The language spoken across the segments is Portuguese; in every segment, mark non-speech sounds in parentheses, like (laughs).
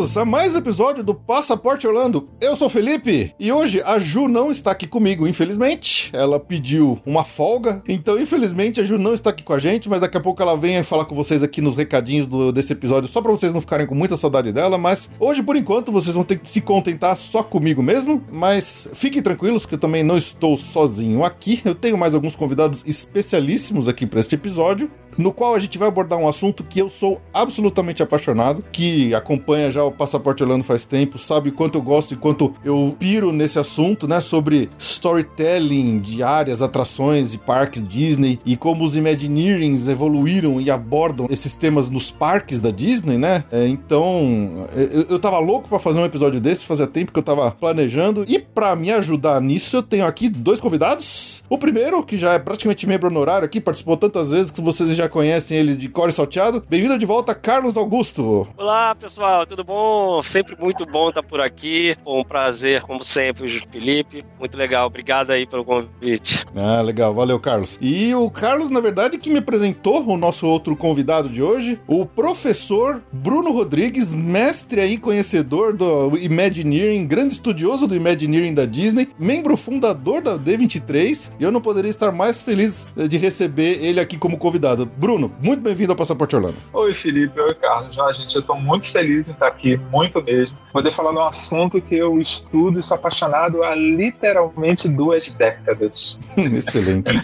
Bem-vindos a mais um episódio do Passaporte Orlando. Eu sou o Felipe e hoje a Ju não está aqui comigo, infelizmente. Ela pediu uma folga, então infelizmente a Ju não está aqui com a gente, mas daqui a pouco ela vem falar com vocês aqui nos recadinhos do, desse episódio, só para vocês não ficarem com muita saudade dela. Mas hoje, por enquanto, vocês vão ter que se contentar só comigo mesmo. Mas fiquem tranquilos que eu também não estou sozinho aqui. Eu tenho mais alguns convidados especialíssimos aqui para este episódio no qual a gente vai abordar um assunto que eu sou absolutamente apaixonado, que acompanha já o Passaporte Orlando faz tempo, sabe quanto eu gosto e quanto eu piro nesse assunto, né, sobre storytelling de áreas, atrações e parques Disney e como os Imagineerings evoluíram e abordam esses temas nos parques da Disney, né? É, então, eu, eu tava louco para fazer um episódio desse, fazia tempo que eu tava planejando e para me ajudar nisso, eu tenho aqui dois convidados. O primeiro, que já é praticamente membro honorário aqui, participou tantas vezes que vocês já conhecem ele de core salteado. Bem-vindo de volta, Carlos Augusto. Olá, pessoal, tudo bom? Sempre muito bom estar por aqui. um prazer, como sempre, Felipe. Muito legal, obrigado aí pelo convite. Ah, legal, valeu, Carlos. E o Carlos, na verdade, que me apresentou o nosso outro convidado de hoje, o professor Bruno Rodrigues, mestre aí, conhecedor do Imagineering, grande estudioso do Imagineering da Disney, membro fundador da D23. E eu não poderia estar mais feliz de receber ele aqui como convidado. Bruno, muito bem-vindo ao Passaporte Orlando. Oi, Felipe. Oi, Carlos. Já, gente, eu estou muito feliz em estar aqui, muito mesmo. Poder falar de um assunto que eu estudo e sou apaixonado há literalmente duas décadas. (laughs) Excelente.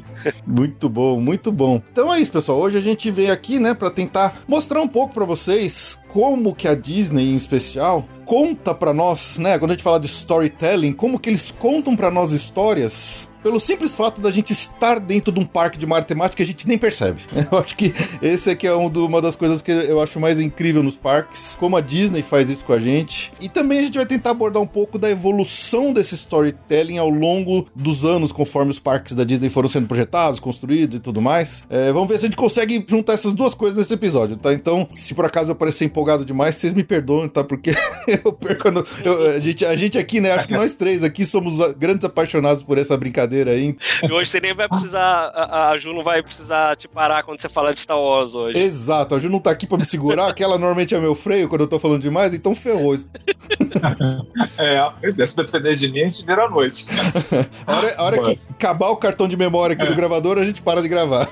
muito bom, muito bom. Então é isso, pessoal. Hoje a gente veio aqui, né, para tentar mostrar um pouco para vocês como que a Disney, em especial, conta para nós, né? Quando a gente fala de storytelling, como que eles contam para nós histórias pelo simples fato da gente estar dentro de um parque de matemática, a gente nem percebe. (laughs) Eu acho que esse aqui é um do, uma das coisas que eu acho mais incrível nos parques, como a Disney faz isso com a gente. E também a gente vai tentar abordar um pouco da evolução desse storytelling ao longo dos anos, conforme os parques da Disney foram sendo projetados, construídos e tudo mais. É, vamos ver se a gente consegue juntar essas duas coisas nesse episódio, tá? Então, se por acaso eu parecer empolgado demais, vocês me perdoem, tá? Porque (laughs) eu perco. No, eu, a, gente, a gente aqui, né? Acho que nós três aqui somos grandes apaixonados por essa brincadeira brincadeira aí. E hoje você nem vai precisar, a, a Ju não vai precisar te parar quando você falar de Star Wars hoje. Exato, a Ju não tá aqui pra me segurar, que ela normalmente é meu freio quando eu tô falando demais, então ferrou. (laughs) é, pois é, se depender de mim, a gente vira a noite. (laughs) a hora, a hora que acabar o cartão de memória aqui é. do gravador, a gente para de gravar.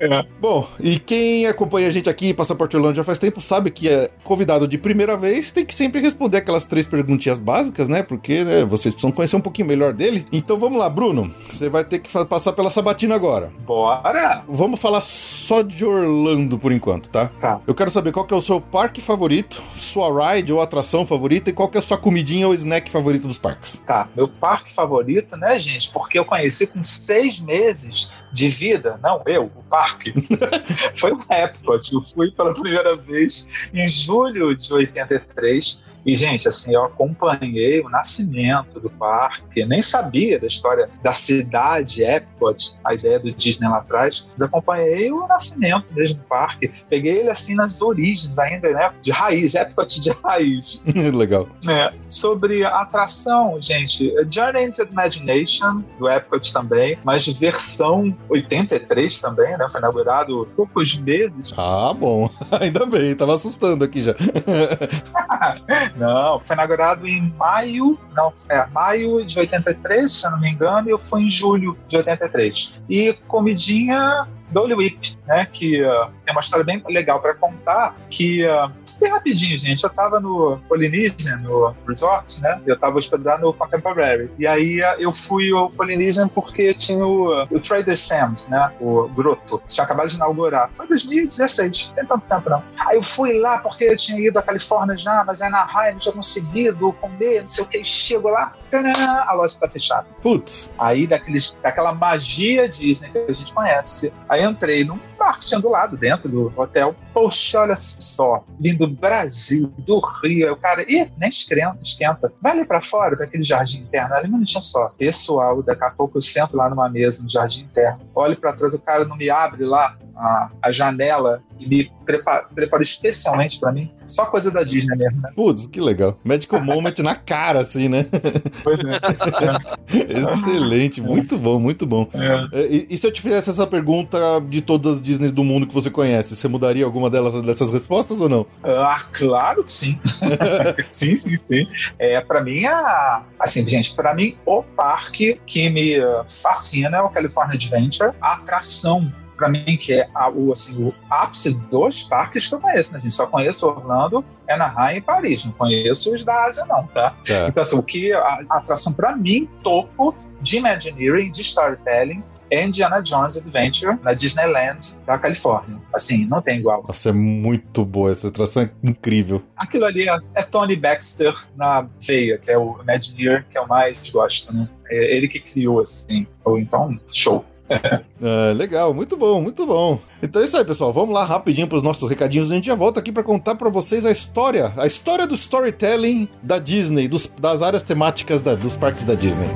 É. (laughs) Bom, e quem acompanha a gente aqui, Passaporte Orlando já faz tempo, sabe que é convidado de primeira vez, tem que sempre responder aquelas três perguntinhas básicas, né? Porque né, vocês precisam conhecer um pouquinho melhor dele. Então então vamos lá, Bruno. Você vai ter que passar pela sabatina agora. Bora! Vamos falar só de Orlando por enquanto, tá? Tá. Eu quero saber qual que é o seu parque favorito, sua ride ou atração favorita e qual que é a sua comidinha ou snack favorito dos parques. Tá. Meu parque favorito, né, gente? Porque eu conheci com seis meses de vida, não eu, o parque. (laughs) Foi o Epcot. Eu fui pela primeira vez em julho de 83 e, gente, assim, eu acompanhei o nascimento do parque, nem sabia da história da cidade Epcot, a ideia do Disney lá atrás, mas acompanhei o nascimento mesmo do parque. Peguei ele, assim, nas origens ainda, né? De raiz, Epcot de (laughs) raiz. (laughs) Legal. É, sobre a atração, gente, Journey into Imagination, do Epcot também, mas versão 83 também, né? Foi inaugurado poucos meses. Ah, bom. (laughs) Ainda bem, tava assustando aqui já. Não, foi inaugurado em maio, não, é, maio de 83, se eu não me engano, e eu fui em julho de 83. E comidinha Dolly Whip, né? Que uh, tem uma história bem legal para contar. Que, uh, bem rapidinho, gente, eu tava no Polynesian, no resort, né? Eu tava hospedado no Contemporary. E aí uh, eu fui ao Polynesian porque tinha o, o Trader Sam's, né? O Grotto. Tinha acabado de inaugurar. Foi 2016, não tem tanto tempo não. Aí eu fui lá porque eu tinha ido à Califórnia já, mas é na Anaheim não tinha conseguido comer, não sei o que. Chego lá, tadã, a loja tá fechada. Putz. Aí daqueles, daquela magia Disney que a gente conhece. Aí entrei num tinha do lado, dentro do hotel. Poxa, olha só, vindo do Brasil, do Rio. O cara, ih, nem esquenta, esquenta. Vai ali pra fora, pra aquele jardim interno. Ali não só. Pessoal, daqui a pouco eu sento lá numa mesa, no jardim interno. Olho pra trás, o cara não me abre lá a, a janela e me prepara, prepara especialmente pra mim. Só coisa da Disney mesmo, né? Putz, que legal. Medical Moment na cara, assim, né? Pois é. (laughs) Excelente, muito bom, muito bom. É. E, e se eu te fizesse essa pergunta de todas as Disneys do mundo que você conhece, você mudaria alguma delas dessas respostas ou não? Ah, claro que sim. (laughs) sim, sim, sim. É, para mim, a, assim, gente, para mim, o parque que me fascina é o California Adventure, a atração para mim, que é a, o, assim, o ápice dos parques que eu conheço, né, gente? Só conheço Orlando, Anaheim e Paris, não conheço os da Ásia, não, tá? É. Então, assim, o que a, a atração para mim, topo de Imagineering, de storytelling, é Indiana Jones Adventure na Disneyland da Califórnia. Assim, não tem igual. Nossa, é muito boa, essa atração é incrível. Aquilo ali é, é Tony Baxter na veia, que é o Imagineer que eu mais gosto, né? É ele que criou, assim. Ou então, show. É, legal, muito bom, muito bom. Então é isso aí, pessoal. Vamos lá rapidinho para os nossos recadinhos. A gente já volta aqui para contar para vocês a história, a história do storytelling da Disney, dos- das áreas temáticas da- dos parques da Disney.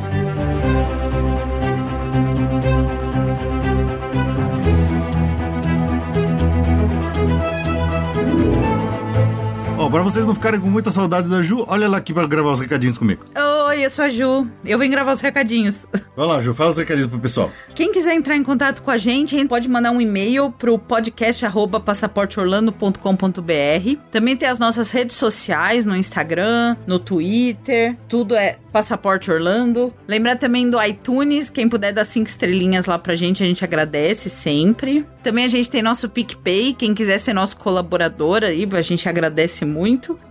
Para vocês não ficarem com muita saudade da Ju, olha lá aqui para gravar os recadinhos comigo. Oi, eu sou a Ju. Eu vim gravar os recadinhos. (laughs) Vai lá, Ju, fala os recadinhos pro pessoal. Quem quiser entrar em contato com a gente, pode mandar um e-mail pro podcast@passaporteorlando.com.br. Também tem as nossas redes sociais no Instagram, no Twitter, tudo é Passaporte Orlando. Lembrar também do iTunes, quem puder dar cinco estrelinhas lá pra gente, a gente agradece sempre. Também a gente tem nosso PicPay, quem quiser ser nosso colaborador aí, a gente agradece muito.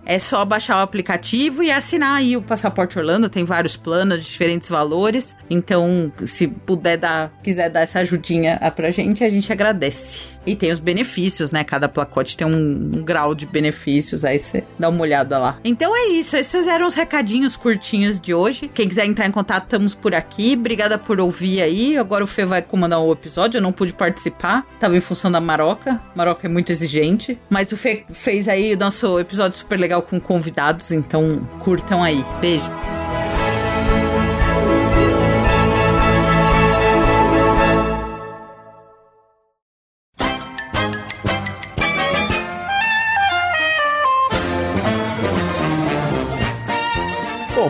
É só baixar o aplicativo e assinar aí o Passaporte Orlando, tem vários planos de diferentes valores. Então, se puder dar, quiser dar essa ajudinha pra gente, a gente agradece. E tem os benefícios, né? Cada pacote tem um, um grau de benefícios, aí você dá uma olhada lá. Então é isso, esses eram os recadinhos curtinhos de hoje. Quem quiser entrar em contato, estamos por aqui. Obrigada por ouvir aí. Agora o Fê vai comandar o episódio, eu não pude participar, tava em função da Maroca. Maroca é muito exigente, mas o Fê fez aí o nosso episódio super legal com convidados, então curtam aí. Beijo.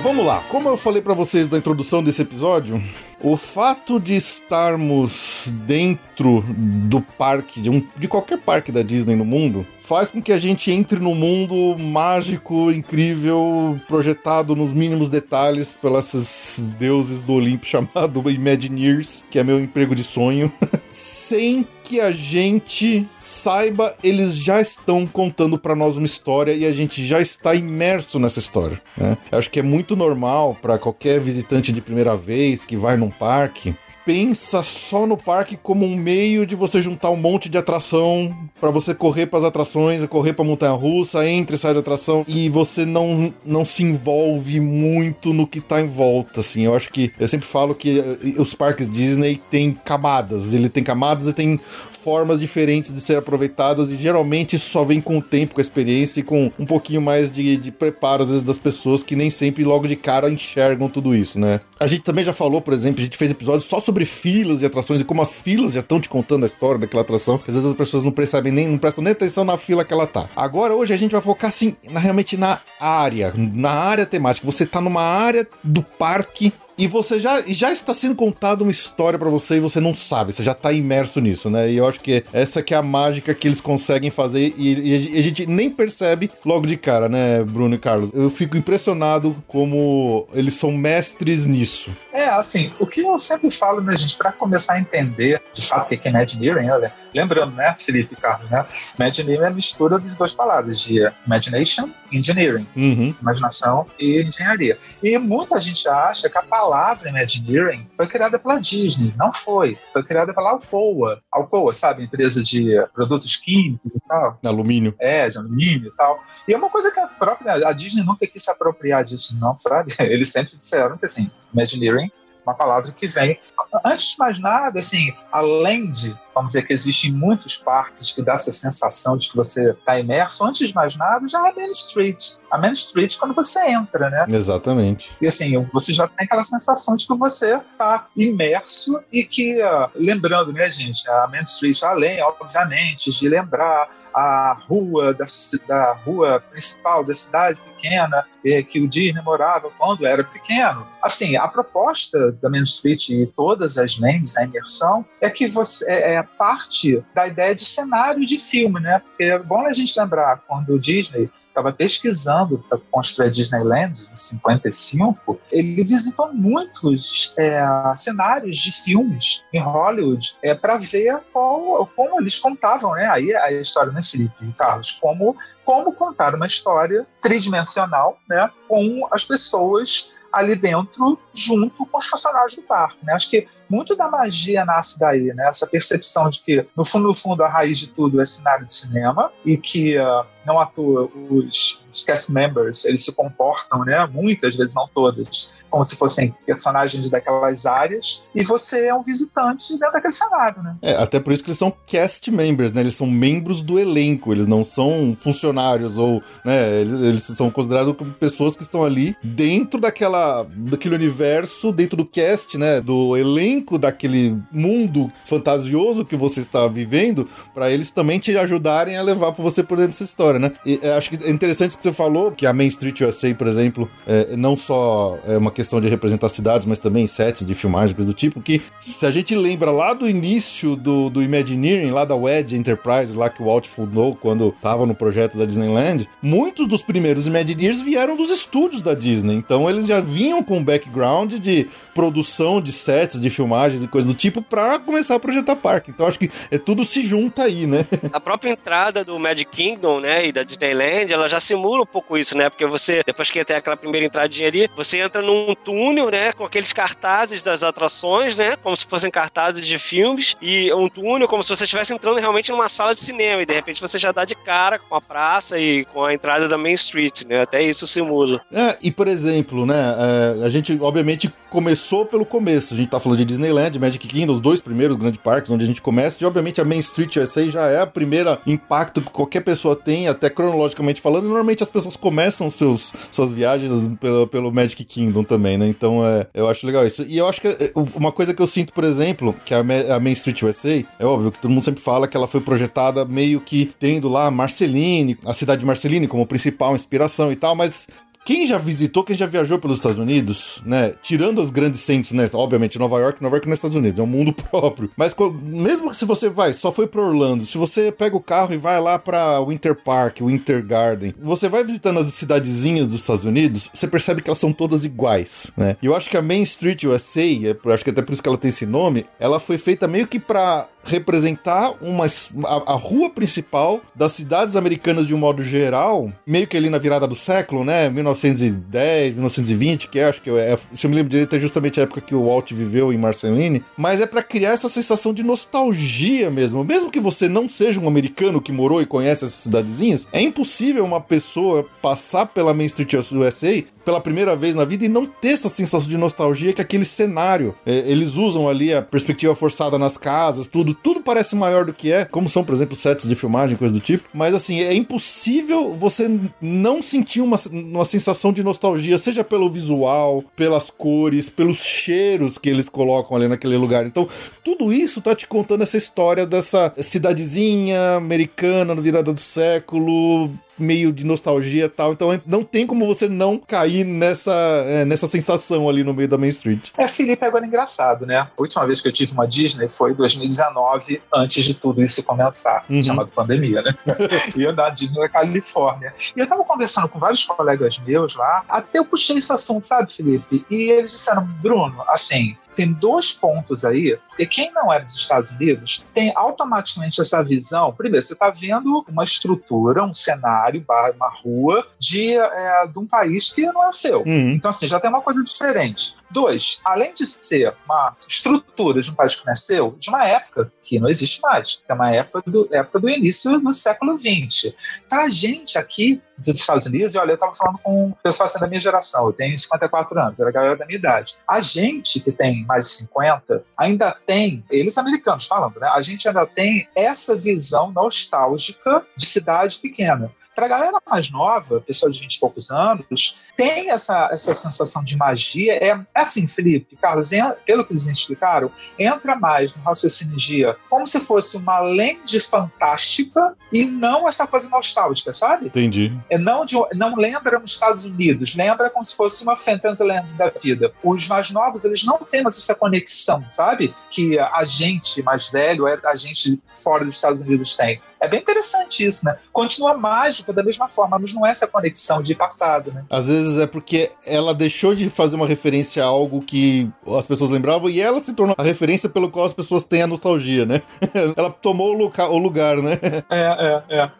Vamos lá. Como eu falei pra vocês na introdução desse episódio, o fato de estarmos dentro do parque, de, um- de qualquer parque da Disney no mundo, faz com que a gente entre no mundo mágico, incrível, projetado nos mínimos detalhes esses deuses do Olimpo (laughs) chamado Imagineers, que é meu emprego de sonho, (laughs) sem que a gente saiba, eles já estão contando pra nós uma história e a gente já está imerso nessa história. Né? Eu acho que é muito normal pra qualquer visitante de primeira vez que vai num parque pensa só no parque como um meio de você juntar um monte de atração pra você correr pras atrações, correr pra montanha russa, entra e sai da atração e você não, não se envolve muito no que tá em volta, assim. Eu acho que eu sempre falo que eh, os parques Disney têm camadas, ele tem camadas e tem formas diferentes de ser aproveitadas e geralmente só vem com o tempo, com a experiência e com um pouquinho mais de, de preparo às vezes das pessoas que nem sempre logo de cara enxergam tudo isso, né? A gente também já falou, por exemplo, a gente fez episódios só sobre filas de atrações e como as filas já estão te contando a história daquela atração, que às vezes as pessoas não percebem nem, não prestam nem atenção na fila que ela tá. Agora hoje a gente vai focar assim, na, realmente na área, na área temática. Você tá numa área do parque e você já, já está sendo contada uma história para você e você não sabe, você já tá imerso nisso, né? E eu acho que essa que é a mágica que eles conseguem fazer e, e a gente nem percebe logo de cara, né, Bruno e Carlos? Eu fico impressionado como eles são mestres nisso. É, assim, o que eu sempre falo, né, gente, para começar a entender de fato o que é Imagineering, olha, lembrando, né, Felipe e Carlos, né, Imagineering é a mistura das duas palavras, de Imagination Engineering, uhum. imaginação e engenharia. E muita gente acha que a palavra Imagineering foi criada pela Disney. Não foi. Foi criada pela Alcoa. Alcoa, sabe? Empresa de produtos químicos e tal. Alumínio. É, de alumínio e tal. E é uma coisa que a própria a Disney nunca quis se apropriar disso, não, sabe? (laughs) Eles sempre disseram que assim, Imagineering uma palavra que vem. Antes de mais nada, assim, além de, vamos dizer, que existem muitos parques que dá essa sensação de que você está imerso, antes de mais nada, já é Main Street. A Main Street quando você entra, né? Exatamente. E assim, você já tem aquela sensação de que você está imerso e que, uh, lembrando, né, gente, a Main Street, além, obviamente, de lembrar a rua da, da rua principal da cidade pequena é, que o Disney morava quando era pequeno. Assim, a proposta da Main Street e todas as lentes, a imersão, é que você é, é parte da ideia de cenário de filme, né? Porque é bom a gente lembrar quando o Disney estava pesquisando para construir a Disneyland em 55, ele visitou muitos é, cenários de filmes em Hollywood é, para ver qual, como eles contavam, né? Aí a história, né, Felipe e Carlos? Como, como contar uma história tridimensional, né? Com as pessoas ali dentro, junto com os funcionários do parque, né? Acho que muito da magia nasce daí, né? Essa percepção de que, no fundo, no fundo, a raiz de tudo é cenário de cinema e que, uh, não à toa, os, os cast members, eles se comportam, né? Muitas vezes, não todas, como se fossem personagens daquelas áreas e você é um visitante dentro daquele cenário, né? É, até por isso que eles são cast members, né? Eles são membros do elenco, eles não são funcionários ou, né? Eles, eles são considerados como pessoas que estão ali dentro daquela, daquele universo, dentro do cast, né? Do elenco daquele mundo fantasioso que você está vivendo, para eles também te ajudarem a levar para você por dentro dessa história, né? E é, acho que é interessante que você falou que a Main Street USA, por exemplo, é, não só é uma questão de representar cidades, mas também sets de filmagem, coisa do tipo, que se a gente lembra lá do início do, do Imagineering, lá da Wedge Enterprise, lá que o Walt fundou quando estava no projeto da Disneyland, muitos dos primeiros Imagineers vieram dos estúdios da Disney, então eles já vinham com um background de produção de sets, de filmagens e coisas do tipo para começar a projetar parque. Então acho que é tudo se junta aí, né? A própria entrada do Magic Kingdom, né, e da Disneyland, ela já simula um pouco isso, né? Porque você, depois que tem aquela primeira entradinha ali, você entra num túnel, né, com aqueles cartazes das atrações, né, como se fossem cartazes de filmes, e um túnel como se você estivesse entrando realmente numa sala de cinema, e de repente você já dá de cara com a praça e com a entrada da Main Street, né? Até isso simula. É, e por exemplo, né, é, a gente obviamente começou pelo começo. A gente tá falando de Disneyland, Magic Kingdom, os dois primeiros grandes parques onde a gente começa. E obviamente a Main Street USA já é a primeira impacto que qualquer pessoa tem, até cronologicamente falando. Normalmente as pessoas começam seus, suas viagens pelo, pelo Magic Kingdom também, né? Então é, eu acho legal isso. E eu acho que é, uma coisa que eu sinto, por exemplo, que a Main Street USA, é óbvio que todo mundo sempre fala que ela foi projetada meio que tendo lá Marceline, a cidade de Marceline como principal inspiração e tal, mas quem já visitou, quem já viajou pelos Estados Unidos, né? Tirando as grandes centros, né? Obviamente, Nova York, Nova York não é Estados Unidos, é um mundo (laughs) próprio. Mas mesmo que se você vai, só foi para Orlando, se você pega o carro e vai lá para Winter Park, Winter Garden, você vai visitando as cidadezinhas dos Estados Unidos, você percebe que elas são todas iguais, né? E eu acho que a Main Street USA, é, acho que até por isso que ela tem esse nome, ela foi feita meio que para representar uma, a, a, rua principal das cidades americanas de um modo geral, meio que ali na virada do século, né? 1910, 1920, que é, acho que é, se eu me lembro direito, é justamente a época que o Walt viveu em Marceline, mas é para criar essa sensação de nostalgia mesmo. Mesmo que você não seja um americano que morou e conhece essas cidadezinhas, é impossível uma pessoa passar pela Main Street USA pela primeira vez na vida e não ter essa sensação de nostalgia que aquele cenário. É, eles usam ali a perspectiva forçada nas casas, tudo, tudo parece maior do que é, como são, por exemplo, sets de filmagem, coisa do tipo. Mas assim, é impossível você não sentir uma, uma sensação de nostalgia, seja pelo visual, pelas cores, pelos cheiros que eles colocam ali naquele lugar. Então, tudo isso tá te contando essa história dessa cidadezinha americana no virada do século meio de nostalgia e tal. Então não tem como você não cair nessa, é, nessa sensação ali no meio da Main Street. É, Felipe, agora é engraçado, né? A última vez que eu tive uma Disney foi em 2019, antes de tudo isso começar, Uhum. chamado pandemia, né? (laughs) e eu na Disney da Califórnia. E eu tava conversando com vários colegas meus lá, até eu puxei esse assunto, sabe, Felipe? E eles disseram, Bruno, assim, tem dois pontos aí, porque quem não é dos Estados Unidos tem automaticamente essa visão. Primeiro, você está vendo uma estrutura, um cenário, uma rua de, é, de um país que não é seu. Uhum. Então, assim, já tem uma coisa diferente. Dois, além de ser uma estrutura de um país que nasceu, de uma época que não existe mais, é uma época do, época do início do século XX. Para a gente aqui dos Estados Unidos, e olha, eu estava falando com o pessoal assim, da minha geração, eu tenho 54 anos, era a galera da minha idade. A gente que tem mais de 50 ainda tem, eles americanos falando, né? A gente ainda tem essa visão nostálgica de cidade pequena. Para a galera mais nova, pessoal de 20 e poucos anos, tem essa, essa sensação de magia. É, é assim, Felipe, Carlos, en- pelo que eles explicaram, entra mais no raciocínio de como se fosse uma lente fantástica e não essa coisa nostálgica, sabe? Entendi. É não, de, não lembra nos Estados Unidos, lembra como se fosse uma Fantasyland da vida. Os mais novos, eles não têm mais essa conexão, sabe? Que a gente mais velho, é a gente fora dos Estados Unidos tem. É bem interessante isso, né? Continua mágica da mesma forma, mas não é essa conexão de passado, né? Às vezes é porque ela deixou de fazer uma referência a algo que as pessoas lembravam e ela se tornou a referência pelo qual as pessoas têm a nostalgia, né? (laughs) ela tomou o, lugar, o lugar, né? É, é, é.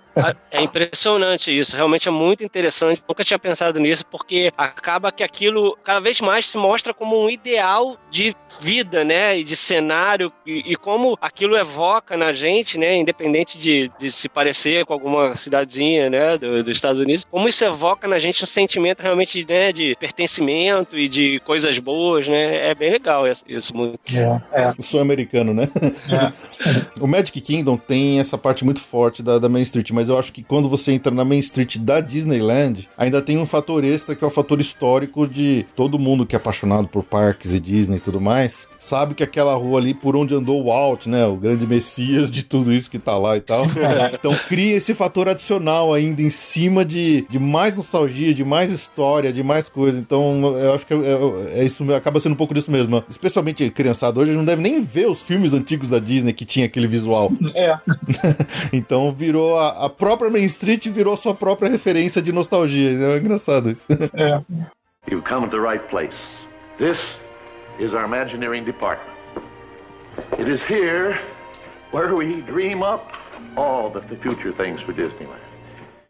É impressionante isso, realmente é muito interessante. Nunca tinha pensado nisso, porque acaba que aquilo cada vez mais se mostra como um ideal de vida, né? E de cenário, e, e como aquilo evoca na gente, né? Independente de, de se parecer com alguma cidadezinha, né? do- dos Estados Unidos, como isso evoca na gente um sentimento realmente né, de pertencimento e de coisas boas, né? É bem legal isso, muito. É, é, O sonho americano, né? é. (laughs) O Magic Kingdom tem essa parte muito forte da, da Main Street, mas eu acho que quando você entra na Main Street da Disneyland, ainda tem um fator extra que é o fator histórico de todo mundo que é apaixonado por parques e Disney e tudo mais, sabe que aquela rua ali por onde andou o Walt, né, o grande messias de tudo isso que tá lá e tal. (laughs) Então cria esse fator adicional ainda em cima de, de mais nostalgia, de mais história, de mais coisa. Então eu acho que é, é- é isso, acaba sendo um pouco disso mesmo. Especialmente criançada hoje não deve nem ver os filmes antigos da Disney que tinha aquele visual. é. (laughs) Então virou a, a própria Main Street virou sua própria referência de nostalgia. É engraçado isso. é. You've come to the right place. This is our Imagineering department. It is here where we dream up all the, the future things for Disneyland.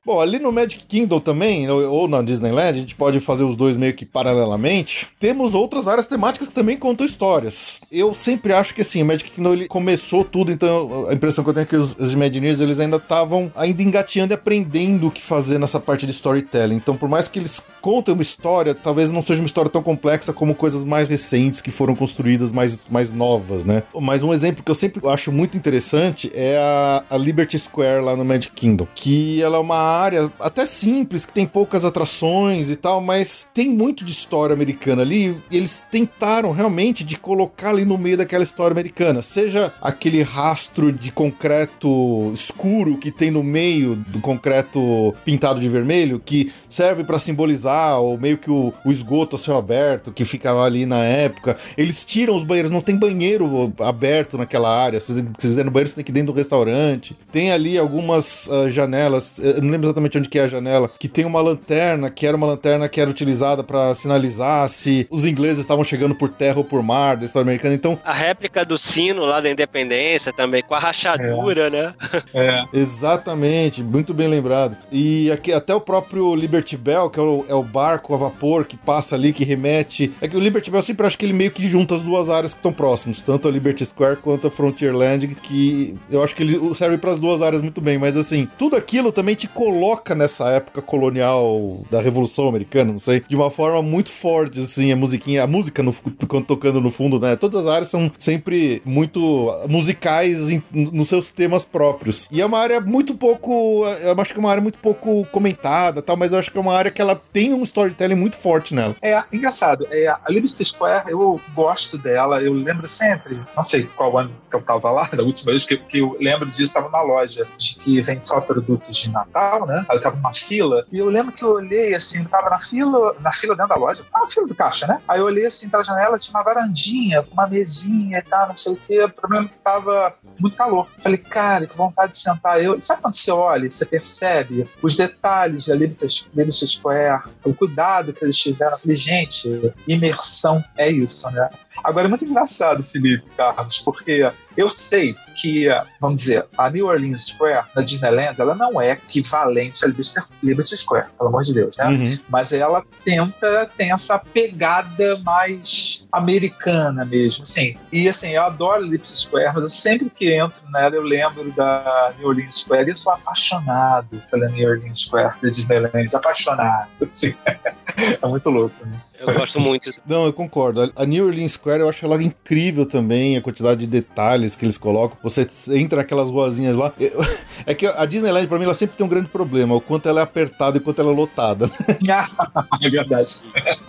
Bom, ali no Magic Kingdom também, ou, na Disneyland, a gente pode fazer os dois meio que paralelamente. Temos outras áreas temáticas que também contam histórias. Eu sempre acho que assim, o Magic Kingdom ele começou tudo, então a impressão que eu tenho é que os, os Imagineers eles ainda estavam ainda engateando e aprendendo o que fazer nessa parte de storytelling. Então, por mais que eles contem uma história, talvez não seja uma história tão complexa como coisas mais recentes que foram construídas, mais, mais novas, né? Mas um exemplo que eu sempre acho muito interessante é a, a Liberty Square lá no Magic Kingdom, que ela é uma área até simples, que tem poucas atrações e tal, mas tem muito de história americana ali, e eles tentaram realmente de colocar ali no meio daquela história americana, seja aquele rastro de concreto escuro que tem no meio do concreto pintado de vermelho, que serve para simbolizar ou meio que o, o esgoto a céu aberto que ficava ali na época. Eles tiram os banheiros, não tem banheiro aberto naquela área. Se você quiser no banheiro, você tem que ir dentro do restaurante. Tem ali algumas ah, janelas, eu não lembro exatamente onde que é a janela, que tem uma lanterna, que era uma lanterna que era utilizada para sinalizar se os ingleses estavam chegando por terra ou por mar da história americana. Então, A réplica do sino lá da Independência também, com a rachadura, né? (laughs) é. Exatamente, muito bem lembrado. E aqui até o próprio Liberty Bell, que é o, é o barco a vapor que passa ali, que remete. É que o Liberty Bell eu sempre acho que ele meio que junta as duas áreas que estão próximas, tanto a Liberty Square quanto a Frontierland, que eu acho que ele serve para as duas áreas muito bem. Mas assim, tudo aquilo também te coloca nessa época colonial da Revolução Americana, não sei, de uma forma muito forte, assim, a musiquinha, a música no, tocando no fundo, né? Todas as áreas são sempre muito musicais em- nos seus temas próprios. E é uma área muito pouco, eu acho que é uma área muito pouco comentada, tal, mas eu acho que é uma área que ela tem um storytelling muito forte nela. É engraçado, é, a Liberty Square, eu gosto dela, eu lembro sempre, não sei qual ano que eu tava lá, (laughs) da última vez que, que eu lembro disso, tava na loja, de que vende só produtos de Natal, né? Eu tava numa fila. E eu lembro que eu olhei assim, tava na fila, na fila dentro da loja, na fila do caixa, né? Aí eu olhei assim pela janela, tinha uma varandinha, uma mesinha e tal, não sei o quê. O problema é que tava muito calor. Falei, cara, que vontade de sentar. Eu, sabe quando você olha, você percebe os detalhes da Liberty Square, o cuidado que eles tiveram? falei, gente, imersão é isso, né? Agora é muito engraçado, Felipe, Carlos, porque eu sei que, vamos dizer, a New Orleans Square na Disneyland, ela não é equivalente à Liberty Square, pelo amor de Deus, né? Uhum. Mas ela tenta, tem essa pegada mais americana mesmo, assim. E assim, eu adoro Liberty Square, mas sempre que entro nela eu lembro da New Orleans Square e eu sou apaixonado pela New Orleans Square da Disneyland, apaixonado, (laughs) assim. é muito louco, né? Eu gosto (laughs) muito. Não, eu concordo. A New Orleans Square eu acho ela incrível também, a quantidade de detalhes que eles colocam. Você entra naquelas ruazinhas lá. (laughs) É que a Disneyland, pra mim, ela sempre tem um grande problema: o quanto ela é apertada e o quanto ela é lotada. (laughs) é verdade.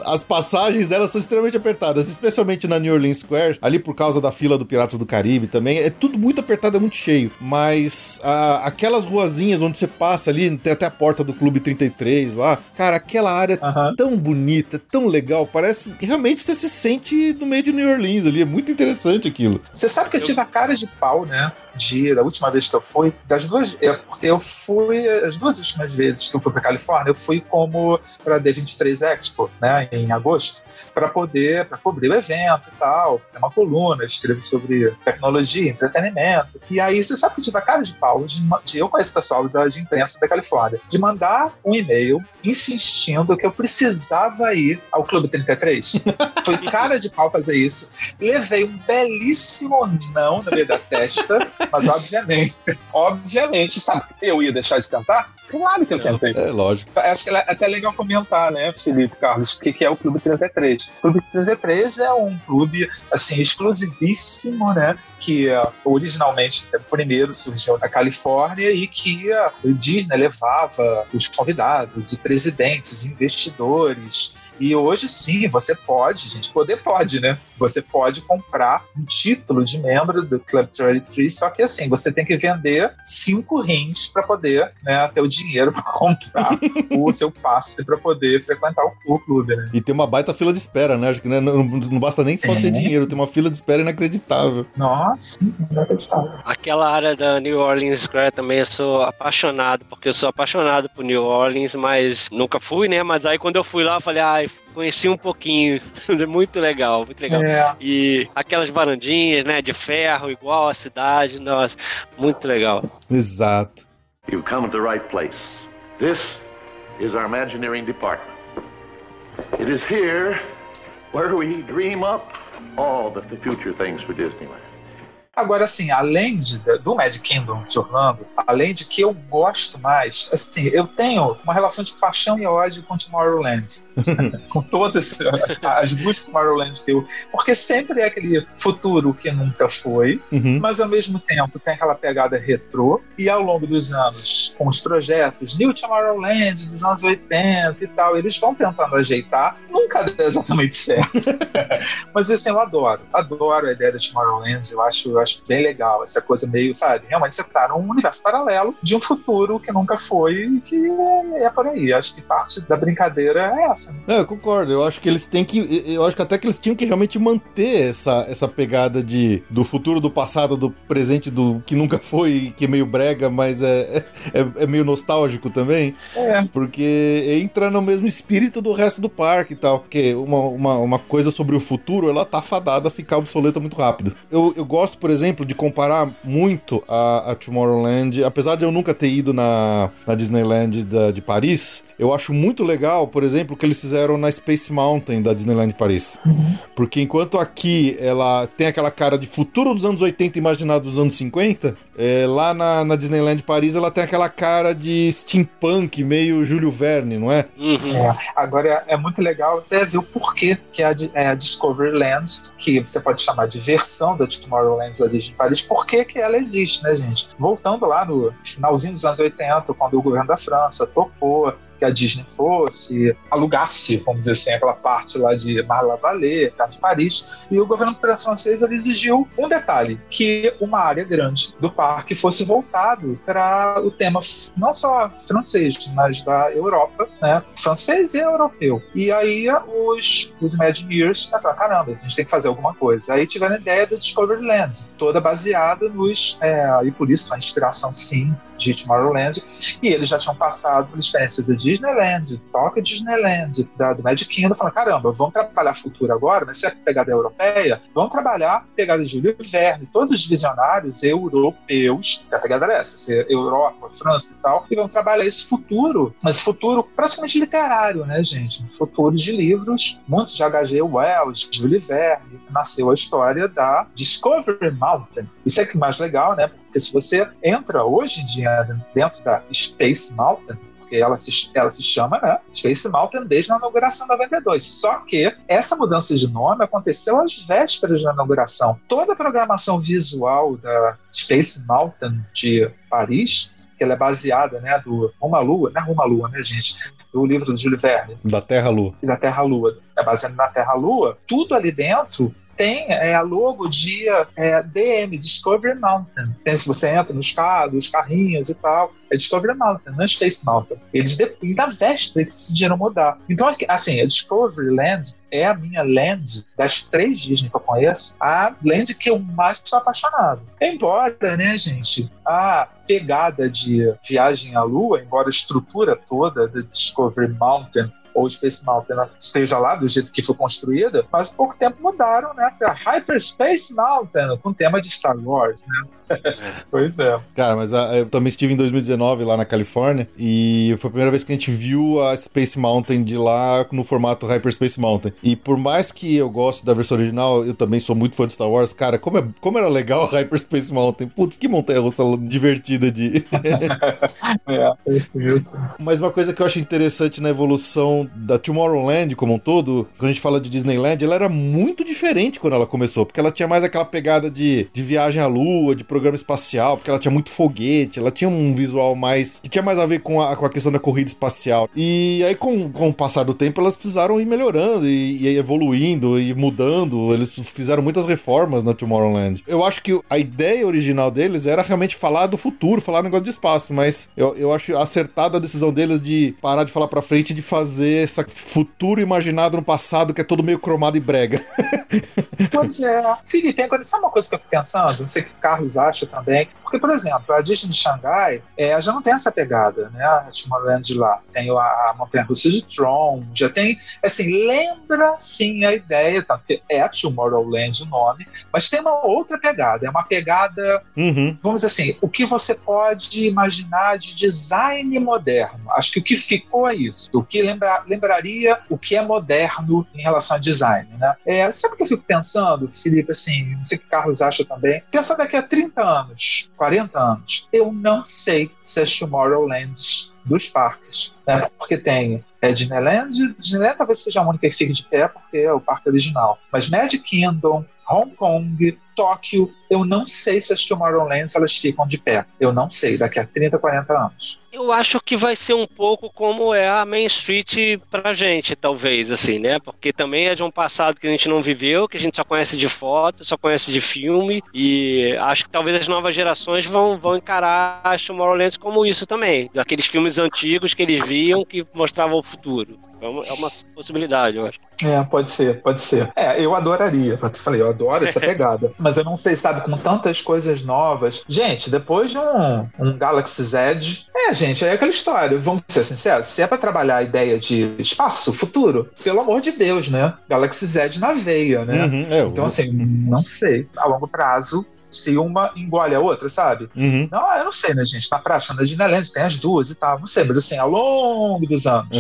As passagens dela são extremamente apertadas, especialmente na New Orleans Square, ali por causa da fila do Piratas do Caribe também. É tudo muito apertado, é muito cheio. Mas a, aquelas ruazinhas onde você passa ali, tem até a porta do Clube 33 lá. Cara, aquela área uh -huh. tão bonita, tão legal legal. Parece que realmente você se sente no meio de New Orleans ali. É muito interessante aquilo. Você sabe que eu tive a cara de pau, né? De, da última vez que eu fui, das duas, é, porque eu fui, as duas últimas vezes que eu fui para Califórnia, eu fui como para a D23 Expo, né, em agosto para poder para cobrir o evento e tal. Tem uma coluna, escrevo sobre tecnologia, entretenimento. E aí você sabe que tive a cara de pau de, de eu conheço o pessoal da, de imprensa da Califórnia, de mandar um e-mail insistindo que eu precisava ir ao Clube 33. (laughs) Foi cara de pau fazer isso. Levei um belíssimo não no meio da testa, mas obviamente, obviamente, sabe, eu ia deixar de cantar? Claro que eu tentei. É, lógico. Acho que é até legal comentar, né, Felipe Carlos, o que, que é o Clube 33. O Clube 33 é um clube assim exclusivíssimo, né? Que uh, originalmente primeiro surgiu na Califórnia e que uh, o Disney levava os convidados e presidentes, investidores e hoje sim, você pode, gente, poder pode, né? Você pode comprar um título de membro do Club 33, só que assim, você tem que vender cinco rins para poder né, ter o dinheiro (laughs) para comprar o seu passe para poder frequentar o, clube, né? E tem uma baita fila de espera, né? Acho que né, não, não, basta nem só é. ter dinheiro, tem uma fila de espera inacreditável. Nossa, sim, inacreditável. Aquela área da New Orleans Square também eu sou apaixonado, porque eu sou apaixonado por New Orleans, mas nunca fui, né? Mas aí quando eu fui lá, eu falei, ai, conheci um pouquinho. (laughs) muito legal, muito legal. É. E aquelas varandinhas, né, de ferro, igual a cidade, nossa, muito legal. Exato. You've come to the right place. This is our Imagineering department. It is here where we dream up all the future things for Disneyland. Agora, assim, além de, do Mad Kingdom de Orlando, além de que eu gosto mais, assim, eu tenho uma relação de paixão e ódio com Tomorrowland. (laughs) com todas as duas Tomorrowland que eu. Porque sempre é aquele futuro que nunca foi, uhum. mas ao mesmo tempo tem aquela pegada retrô. E ao longo dos anos, com os projetos New Tomorrowland dos anos 80 e tal, eles vão tentando ajeitar. Nunca dá exatamente certo. (laughs) (laughs) mas assim, eu adoro. Adoro a ideia da Tomorrowland. Eu acho acho bem legal. Essa coisa meio, sabe? Realmente você tá num universo paralelo de um futuro que nunca foi e que é por aí. Acho que parte da brincadeira é essa. Né? Não, eu concordo. Eu acho que eles têm que. Eu acho que até que eles tinham que realmente manter essa, essa pegada de do futuro, do passado, do presente, do que nunca foi, que é meio brega, mas é, é, é meio nostálgico também. É. Porque entra no mesmo espírito do resto do parque e tal. Porque uma, uma, uma coisa sobre o futuro, ela tá fadada a ficar obsoleta muito rápido. Eu, eu gosto, por exemplo, de comparar muito a, a Tomorrowland, apesar de eu nunca ter ido na, na Disneyland da, de Paris, eu acho muito legal, por exemplo, o que eles fizeram na Space Mountain da Disneyland Paris. Uhum. Porque enquanto aqui ela tem aquela cara de futuro dos anos 80 imaginado dos anos 50, é, lá na, na Disneyland Paris ela tem aquela cara de steampunk, meio Júlio Verne, não é? Uhum. é agora é, é, muito legal até ver o porquê que é a, é a Discoveryland, que você pode chamar de versão da Tomorrowland da Disney Paris, por que que ela existe, né, gente? Voltando lá no finalzinho dos anos 80, quando o governo da França topou que a Disney fosse, alugasse, vamos dizer assim, aquela parte lá de Mar-la-Vallée, de Paris, e o governo francês ele exigiu um detalhe, que uma área grande do parque fosse voltado para o tema não só francês, mas da Europa, né? Francês e europeu. E aí os, os Imagineers pensaram, caramba, a gente tem que fazer alguma coisa. Aí tiveram a ideia do Discoveryland, toda baseada nos... É, e por isso a inspiração, sim, de Tomorrowland, e eles já tinham passado pela experiência do Disneyland, do Disneyland, da, do Magic Kingdom, falando, caramba, vamos trabalhar futuro agora, mas se é pegada europeia, vamos trabalhar pegada de Júlio Verne, todos os visionários europeus, a pegada era essa, Europa, França e tal, e vamos trabalhar esse futuro, mas futuro praticamente literário, né, gente? Futuro de livros, muitos de H.G. Wells, Júlio Verne, nasceu a história da Discovery Mountain. Isso é que mais legal, né? Porque se você entra hoje em dia dentro da Space Mountain, porque ela se, ela se chama né, Space Mountain desde a inauguração da 92. Só que essa mudança de nome aconteceu às vésperas da inauguração. Toda a programação visual da Space Mountain de Paris, que ela é baseada né, do à Lua, não é Lua, né, gente? Do livro do Júlio Verne. Da Terra-Lua. Da Terra-Lua. É baseado na Terra-Lua. Tudo ali dentro tem é, a logo de é, DM, Discovery Mountain. Tem, se você entra nos carros, os carrinhos e tal, é Discovery Mountain, não é Space Mountain. Eles, na véspera, eles decidiram mudar. Então, assim, a Discovery Land é a minha land das três Disney que eu conheço, a land que eu mais sou apaixonado. Embora, né, gente, a pegada de viagem à Lua, embora a estrutura toda da Discovery Mountain ou Space Mountain esteja lá do jeito que foi construída, mas pouco tempo mudaram, né, para Hyperspace Mountain, com tema de Star Wars, né? (laughs) pois é. Cara, mas a, eu também estive em 2019 lá na Califórnia e foi a primeira vez que a gente viu a Space Mountain de lá no formato Hyperspace Mountain. E por mais que eu goste da versão original, eu também sou muito fã de Star Wars, cara, como, é, como era legal a Hyperspace Mountain. Putz, que montanha russa divertida de. (laughs) é, é isso, isso. Mas uma coisa que eu acho interessante na evolução da Tomorrowland como um todo, quando a gente fala de Disneyland, ela era muito diferente quando ela começou, porque ela tinha mais aquela pegada de, de viagem à lua, de programa espacial, porque ela tinha muito foguete, ela tinha um visual mais. que tinha mais a ver com a, com a questão da corrida espacial. E aí, com, com o passar do tempo, elas precisaram ir melhorando e, e evoluindo e mudando. Eles fizeram muitas reformas na Tomorrowland. Eu acho que a ideia original deles era realmente falar do futuro, falar negócio de espaço, mas eu, eu acho acertada a decisão deles de parar de falar pra frente de fazer esse futuro imaginado no passado que é todo meio cromado e brega. (laughs) Pois é. Felipe, agora, sabe uma coisa que eu fico pensando? Não sei que o Carlos acha também. Porque, por exemplo, a Disney de Xangai é, já não tem essa pegada, né? A Tomorrowland lá. Tem a, a Montanha Russa de Tron, já tem. Assim, lembra sim a ideia, tanto que é Tomorrowland o nome, mas tem uma outra pegada. É uma pegada, uhum. vamos dizer assim, o que você pode imaginar de design moderno. Acho que o que ficou é isso. O que lembra, lembraria o que é moderno em relação a design, né? É, sabe o que eu fico pensando, Felipe, assim, não sei o que o Carlos acha também? Pensando daqui a 30 anos, 40 anos, eu não sei se as Tomorrowlands dos parques, né? Porque tem é, Disneyland, Disneyland talvez seja a única que fique de pé, porque é o parque original, mas Magic Kingdom, Hong Kong, Tóquio, eu não sei se as Tomorrowlands elas ficam de pé. Eu não sei, daqui a 30, 40 anos. Eu acho que vai ser um pouco como é a Main Street pra gente, talvez, assim, né? Porque também é de um passado que a gente não viveu, que a gente só conhece de foto, só conhece de filme, e acho que talvez as novas gerações vão, vão encarar as Tomorrowlands como isso também, daqueles filmes antigos que eles viam que mostravam o futuro. É uma, é uma possibilidade, eu acho. É, pode ser, pode ser. É, eu adoraria. Eu te falei, eu adoro essa (laughs) pegada. mas eu não sei, sabe, com tantas coisas novas. Gente, depois de um, um Galaxy Z, é, gente, é aquela história. Vamos ser sinceros, se é para trabalhar a ideia de espaço, futuro, pelo amor de Deus, né? Galaxy Z na veia, né? Uhum, é, então, assim, não sei. A longo prazo, se uma engole a outra, sabe? Uhum. Não, eu não sei, né, gente? Na praça da Disneyland tem as duas e tal, não sei, mas assim, ao longo dos anos.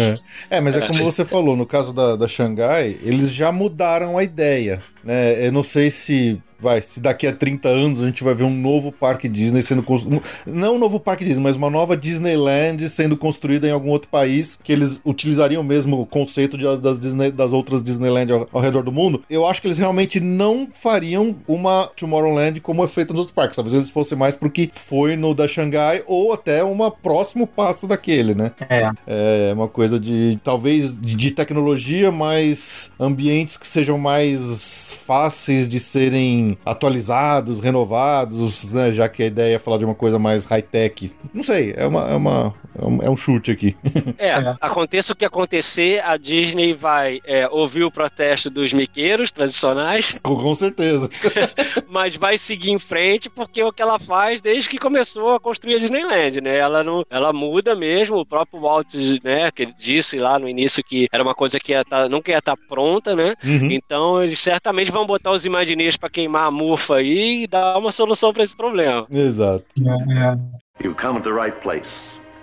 É, é mas é, é como você falou, no caso da, da Xangai, eles já mudaram a ideia, né? Eu não sei se vai, se daqui a 30 anos a gente vai ver um novo parque Disney sendo construído. Não um novo parque Disney, mas uma nova Disneyland sendo construída em algum outro país que eles utilizariam mesmo o conceito de, das, Disney, das outras Disneyland ao, ao, redor do mundo. Eu acho que eles realmente não fariam uma Tomorrowland como é feita nos outros parques. Talvez eles fossem mais porque foi no da Xangai ou até um próximo passo daquele, né? É. É uma coisa de talvez de tecnologia, mas ambientes que sejam mais fáceis de serem atualizados, renovados, né? Já que a ideia é falar de uma coisa mais high-tech. Não sei, é uma, é uma é um, é chute aqui. (laughs) É, é, aconteça o que acontecer, a Disney vai é, ouvir o protesto dos miqueiros tradicionais. (laughs) Com, com certeza. (laughs) mas vai seguir em frente porque é o que ela faz desde que começou a construir a Disneyland, né? Ela não, ela muda mesmo. O próprio Walt, né, que disse lá no início que era uma coisa que ia tá, nunca ia estar tá pronta, né? Uhum. Então eles certamente vão botar os Imagineers para queimar a mufa aí e dar uma solução para esse problema. Exato. É, You've come to the right place.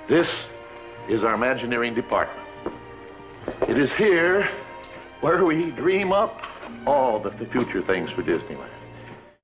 This is our Imagineering department. It is here where we dream up all the future things for Disneyland.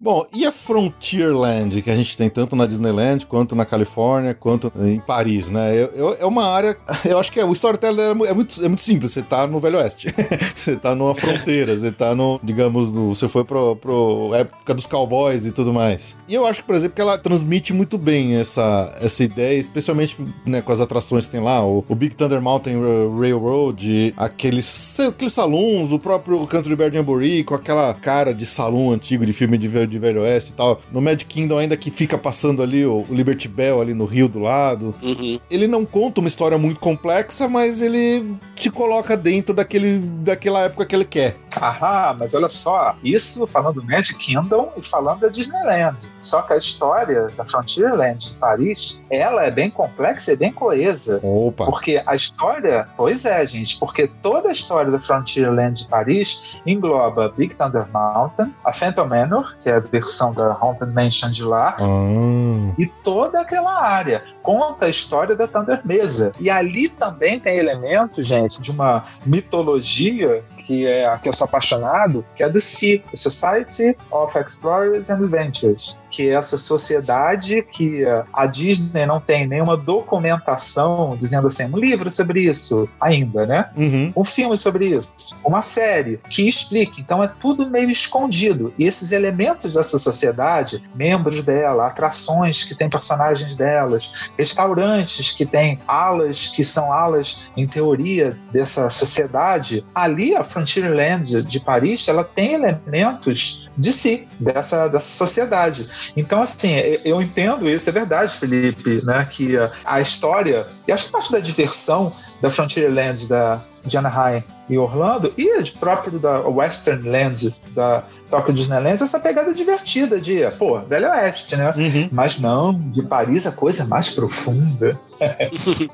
Bom, e a Frontierland, que a gente tem tanto na Disneyland, quanto na Califórnia, quanto em Paris, né? Eu, eu, é uma área. (laughs) Eu acho que é, o storytelling dela é muito, é muito simples. Você tá no Velho Oeste. (laughs) você tá numa fronteira, você tá no, digamos, no, você foi pro, pro época dos cowboys e tudo mais. E eu acho que, por exemplo, que ela transmite muito bem essa, essa ideia, especialmente né, com as atrações que tem lá, o, o Big Thunder Mountain Railroad, aqueles, aqueles salões, o próprio Country Bear Jamboree, com aquela cara de salão antigo de filme de de Velho Oeste e tal. No Mad Kingdom ainda que fica passando ali o, o Liberty Bell ali no rio do lado. Uhum. Ele não conta uma história muito complexa, mas ele te coloca dentro daquele, daquela época que ele quer. Aham, mas olha só, isso falando do Mad Kingdom e falando da Disneyland. Só que a história da Frontierland de Paris, ela é bem complexa e bem coesa. Opa. Porque a história, pois é, gente, porque toda a história da Frontierland de Paris engloba Big Thunder Mountain, a Phantom Manor, que é a versão da Haunted Mansion de lá, ah. e toda aquela área. Conta a história da Thunder Mesa. E ali também tem elementos, gente, de uma mitologia que é a que eu sou apaixonado, que é do SEA, Society of Explorers and Adventures, que essa sociedade que a Disney não tem nenhuma documentação dizendo assim, um livro sobre isso ainda, né? Uhum. Um filme sobre isso, uma série que explique. Então é tudo meio escondido. E esses elementos dessa sociedade, membros dela, atrações que têm personagens delas, restaurantes que têm alas que são alas, em teoria, dessa sociedade, ali a Frontierland de Paris, ela tem elementos de si, dessa, dessa sociedade. Então, assim, eu entendo isso, é verdade, Felipe, né? Que a história, e acho que parte da diversão da Frontierland da, de Anaheim e Orlando, e de próprio da Western Land da Tokyo Disneyland, essa pegada divertida de, pô, Velho Oeste, né? Uhum. Mas não, de Paris a coisa é mais profunda.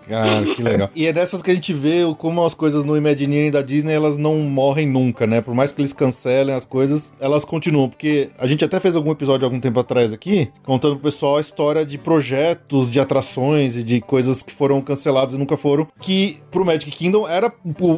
Cara, que legal. E é dessas que a gente vê como as coisas no Imagineering da Disney, elas não morrem nunca, né? Por mais que eles cancelem as coisas, elas continuam. Porque a gente até fez algum episódio algum tempo atrás aqui, contando pro pessoal a história de projetos, de atrações e de coisas que foram canceladas e nunca foram, que pro Magic Kingdom era...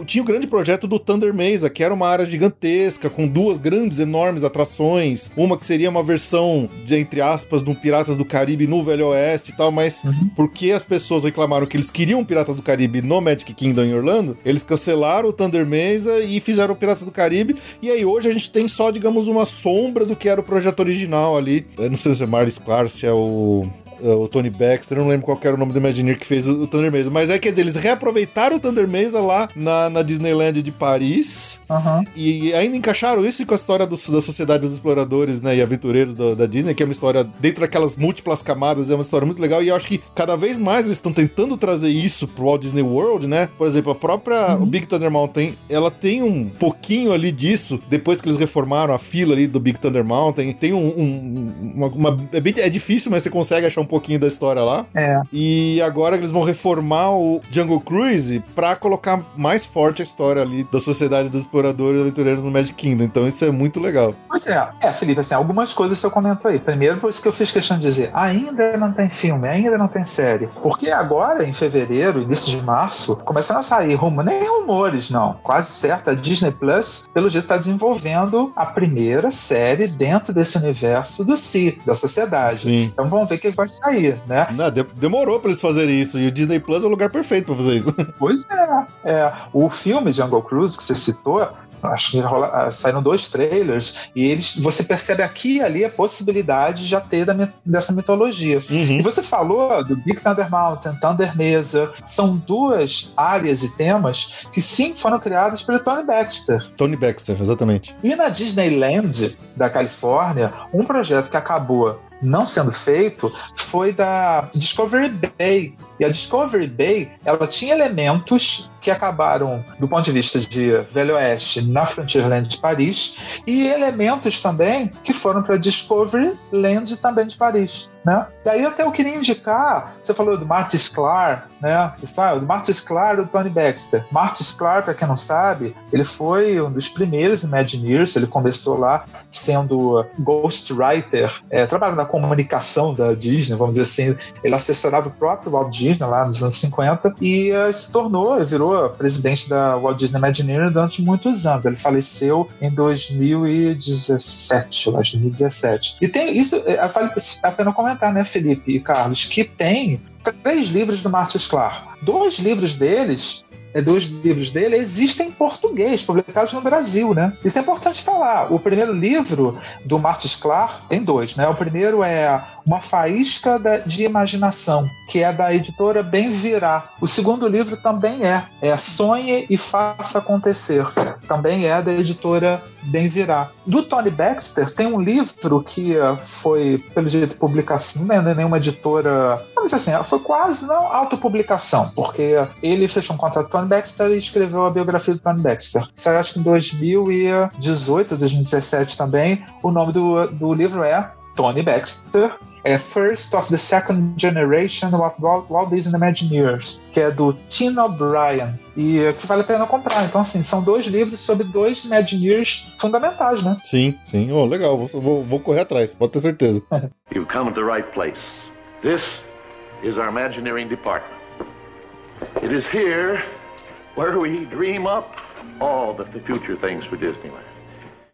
Tinha o grande projeto do Thunder Mesa, que era uma área gigantesca, com duas grandes, enormes atrações. Uma que seria uma versão, de, entre aspas, do Piratas do Caribe no Velho Oeste e tal, mas uhum. porque as pessoas reclamaram que eles queriam Piratas do Caribe no Magic Kingdom em Orlando, eles cancelaram o Thunder Mesa e fizeram Piratas do Caribe. E aí hoje a gente tem só, digamos, uma sombra do que era o projeto original ali. Eu não sei se é Marlis Clark, se é o o Tony Baxter, eu não lembro qual era o nome do Imagineer que fez o, Thunder Mesa. Mas é, quer dizer, eles reaproveitaram o Thunder Mesa lá na, na Disneyland de Paris uhum. e ainda encaixaram isso com a história do, da Sociedade dos Exploradores né, e Aventureiros do, da Disney, que é uma história dentro daquelas múltiplas camadas, é uma história muito legal. E eu acho que cada vez mais eles estão tentando trazer isso pro Walt Disney World, né? Por exemplo, a própria uhum. Big Thunder Mountain, ela tem um pouquinho ali disso, depois que eles reformaram a fila ali do Big Thunder Mountain. Tem um. um uma, uma, é, bem, é difícil, mas você consegue achar um pouquinho da história lá. É. E agora eles vão reformar o Jungle Cruise pra colocar mais forte a história ali da Sociedade dos Exploradores e Aventureiros no Magic Kingdom. Então isso é muito legal. Pois é. É, Felipe, assim, algumas coisas eu comento aí. Primeiro, por isso que eu fiz questão de dizer, ainda não tem filme, ainda não tem série. Porque agora, em fevereiro, início de março, começando a sair rumo, nem rumores, não. Quase certo, a Disney Plus, pelo jeito, está desenvolvendo a primeira série dentro desse universo do Si, da sociedade. Sim. Então vamos ver o que vai sair, né? Não, de- demorou pra eles fazerem isso. E o Disney Plus é o lugar perfeito pra fazer isso. (laughs) Pois é. é. O filme Jungle Cruise que você citou, acho que rola, ah, saíram dois trailers e eles, você percebe aqui e ali a possibilidade de já ter da, dessa mitologia. E Uhum. você falou do Big Thunder Mountain, Thunder Mesa, são duas áreas e temas que sim foram criadas pelo Tony Baxter. Tony Baxter, exatamente. E na Disneyland da Califórnia, um projeto que acabou não sendo feito foi da Discovery Bay. E a Discovery Bay, ela tinha elementos que acabaram, do ponto de vista de Velho Oeste, na Frontierland de Paris, e elementos também que foram para Discovery Land também de Paris. Né? Daí até eu queria indicar, você falou do Marty Sklar, né? Você sabe, do Marty Sklar e do Tony Baxter. Marty Sklar, para quem não sabe, ele foi um dos primeiros Imagineers, ele começou lá sendo ghostwriter, é, trabalhando na comunicação da Disney, vamos dizer assim, ele assessorava o próprio Walt Disney lá nos anos 50 e eh, se tornou, virou presidente da Walt Disney Imagineering durante muitos anos. Ele faleceu em 2017, eu acho, 2017. E tem isso, vale a pena comentar, né, Felipe e Carlos, que tem três livros do Martin Sklar. Dois livros deles é, dois livros dele existem em português, publicados no Brasil, né? Isso é importante falar. O primeiro livro do Martin Sklar tem dois, né? O primeiro é Uma Faísca de Imaginação, que é da editora Bem Virá. O segundo livro também é, é Sonhe e Faça Acontecer, também é da editora Bem Virá. Do Tony Baxter tem um livro que eh, foi, pelo jeito, publicação, não é nenhuma editora, vamos assim, foi quase não autopublicação, porque ele fechou um contrato com Tony Baxter e escreveu a biografia do Tony Baxter. Saiu acho que em 2018, 2017 também. O nome do, do livro é Tony Baxter. É First of the Second Generation of Walt Disney Imagineers, que é do Tim O'Brien, e eh, que vale a pena comprar. Então, assim, são dois livros sobre dois Imagineers fundamentais, né? Sim, sim. Oh, legal. Vou, vou, vou correr atrás, pode ter certeza. (laughs) You've come at the right place. This is our Imagineering department. It is here where we dream up all the, the future things for Disneyland.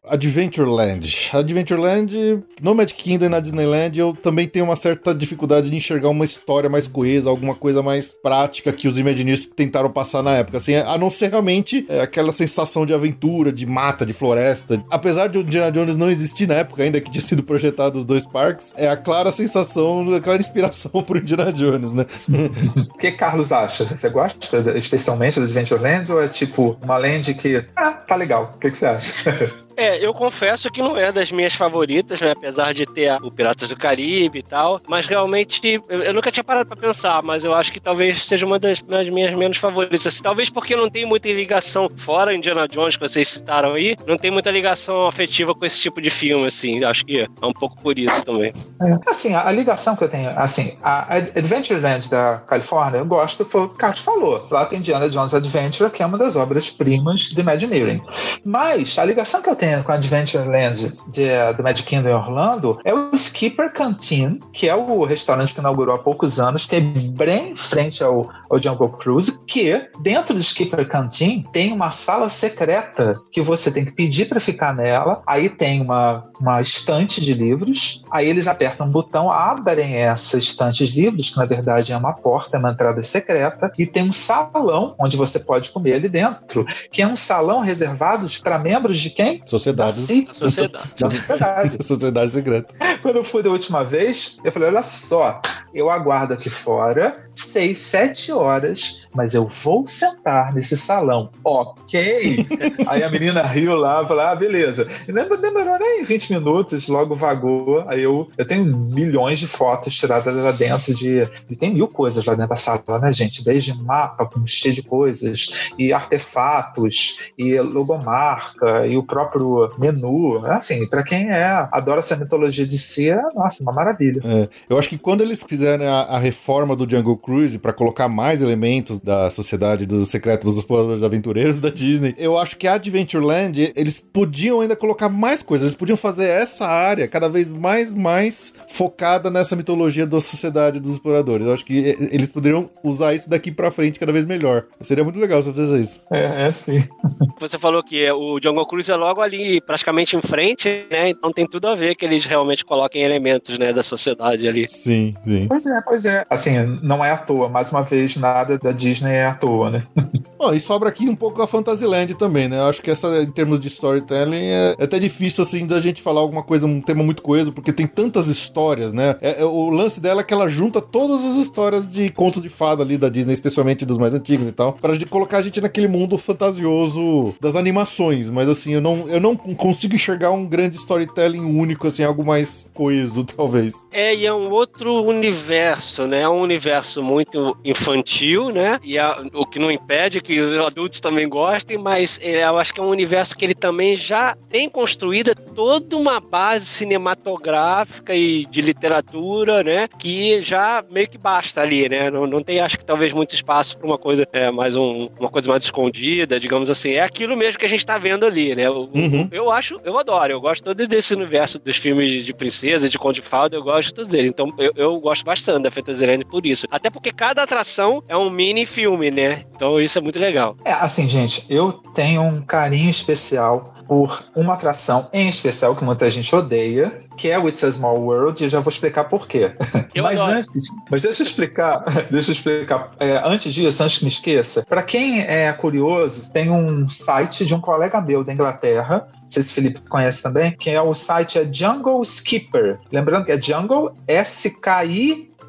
Adventureland. Adventureland, no Magic Kingdom e na Disneyland, eu também tenho uma certa dificuldade de enxergar uma história mais coesa, alguma coisa mais prática que os Imagineers tentaram passar na época. Assim, a não ser realmente é, aquela sensação de aventura, de mata, de floresta. Apesar de o Indiana Jones não existir na época, ainda que tinha sido projetado os dois parques, é a clara sensação, a clara inspiração (laughs) pro Indiana Jones, né? (laughs) O que Carlos acha? Você gosta especialmente do Adventureland ou é tipo uma land que. Ah, tá legal. O que, que você acha? (laughs) É, eu confesso que não é das minhas favoritas, né? Apesar de ter o Piratas do Caribe e tal. Mas realmente, eu, eu nunca tinha parado pra pensar, mas eu acho que talvez seja uma das, das minhas menos favoritas. Assim, talvez porque não tem muita ligação, fora Indiana Jones, que vocês citaram aí, não tem muita ligação afetiva com esse tipo de filme, assim. Acho que é um pouco por isso também. É, Assim, a, a ligação que eu tenho, assim, a Ad- Adventureland da Califórnia, eu gosto, foi o que o falou. Lá tem Indiana Jones Adventure, que é uma das obras-primas do Imagineering. Mas a ligação que eu tenho com a Adventureland de, do Magic Kingdom em Orlando é o Skipper Canteen, que é o restaurante que inaugurou há poucos anos, que é bem em frente ao, ao Jungle Cruise, que dentro do Skipper Canteen tem uma sala secreta que você tem que pedir para ficar nela. Aí tem uma, uma estante de livros. Aí eles apertam um botão, abrem essa estante de livros, que na verdade é uma porta, é uma entrada secreta, e tem um salão onde você pode comer ali dentro, que é um salão reservado para membros de quem? Sociedades. Da, Da sociedade. (laughs) da sociedade. Sociedade secreta. Quando eu fui da última vez, eu falei: olha só, eu aguardo aqui fora. Seis, sete horas, mas eu vou sentar nesse salão. Ok. (laughs) aí a menina riu lá, falou: ah, beleza. E demorou nem 20 minutos, logo vagou. Aí eu, eu tenho milhões de fotos tiradas lá dentro de. E tem mil coisas lá dentro da sala, né, gente? Desde mapa com cheio de coisas, e artefatos, e logomarca, e o próprio menu. Assim, para quem é, adora essa mitologia de ser, nossa, uma maravilha. É, eu acho que quando eles fizeram a, a reforma do Jungle Cruise para colocar mais elementos da sociedade dos secretos dos exploradores aventureiros da Disney, eu acho que a Adventureland, eles podiam ainda colocar mais coisas, eles podiam fazer essa área cada vez mais, mais focada nessa mitologia da sociedade dos exploradores. Eu acho que eles poderiam usar isso daqui para frente cada vez melhor. Seria muito legal se fizesse isso. É, é sim. (laughs) Você falou que o Jungle Cruise é logo ali, praticamente em frente, né? Então tem tudo a ver que eles realmente coloquem elementos, né, da sociedade ali. Sim, sim. Pois é, pois é. Assim, não é à toa. Mais uma vez, nada da Disney é à toa, né? (laughs) Bom, e sobra aqui um pouco a Fantasyland também, né? Eu acho que essa, em termos de storytelling, é, é até difícil, assim, da gente falar alguma coisa, um tema muito coeso, porque tem tantas histórias, né? É, é, o lance dela é que ela junta todas as histórias de contos de fada ali da Disney, especialmente dos mais antigos e tal, para colocar a gente naquele mundo fantasioso das animações. Mas, assim, eu não, eu não consigo enxergar um grande storytelling único, assim, algo mais coeso, (laughs) talvez. É, e é um outro universo, né? É um universo muito infantil, né? E a, o que não impede que os adultos também gostem, mas é, eu acho que é um universo que ele também já tem construída toda uma base cinematográfica e de literatura, né? Que já meio que basta ali, né? Não, não tem, acho que talvez muito espaço para uma coisa é, mais um, uma coisa mais escondida, digamos assim. É aquilo mesmo que a gente tá vendo ali, né? Eu, Uhum. eu acho, eu adoro, eu gosto todo desse universo dos filmes de, de princesa, de conto de fada, eu gosto de todos eles. Então eu, eu gosto bastante da Fantasyland por isso. Até porque cada atração é um mini filme, né? Então isso é muito legal. É, assim, gente, eu tenho um carinho especial por uma atração em especial que muita gente odeia, que é o It's a Small World, e eu já vou explicar por quê. Eu mas adoro. antes, mas deixa eu explicar, (laughs) deixa eu explicar. É, antes disso, antes que me esqueça, para quem é curioso, tem um site de um colega meu da Inglaterra, não sei se o Felipe conhece também, que é o site é Jungle Skipper. Lembrando que é Jungle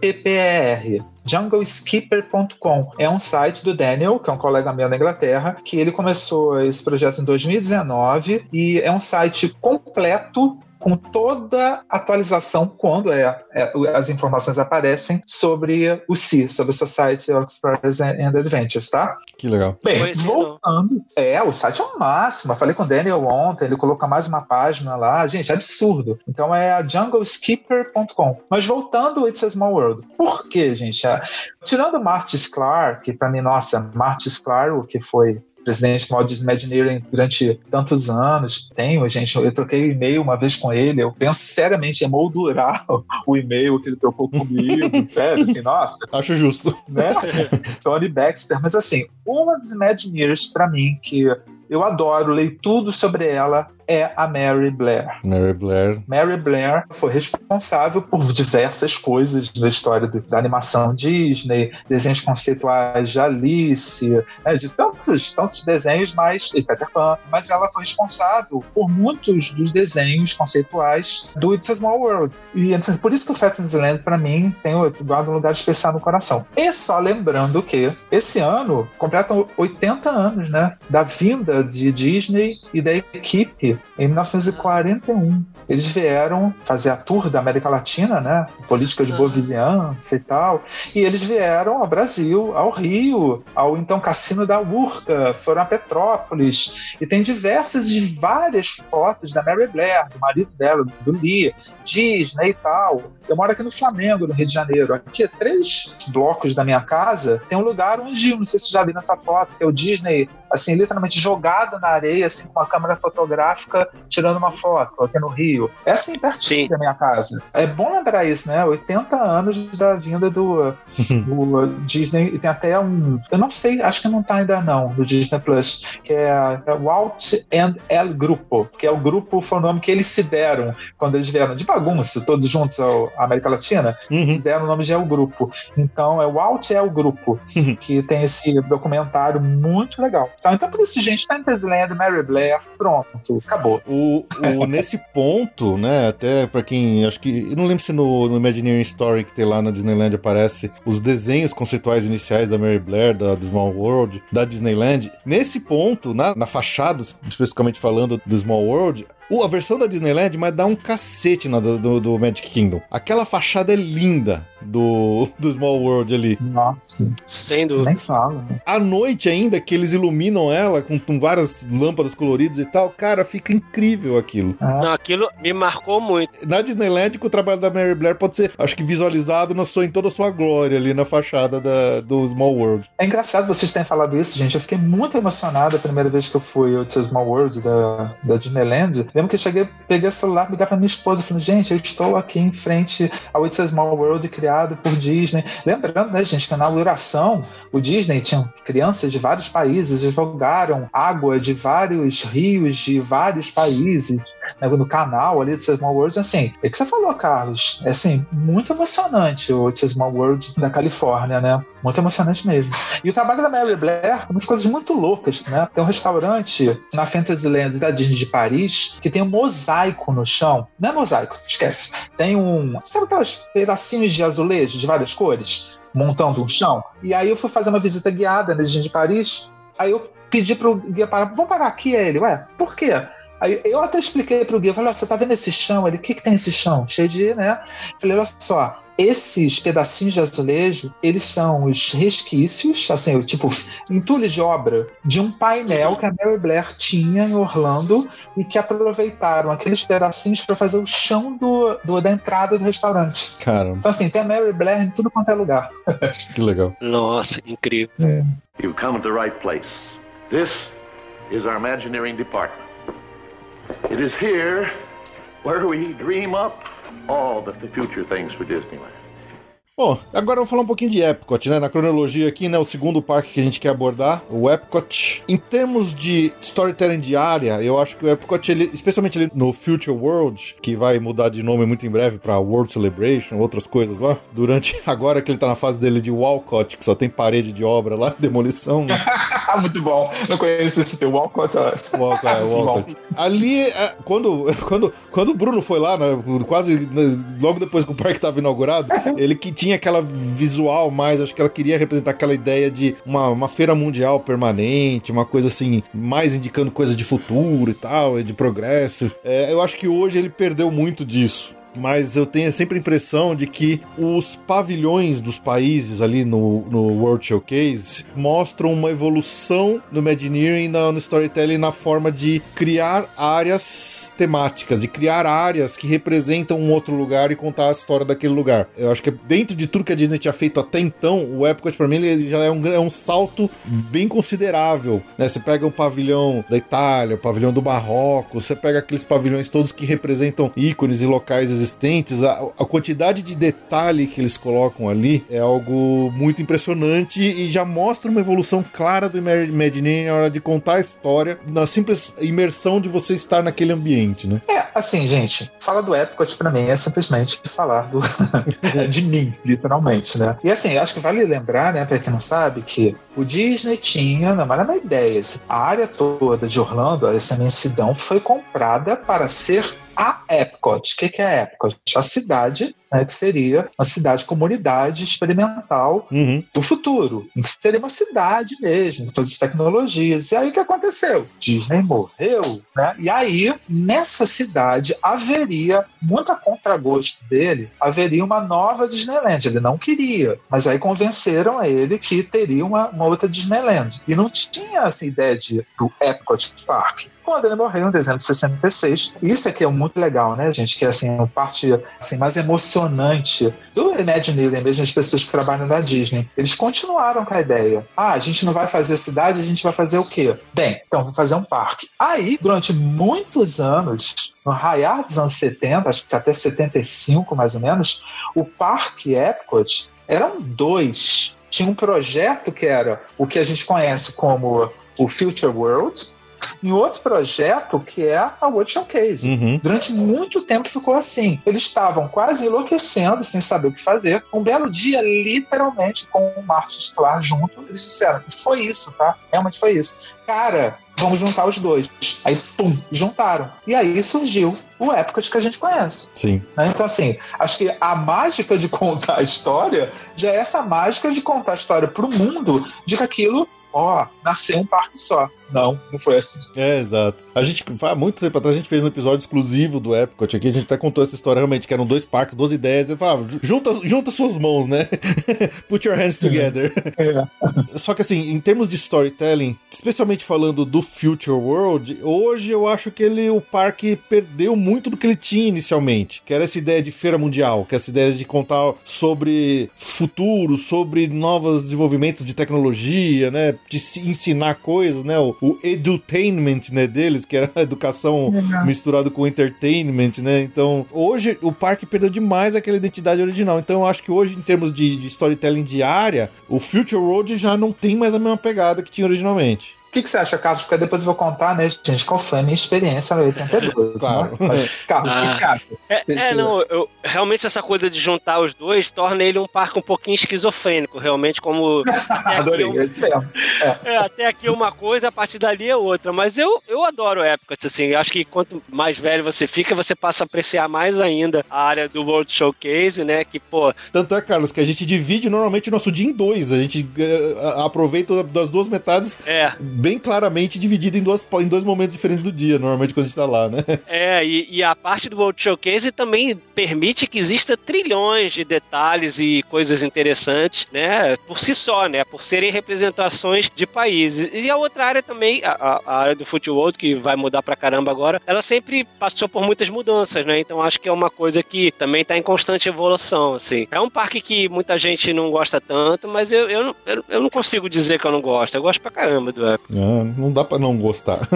S-K-I-P-P-E-R jungleskipper.com. É um site do Daniel, que é um colega meu da Inglaterra, que ele começou esse projeto em 2019 e é um site completo com toda atualização quando é, é, as informações aparecem sobre o C, sobre o Society of Explorers and Adventures, tá? Que legal. Bem, voltando. É, o site é o máximo. Eu falei com o Daniel ontem, ele colocou mais uma página lá. Gente, é absurdo. Então é a jungleskipper.com. Mas voltando It's a Small World. Por quê, gente? Ah, Tirando Martis Clark, que pra mim, nossa, Martis Clark, que foi presidente do Walt Imagineering durante tantos anos. Tenho, gente, eu troquei e-mail uma vez com ele, eu penso seriamente em moldurar (laughs) o e-mail que ele trocou comigo, (laughs) sério, assim, nossa, Acho justo. né? (laughs) Tony Baxter, mas assim, uma das Imagineers para mim que eu adoro, leio tudo sobre ela, é a Mary Blair. Mary Blair. Mary Blair foi responsável por diversas coisas da história do- da animação Disney, desenhos conceituais de Alice, né, de tantos, tantos desenhos, mas e Peter Pan. Mas ela foi responsável por muitos dos desenhos conceituais do It's a Small World. E então, por isso que o Fantasyland, para mim, tem guarda um lugar especial no coração. E só lembrando que esse ano completam 80 anos, né, da vinda de Disney e da equipe em 1941. Eles vieram fazer a tour da América Latina, né? Política de boa vizinhança e tal. E eles vieram ao Brasil, ao Rio, ao então Cassino da Urca, foram a Petrópolis. E tem diversas e várias fotos da Mary Blair, do marido dela, do Lee, Disney e tal. Eu moro aqui no Flamengo, no Rio de Janeiro. Aqui, a três blocos da minha casa, tem um lugar onde, não sei se você já viu nessa foto, que é o Disney, assim, literalmente jogado na areia, assim, com uma câmera fotográfica, tirando uma foto, aqui no Rio. É assim, pertinho Sim. da minha casa. É bom lembrar isso, né? 80 anos da vinda do, do Disney, e tem até um. Eu não sei, acho que não tá ainda não, do Disney Plus, que é, é Walt and El Grupo, que é o grupo, foi o nome que eles se deram quando eles vieram de bagunça, todos juntos ao- à América Latina, se Uhum. deram o nome de El Grupo. Então é Walt El Grupo, que tem esse documentário muito legal. Então, então por isso, gente, Fantasyland, Mary Blair, pronto, acabou. O, o, (laughs) nesse ponto, né, até pra quem, acho que, eu não lembro se no, no Imagineering Story que tem lá na Disneyland aparece os desenhos conceituais iniciais da Mary Blair, da, do Small World, da Disneyland. Nesse ponto, na, na fachada, especificamente falando do Small World, a versão da Disneyland, mas dá um cacete na do, do, do, Magic Kingdom. Aquela fachada é linda do, (laughs) do Small World ali. Nossa. Sem dúvida. Nem falo. À noite ainda, que eles iluminam ela com, com várias lâmpadas coloridas e tal, cara, fica incrível aquilo. É. Não, aquilo me marcou muito. Na Disneyland, o trabalho da Mary Blair pode ser, acho que visualizado na sua, em toda a sua glória ali na fachada da, do Small World. É engraçado vocês terem falado isso, gente. Eu fiquei muito emocionado a primeira vez que eu fui ao Small World da, da Disneyland Lembro que eu cheguei, peguei o celular, ligar pra minha esposa, falando, gente, eu estou aqui em frente ao It's a Small World criado por Disney. Lembrando, né, gente, que na inauguração, o Disney tinha crianças de vários países, e jogaram água de vários rios de vários países né, no canal ali do It's a Small World. Assim, é que você falou, Carlos, é assim, muito emocionante o It's a Small World da Califórnia, né? Muito emocionante mesmo. E o trabalho da Mary Blair tem umas coisas muito loucas, né? Tem um restaurante na Fantasyland da Disney de Paris que tem um mosaico no chão. Não é mosaico, esquece. Tem um. Sabe aquelas pedacinhos de azulejo de várias cores? Montando um chão? E aí eu fui fazer uma visita guiada na Disney de Paris. Aí eu pedi pro guia parar. Vamos parar aqui, ele. Ué, por quê? Aí eu até expliquei pro guia, falei, você tá vendo esse chão? Ele, o que que tem esse chão? Cheio de, né? Falei, olha só, esses pedacinhos de azulejo, eles são os resquícios, assim, tipo, (laughs) entulho de obra de um painel que a Mary Blair tinha em Orlando e que aproveitaram aqueles pedacinhos para fazer o chão do, do, da entrada do restaurante. Caramba. Então, assim, tem a Mary Blair em tudo quanto é lugar. (laughs) que legal. Nossa, incrível. É. You've come to the right place. This is our Imagineering department. It is here where we dream up all the future things for Disneyland. Bom, agora vamos falar um pouquinho de Epcot, né? Na cronologia aqui, né? O segundo parque que a gente quer abordar, o Epcot. Em termos de storytelling diária, eu acho que o Epcot, ele, especialmente ele no Future World, que vai mudar de nome muito em breve para World Celebration, outras coisas lá. Durante (laughs) agora que ele tá na fase dele de Walcott, que só tem parede de obra lá, (laughs) demolição. Né? (laughs) muito bom. Não conheço esse teu Walcott. Walcott, é, Walcott. Ali, é, quando, quando, quando o Bruno foi lá, né, quase né, logo depois que o parque tava inaugurado, ele que tinha tinha aquela visual mais, acho que ela queria representar aquela ideia de uma, uma feira mundial permanente, uma coisa assim, mais indicando coisa de futuro e tal, de progresso. É, eu acho que hoje ele perdeu muito disso mas eu tenho sempre a impressão de que os pavilhões dos países ali no, no World Showcase mostram uma evolução no Imagineering, no, no storytelling, na forma de criar áreas temáticas, de criar áreas que representam um outro lugar e contar a história daquele lugar. Eu acho que dentro de tudo que a Disney tinha feito até então, o Epcot para mim ele já é um, é um salto bem considerável. Né? Você pega o pavilhão da Itália, o pavilhão do Marrocos, você pega aqueles pavilhões todos que representam ícones e locais existentes, a, a, quantidade de detalhe que eles colocam ali é algo muito impressionante e já mostra uma evolução clara do Imagineering na hora de contar a história, na simples imersão de você estar naquele ambiente, né? É, assim, gente, fala do Epcot pra mim é simplesmente falar do, (laughs) de mim, literalmente, né? E assim, acho que vale lembrar, né, pra quem não sabe, que o Disney tinha, não, era uma ideia, a área toda de Orlando, essa imensidão, foi comprada para ser a Epcot. O que, é a Epcot? A cidade, né, que seria uma cidade comunidade experimental uhum. do futuro, em que seria uma cidade mesmo, com todas as tecnologias. E aí o que aconteceu? Disney morreu, né? E aí, nessa cidade, haveria, muito a contragosto dele, haveria uma nova Disneyland. Ele não queria, mas aí convenceram ele que teria uma, uma outra Disneyland. E não tinha essa ideia de, do Epcot Park quando ele morreu em dezembro de 66. Isso aqui é muito legal, né, gente? Que é assim, a parte assim, mais emocionante do Imagineering, mesmo as pessoas que trabalham na Disney. Eles continuaram com a ideia. Ah, a gente não vai fazer cidade, a gente vai fazer o quê? Bem, então vamos fazer um parque. Aí, durante muitos anos, no raiar dos anos 70, acho que até 75 mais ou menos, o Parque Epcot eram dois. Tinha um projeto que era o que a gente conhece como o Future World, em outro projeto que é a World Showcase. Uhum. Durante muito tempo ficou assim. Eles estavam quase enlouquecendo, sem saber o que fazer. Um belo dia, literalmente, com o Márcio Sklar junto, eles disseram: foi isso, tá? Realmente foi isso. Cara, vamos juntar os dois. Aí, pum, juntaram. E aí surgiu o Epcot que a gente conhece. Sim. né? Então, assim, acho que a mágica de contar a história já é essa mágica de contar a história para o mundo de que aquilo, ó, nasceu um parque só. Não, não foi assim. É, exato. A gente, há muito tempo atrás, a gente fez um episódio exclusivo do Epcot aqui, a gente até contou essa história realmente, que eram dois parques, duas ideias, e falava, junta, junta suas mãos, né? (laughs) Put your hands together. É. Só que assim, em termos de storytelling, especialmente falando do Future World, hoje eu acho que ele, o parque perdeu muito do que ele tinha inicialmente, que era essa ideia de feira mundial, que é essa ideia de contar sobre futuro, sobre novos desenvolvimentos de tecnologia, né, de se ensinar coisas, né, o, o edutainment, né, deles, que era a educação misturado com entertainment, né, então hoje o parque perdeu demais aquela identidade original, então eu acho que hoje em termos de, de storytelling diária, o Future World já não tem mais a mesma pegada que tinha originalmente. O que, que você acha, Carlos? Porque depois eu vou contar, né, gente, qual foi a minha experiência no 82. Claro. Né? Mas, Carlos, o que, que você acha? É, Você- é, não, eu- realmente essa coisa de juntar os dois torna ele um parque um pouquinho esquizofrênico, realmente, como. (laughs) até aqui Adorei, um- é mesmo. É, até aqui é uma coisa, a partir dali é outra. Mas eu, eu adoro Epcot, assim. Eu acho que quanto mais velho você fica, você passa a apreciar mais ainda a área do World Showcase, né? Que, pô, Tanto é, Carlos, que a gente divide normalmente o nosso dia em dois. A gente a- aproveita das duas metades é. Bem claramente dividido em, duas, em dois momentos diferentes do dia, normalmente quando a gente tá lá, né? (laughs) É, e, e a parte do World Showcase também permite que exista trilhões de detalhes e coisas interessantes, né? Por si só, né? Por serem representações de países. E a outra área também, a, a- área do Foot World, que vai mudar pra caramba agora, ela sempre passou por muitas mudanças, né? Então acho que é uma coisa que também tá em constante evolução, assim. É um parque que muita gente não gosta tanto, mas eu, eu, eu, eu não consigo dizer que eu não gosto. Eu gosto pra caramba do Epcot. Ah, não dá pra não gostar. (laughs)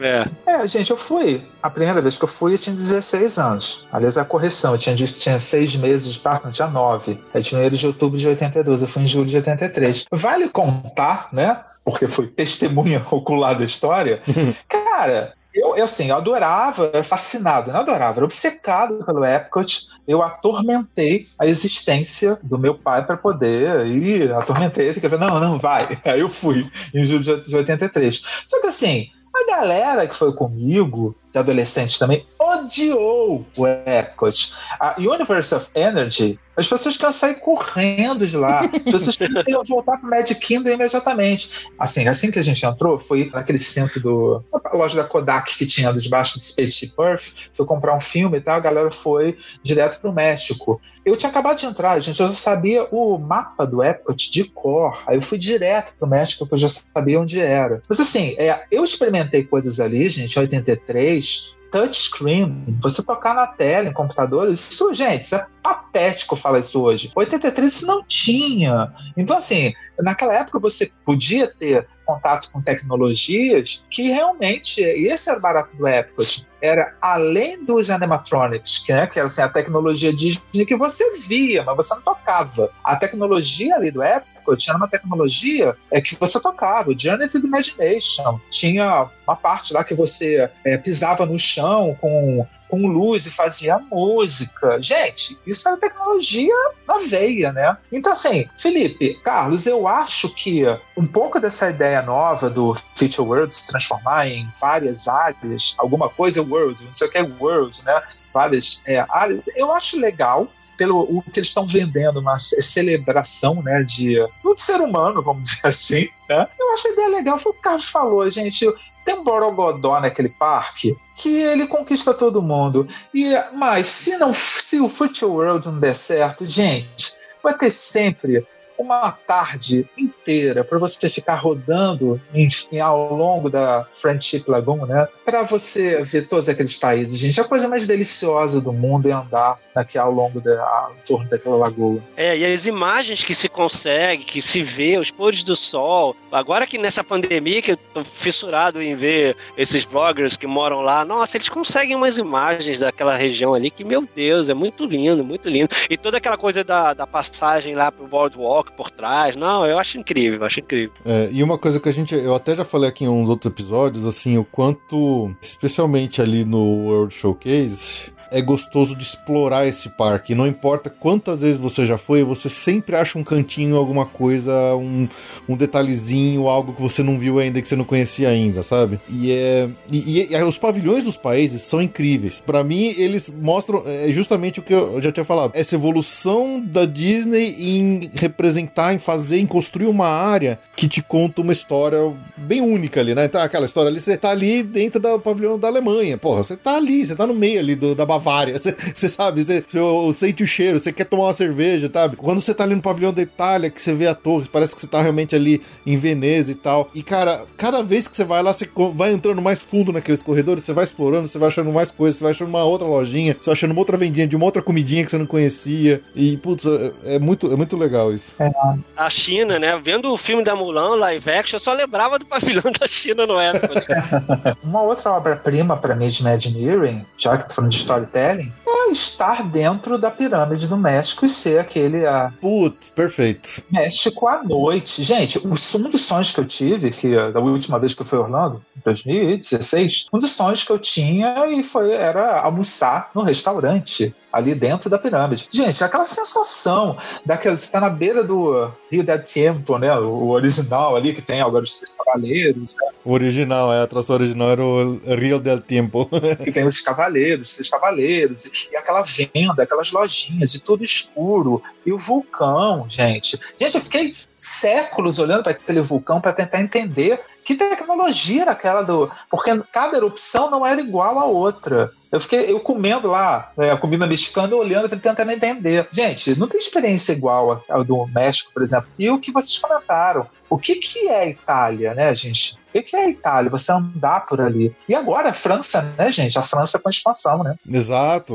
É. É, gente, eu fui. A primeira vez que eu fui, eu tinha 16 anos. Aliás, a correção, eu tinha, tinha seis meses de parque, não tinha nove. É de 1 de outubro de 82, eu fui em julho de 83. Vale contar, né? Porque foi testemunha (laughs) ocular da história. (laughs) Cara, eu, eu, assim, eu adorava, eu era fascinado, não adorava, era obcecado pelo Epcot. Eu atormentei a existência do meu pai para poder ir, atormentei ele, que não, não, vai. (laughs) Aí eu fui em julho de 83. Só que assim, a galera que foi comigo, de adolescente também, odiou o Epcot. A Universe of Energy, as pessoas queriam sair correndo de lá. As (laughs) pessoas queriam voltar para Magic Kingdom imediatamente. Assim, assim que a gente entrou, foi naquele centro do. A loja da Kodak que tinha debaixo do Spaceship Earth, foi comprar um filme e tal, a galera foi direto para o México. Eu tinha acabado de entrar, gente, eu já sabia o mapa do Epcot de cor. Aí eu fui direto para o México, porque eu já sabia onde era. Mas assim, é, eu experimentei coisas ali, gente, em 83, touchscreen, você tocar na tela em computadores, isso, gente, isso é patético falar isso hoje. 83 isso não tinha. Então, assim, naquela época você podia ter contato com tecnologias que realmente, e esse era o barato do Epcot, era além dos animatronics, que, né, que era assim, a tecnologia Disney que você via, mas você não tocava. A tecnologia ali do Epcot era uma tecnologia é, que você tocava, o Journey to the Imagination. Tinha uma parte lá que você é, pisava no chão com com luz e fazia música. Gente, isso é tecnologia na veia, né? Então, assim, Felipe, Carlos, eu acho que um pouco dessa ideia nova do Future World se transformar em várias áreas, alguma coisa World, não sei o que é World, né? Várias é, áreas, eu acho legal pelo o que eles estão vendendo, uma celebração, né, de ser humano, vamos (laughs) dizer assim, né? Eu acho a ideia legal, foi o que o Carlos falou, gente, tem um borogodó naquele parque que ele conquista todo mundo. E mas se não, se o Future World não der certo, gente, vai ter sempre uma tarde inteira para você ficar rodando em, ao longo da Friendship Lagoon, né? Para você ver todos aqueles países, gente. A coisa mais deliciosa do mundo é andar aqui ao longo da em torno daquela lagoa. É, e as imagens que se consegue, que se vê, os pôres do sol. Agora que nessa pandemia que eu tô fissurado em ver esses bloggers que moram lá, nossa, eles conseguem umas imagens daquela região ali que, meu Deus, é muito lindo, muito lindo. E toda aquela coisa da, da passagem lá pro Boardwalk, por trás. Não, eu acho incrível, eu acho incrível. É, e uma coisa que a gente, eu até já falei aqui em uns outros episódios, assim, o quanto, especialmente ali no World Showcase, é gostoso de explorar esse parque. Não importa quantas vezes você já foi, você sempre acha um cantinho, alguma coisa, um, um detalhezinho, algo que você não viu ainda, que você não conhecia ainda, sabe? E é. E, e os pavilhões dos países são incríveis. Para mim, eles mostram é justamente o que eu já tinha falado. Essa evolução da Disney em representar, em fazer, em construir uma área que te conta uma história bem única ali, né? Então, aquela história ali, você tá ali dentro do pavilhão da Alemanha. Porra, você tá ali, você tá no meio ali do, da Bavária. (laughs) Você sabe, você sente o cheiro, você quer tomar uma cerveja, sabe? Quando você tá ali no pavilhão da Itália, que você vê a torre, parece que você tá realmente ali em Veneza e tal. E, cara, cada vez que você vai lá, você vai entrando mais fundo naqueles corredores, você vai explorando, você vai achando mais coisas, você vai achando uma outra lojinha, você vai achando uma outra vendinha de uma outra comidinha que você não conhecia. E, putz, é, é muito, é muito legal isso. É. A China, né? Vendo o filme da Mulan, live action, eu só lembrava do pavilhão (laughs) da China no Epcot. (laughs) uma outra obra-prima para mim de Imagineering, já que tô falando de história storytelling é estar dentro da pirâmide do México e ser aquele. A... Putz, perfeito. México à noite. Gente, um dos sonhos que eu tive, que da última vez que eu fui a Orlando, em 2016, um dos sonhos que eu tinha e foi, era almoçar no restaurante ali dentro da pirâmide. Gente, aquela sensação daquela. Você tá na beira do Rio del Tempo, né? O original ali, que tem agora os Três Cavaleiros. Né? O original, é, a atração original era o Rio del Tempo. (laughs) que tem os Cavaleiros, os Três Cavaleiros, e aquela venda, aquelas lojinhas, e tudo escuro. E o vulcão, gente. Gente, eu fiquei séculos olhando para aquele vulcão para tentar entender que tecnologia era aquela do. Porque cada erupção não era igual a outra. Eu fiquei eu comendo lá né, a comida mexicana, olhando, tentando entender. Gente, não tem experiência igual ao do México, por exemplo. E o que vocês comentaram? O que, que é a Itália, né, gente? O que, que é a Itália? Você andar por ali. E agora a França, né, gente? A França com a expansão, né? Exato.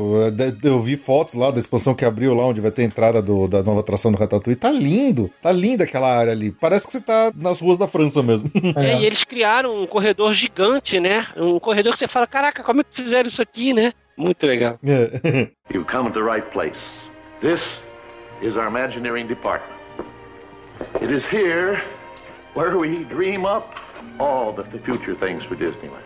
Eu vi fotos lá da expansão que abriu lá, onde vai ter a entrada do, da nova atração do Ratatouille. Tá lindo. Tá linda aquela área ali. Parece que você tá nas ruas da França mesmo. É, (laughs) e eles criaram um corredor gigante, né? Um corredor que você fala, caraca, como é que fizeram isso aqui? Né? Muito legal. É. (laughs) You've come to the right place. This is our Imagineering department. It is here where we dream up all the future things for Disneyland.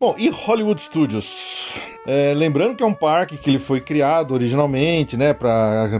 Bom, e Hollywood Studios? É, lembrando que é um parque que ele foi criado originalmente, né, para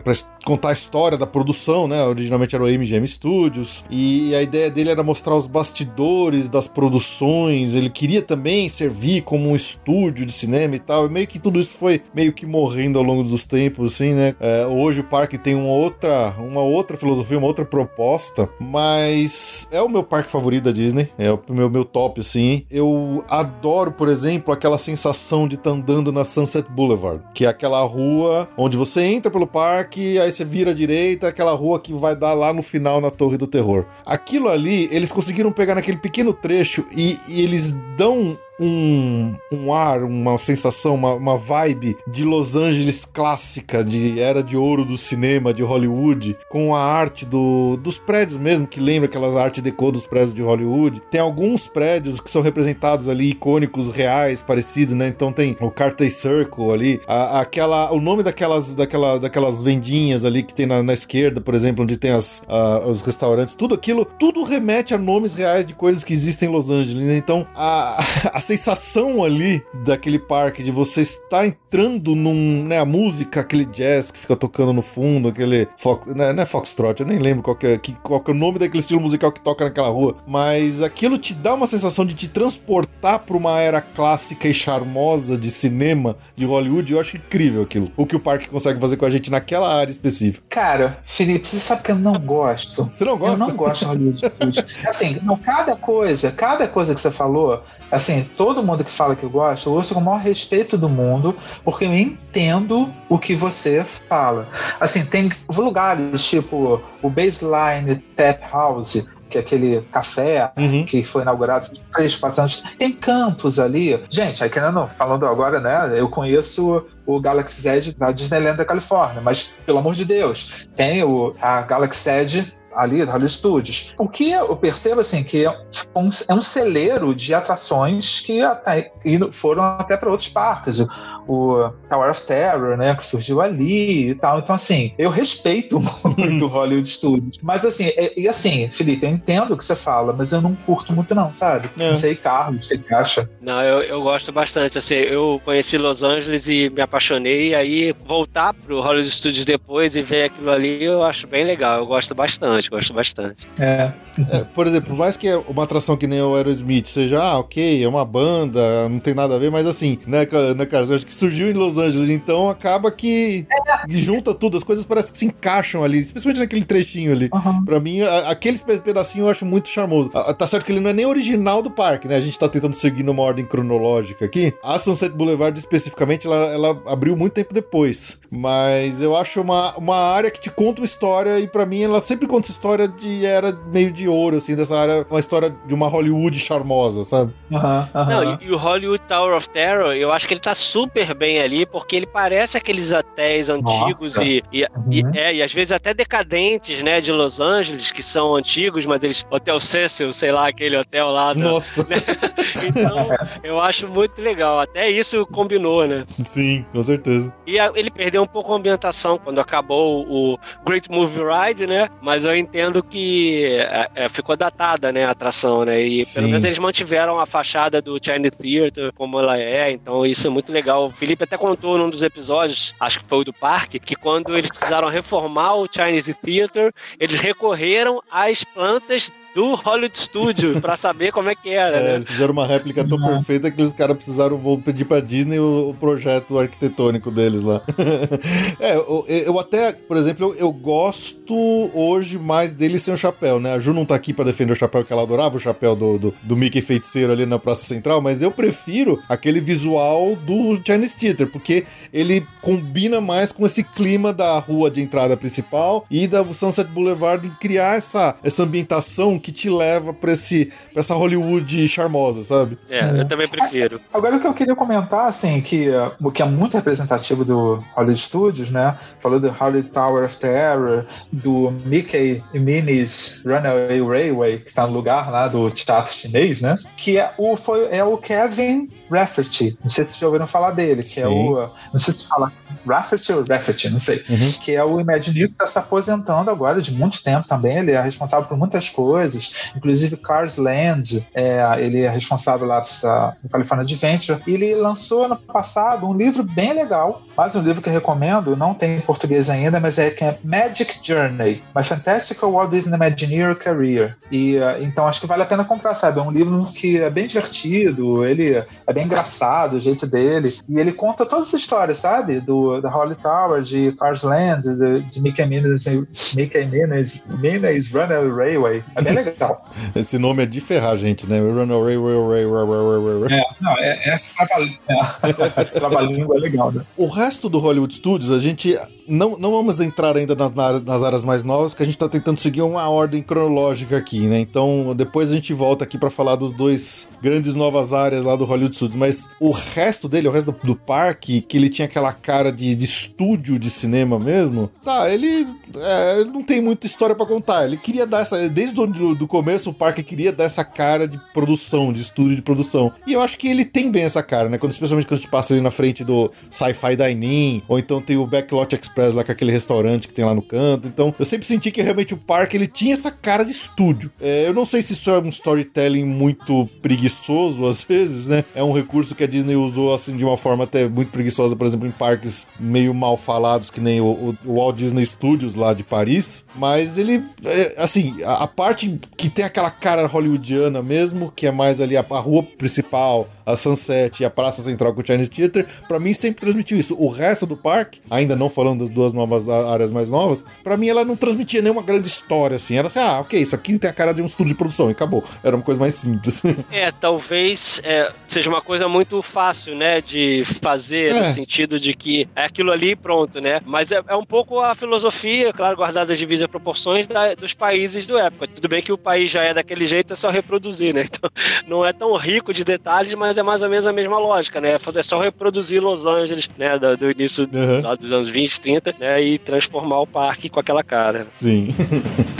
contar a história da produção, né? Originalmente era o MGM Studios e a ideia dele era mostrar os bastidores das produções. Ele queria também servir como um estúdio de cinema e tal. E meio que tudo isso foi meio que morrendo ao longo dos tempos, assim, né? É, hoje o parque tem uma outra, uma outra filosofia, uma outra proposta, mas é o meu parque favorito da Disney. É o meu meu top, assim. Eu adoro, por exemplo, aquela sensação de estar andando andando na Sunset Boulevard, que é aquela rua onde você entra pelo parque, aí você vira à direita, aquela rua que vai dar lá no final na Torre do Terror. Aquilo ali, eles conseguiram pegar naquele pequeno trecho e, e eles dão um, um ar, uma sensação, uma, uma vibe de Los Angeles clássica, de era de ouro do cinema, de Hollywood, com a arte do, dos prédios mesmo, que lembra aquelas arte deco dos prédios de Hollywood. Tem alguns prédios que são representados ali, icônicos, reais, parecidos, né? Então tem o Carthay Circle ali, a, aquela, o nome daquelas, daquela, daquelas vendinhas ali que tem na, na esquerda, por exemplo, onde tem as, a, os restaurantes, tudo aquilo, tudo remete a nomes reais de coisas que existem em Los Angeles. Né? Então, a, (laughs) a sensação ali daquele parque de você estar entrando num, né, a música, aquele jazz que fica tocando no fundo, aquele fox, né, não é foxtrot, eu nem lembro qual que, é, que, qual que é o nome daquele estilo musical que toca naquela rua, mas aquilo te dá uma sensação de te transportar para uma era clássica e charmosa de cinema de Hollywood, eu acho incrível aquilo. O que o parque consegue fazer com a gente naquela área específica. Cara, Felipe, você sabe que eu não gosto. Você não gosta? Eu não gosto de Hollywood Assim, não, cada coisa, cada coisa que você falou, assim, todo mundo que fala que gosta, eu ouço com o maior respeito do mundo, porque eu entendo o que você fala. Assim, tem lugares tipo o Baseline Tap House, que é aquele café uhum. que foi inaugurado há 3, 4 anos. Tem campos ali. Gente, aí querendo, falando agora, né? Eu conheço o Galaxy Z da Disneyland da Califórnia, mas pelo amor de Deus, tem o, a Galaxy Z ali, Hollywood Studios. O que eu percebo, assim, que é um, é um celeiro de atrações que, até, que foram até para outros parques. O, Tower of Terror, né, que surgiu ali e tal. Então, assim, eu respeito (laughs) muito Hollywood Studios. Mas, assim, é, e assim, Felipe, eu entendo o que você fala, mas eu não curto muito, não, sabe? É. Não sei, Carlos, o que você acha? Não, eu, eu gosto bastante. Assim, eu conheci Los Angeles e me apaixonei. Aí, voltar pro Hollywood Studios depois e ver aquilo ali, eu acho bem legal. Eu gosto bastante, gosto bastante. É. é por exemplo, mais que uma atração que nem o Aerosmith seja, ah, ok, é uma banda, não tem nada a ver, mas assim, né, né Carlos? Eu acho que surgiu em Los Angeles, então acaba que, que junta tudo, as coisas parecem que se encaixam ali, especialmente naquele trechinho ali. Uhum. Pra mim, aquele pedacinho eu acho muito charmoso. Tá certo que ele não é nem original do parque, né? A gente tá tentando seguir numa ordem cronológica aqui. A Sunset Boulevard, especificamente, ela, ela abriu muito tempo depois. Mas eu acho uma, uma área que te conta uma história, e para mim ela sempre conta essa história de era meio de ouro, assim, dessa área, uma história de uma Hollywood charmosa, sabe? Uhum, uhum. Não, e, e, o Hollywood Tower of Terror, eu acho que ele tá super bem ali, porque ele parece aqueles hotéis antigos e, e, uhum. e, é, e às vezes até decadentes, né, de Los Angeles, que são antigos, mas eles. Hotel Cecil, sei lá, aquele hotel lá. Nossa! Né? (laughs) então, eu acho muito legal. Até isso combinou, né? Sim, com certeza. E a, ele perdeu um pouco a ambientação quando acabou o Great Movie Ride, né? Mas eu entendo que é, ficou datada, né, a atração, né? E Sim. pelo menos eles mantiveram a fachada do Chinese Theater como ela é, então isso é muito legal. O Felipe até contou num dos episódios, acho que foi o do parque, que quando eles precisaram reformar o Chinese Theater, eles recorreram às plantas do Hollywood Studio pra saber como é que era. É, né? eles fizeram uma réplica tão uhum. perfeita que os caras precisaram pedir pra Disney o, o projeto arquitetônico deles lá. (laughs) é, eu, eu, até, por exemplo, eu, eu, gosto hoje mais dele sem o chapéu, né? A Ju não tá aqui pra defender o chapéu, que ela adorava o chapéu do, do, do Mickey feiticeiro ali na Praça Central, mas eu prefiro aquele visual do Chinese Theater, porque ele combina mais com esse clima da rua de entrada principal e da Sunset Boulevard em criar essa, essa ambientação que te leva pra, esse, pra essa Hollywood charmosa, sabe? É, eu também prefiro. Agora o que eu queria comentar, assim, que o que é muito representativo do Hollywood Studios, né? Falou do Hollywood Tower of Terror, do Mickey e Minnie's Runaway Railway, que tá no lugar lá do teatro chinês, né? Que é o, foi, é o Kevin Rafferty. Não sei se vocês já ouviram falar dele, que Sim. é o. Não sei se fala Rafferty ou Rafferty, não sei. Uhum. Que é o Imagineer que está se aposentando agora de muito tempo também. Ele é responsável por muitas coisas, inclusive Cars Land. É, ele é responsável lá no California Adventure. E ele lançou ano passado um livro bem legal, mais um livro que eu recomendo, não tem em português ainda, mas é que é Magic Journey, My Fantastical Walt Disney Imagineer Career. E uh, então acho que vale a pena comprar, sabe? É um livro que é bem divertido, ele é bem engraçado, o jeito dele. E ele conta todas as histórias, sabe? Do, da Holly Tower, de Cars Land, de, de Mickey Minnie's, Mickey Minnie's, Minnie's Railway. É bem legal. Esse nome é de ferrar, gente, né? Runaway Railway. É, não, é, é, é, (laughs) trava-língua é legal, né? O resto do Hollywood Studios, a gente não, não vamos entrar ainda nas, nas áreas mais novas, porque a gente tá tentando seguir uma ordem cronológica aqui, né? Então, depois a gente volta aqui para falar dos dois grandes novas áreas lá do Hollywood Studios. Mas o resto dele, o resto do, do parque, que ele tinha aquela cara de, de estúdio de cinema mesmo, tá, ele é, não tem muita história para contar. Ele queria dar essa. Desde o do, começo, o parque queria dar essa cara de produção, de estúdio de produção. E eu acho que ele tem bem essa cara, né? Quando, especialmente quando a gente passa ali na frente do Sci-Fi Dining, ou então tem o Backlot Express lá com aquele restaurante que tem lá no canto. Então, eu sempre senti que realmente o parque ele tinha essa cara de estúdio. É, eu não sei se isso é um storytelling muito preguiçoso às vezes, né? É um recurso que a Disney usou assim de uma forma até muito preguiçosa, por exemplo, em parques meio mal falados, que nem o, o Walt Disney Studios lá de Paris. Mas ele, é, assim, a, a, parte que tem aquela cara hollywoodiana mesmo, que é mais ali a, a rua principal, a Sunset e a Praça Central com o Chinese Theater, para mim sempre transmitiu isso. O resto do parque, ainda não falando das duas novas áreas mais novas, para mim ela não transmitia nenhuma grande história assim. Era assim, ah, ok, isso aqui tem a cara de um estúdio de produção e acabou. Era uma coisa mais simples. (laughs) É, talvez é, seja uma coisa muito fácil, né, de fazer, é. no sentido de que é aquilo ali pronto, né? Mas é, é um pouco a filosofia, claro, guardada as devidas proporções da, dos países do época. Tudo bem que o país já é daquele jeito, é só reproduzir, né? (laughs) Então, não é tão rico de detalhes, mas é mais ou menos a mesma lógica, né? É só reproduzir Los Angeles, né, do, do início uhum. dos anos 20, 30, né, e transformar o parque com aquela cara. Sim. (laughs)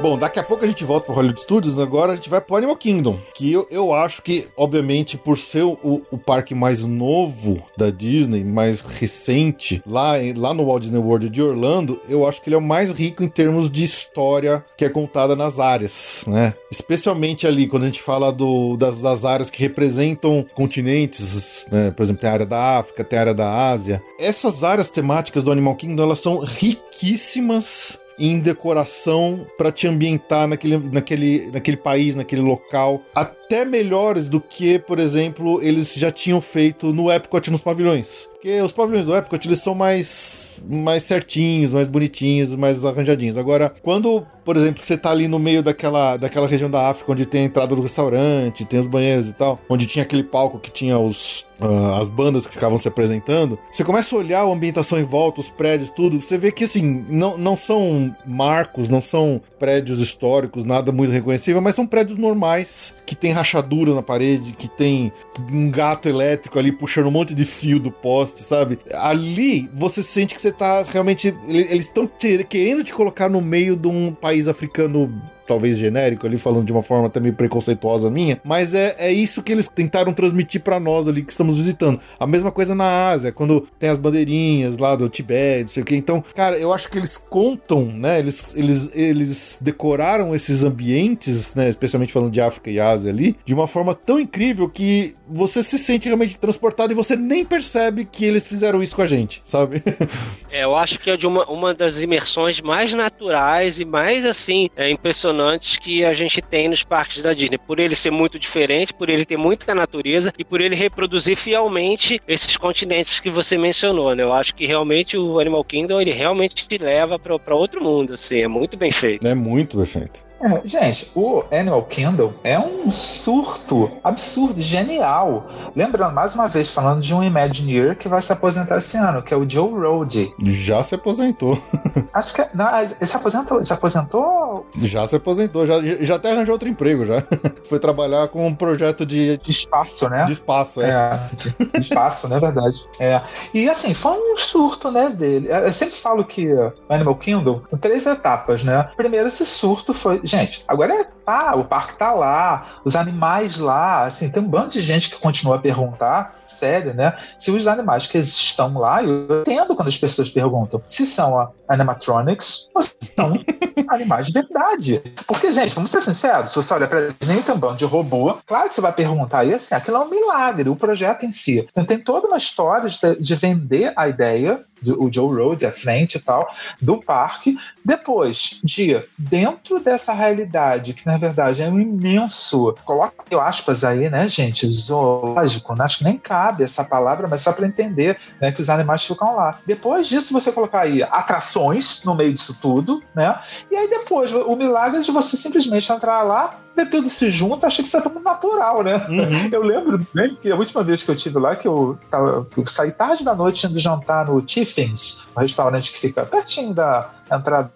Bom, daqui a pouco a gente volta pro Hollywood Studios, agora a gente vai pro Animal Kingdom, que eu, eu acho que, obviamente, por ser o, o parque mais novo da Disney, mais recente, lá, lá no Walt Disney World de Orlando, eu acho que ele é o mais rico em termos de história que é contada nas áreas, né? Especialmente ali, quando a gente fala do, das, das áreas que representam continentes, né? Por exemplo, tem a área da África, tem a área da Ásia. Essas áreas temáticas do Animal Kingdom, elas são riquíssimas em decoração para te ambientar naquele, naquele, naquele país, naquele local. Até melhores do que, por exemplo, eles já tinham feito no Epcot nos pavilhões. Porque os pavilhões do Epcot, eles são mais, mais certinhos, mais bonitinhos, mais arranjadinhos. Agora, quando, por exemplo, você tá ali no meio daquela, daquela região da África, onde tem a entrada do restaurante, tem os banheiros e tal, onde tinha aquele palco que tinha os, uh, as bandas que ficavam se apresentando, você começa a olhar a ambientação em volta, os prédios, tudo, você vê que, assim, não, não são marcos, não são prédios históricos, nada muito reconhecível, mas são prédios normais, que tem rachadura na parede, que tem um gato elétrico ali puxando um monte de fio do poste, sabe? Ali você sente que você tá realmente. Eles estão querendo te colocar no meio de um país africano talvez genérico ali, falando de uma forma também preconceituosa minha, mas é, é isso que eles tentaram transmitir para nós ali que estamos visitando. A mesma coisa na Ásia, quando tem as bandeirinhas lá do Tibete, não sei o que. Então, cara, eu acho que eles contam, né? Eles, eles, eles decoraram esses ambientes, né? Especialmente falando de África e Ásia ali, de uma forma tão incrível que você se sente realmente transportado e você nem percebe que eles fizeram isso com a gente, sabe? (laughs) é, eu acho que é de uma, uma das imersões mais naturais e mais, assim, é, impressionantes que a gente tem nos parques da Disney. Por ele ser muito diferente, por ele ter muita natureza e por ele reproduzir fielmente esses continentes que você mencionou, né? Eu acho que realmente o Animal Kingdom, ele realmente te leva para outro mundo, assim, é muito bem feito. É muito perfeito. É, gente, o Animal Kingdom é um surto absurdo, genial. Lembrando, mais uma vez, falando de um Imagineer que vai se aposentar esse ano, que é o Joe Rohde. Já se aposentou. (laughs) Acho que. Não, ele se aposentou? Se aposentou? Já se aposentou, já, já até arranjou outro emprego já. (laughs) Foi trabalhar com um projeto de. De espaço, né? De espaço, é. é de, espaço, né? Verdade. É. E assim, foi um surto, né, dele. Eu sempre falo que Animal Kingdom, em três etapas, né? Primeiro, esse surto foi gente, agora é, tá, o parque tá lá, os animais lá, assim, tem um bando de gente que continua a perguntar, sério, né? Se os animais que estão lá, eu entendo quando as pessoas perguntam se são animatronics ou se são (laughs) animais de verdade. Porque, gente, vamos ser sinceros, se você olha pra nem tem um bando de robô, claro que você vai perguntar, e assim, aquilo é um milagre, o projeto em si. Então, tem toda uma história de, de vender a ideia o Joe Road à frente e tal, do parque. Depois de, dentro dessa realidade, que na verdade é um imenso, coloca aspas aí, né, gente, zoológico, né? acho que nem cabe essa palavra, mas só para entender né, que os animais ficam lá. Depois disso, você colocar aí atrações no meio disso tudo, né? E aí depois, o milagre de você simplesmente entrar lá, tudo se junta, achei que isso era tudo natural, né? Uhum. Eu lembro bem que a última vez que eu tive lá, que eu, tava, eu saí tarde da noite indo jantar no Tiffins, um restaurante que fica pertinho da, entrada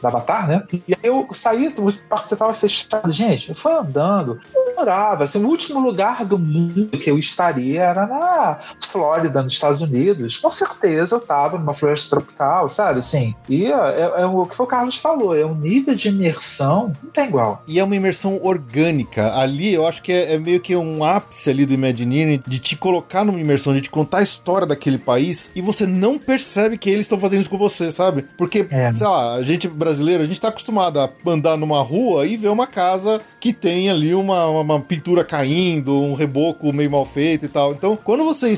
da Avatar, né? E aí eu saí, o parque estava fechado. Gente, eu fui andando, eu morava, assim, o último lugar do mundo que eu estaria era na Flórida, nos Estados Unidos. Com certeza eu estava numa floresta tropical, sabe? Assim, e é, é, é, o que o Carlos falou, é um nível de imersão não tem igual. E é uma imersão orgânica. Ali eu acho que é, é meio que um ápice ali do Imagineering de te colocar numa imersão, de te contar a história daquele país e você não percebe que eles estão fazendo isso com você, sabe? Porque é. Sei lá, a gente brasileiro, a gente tá acostumado a andar numa rua e ver uma casa que tem ali uma, uma, pintura caindo, um reboco meio mal feito e tal. Então, quando você,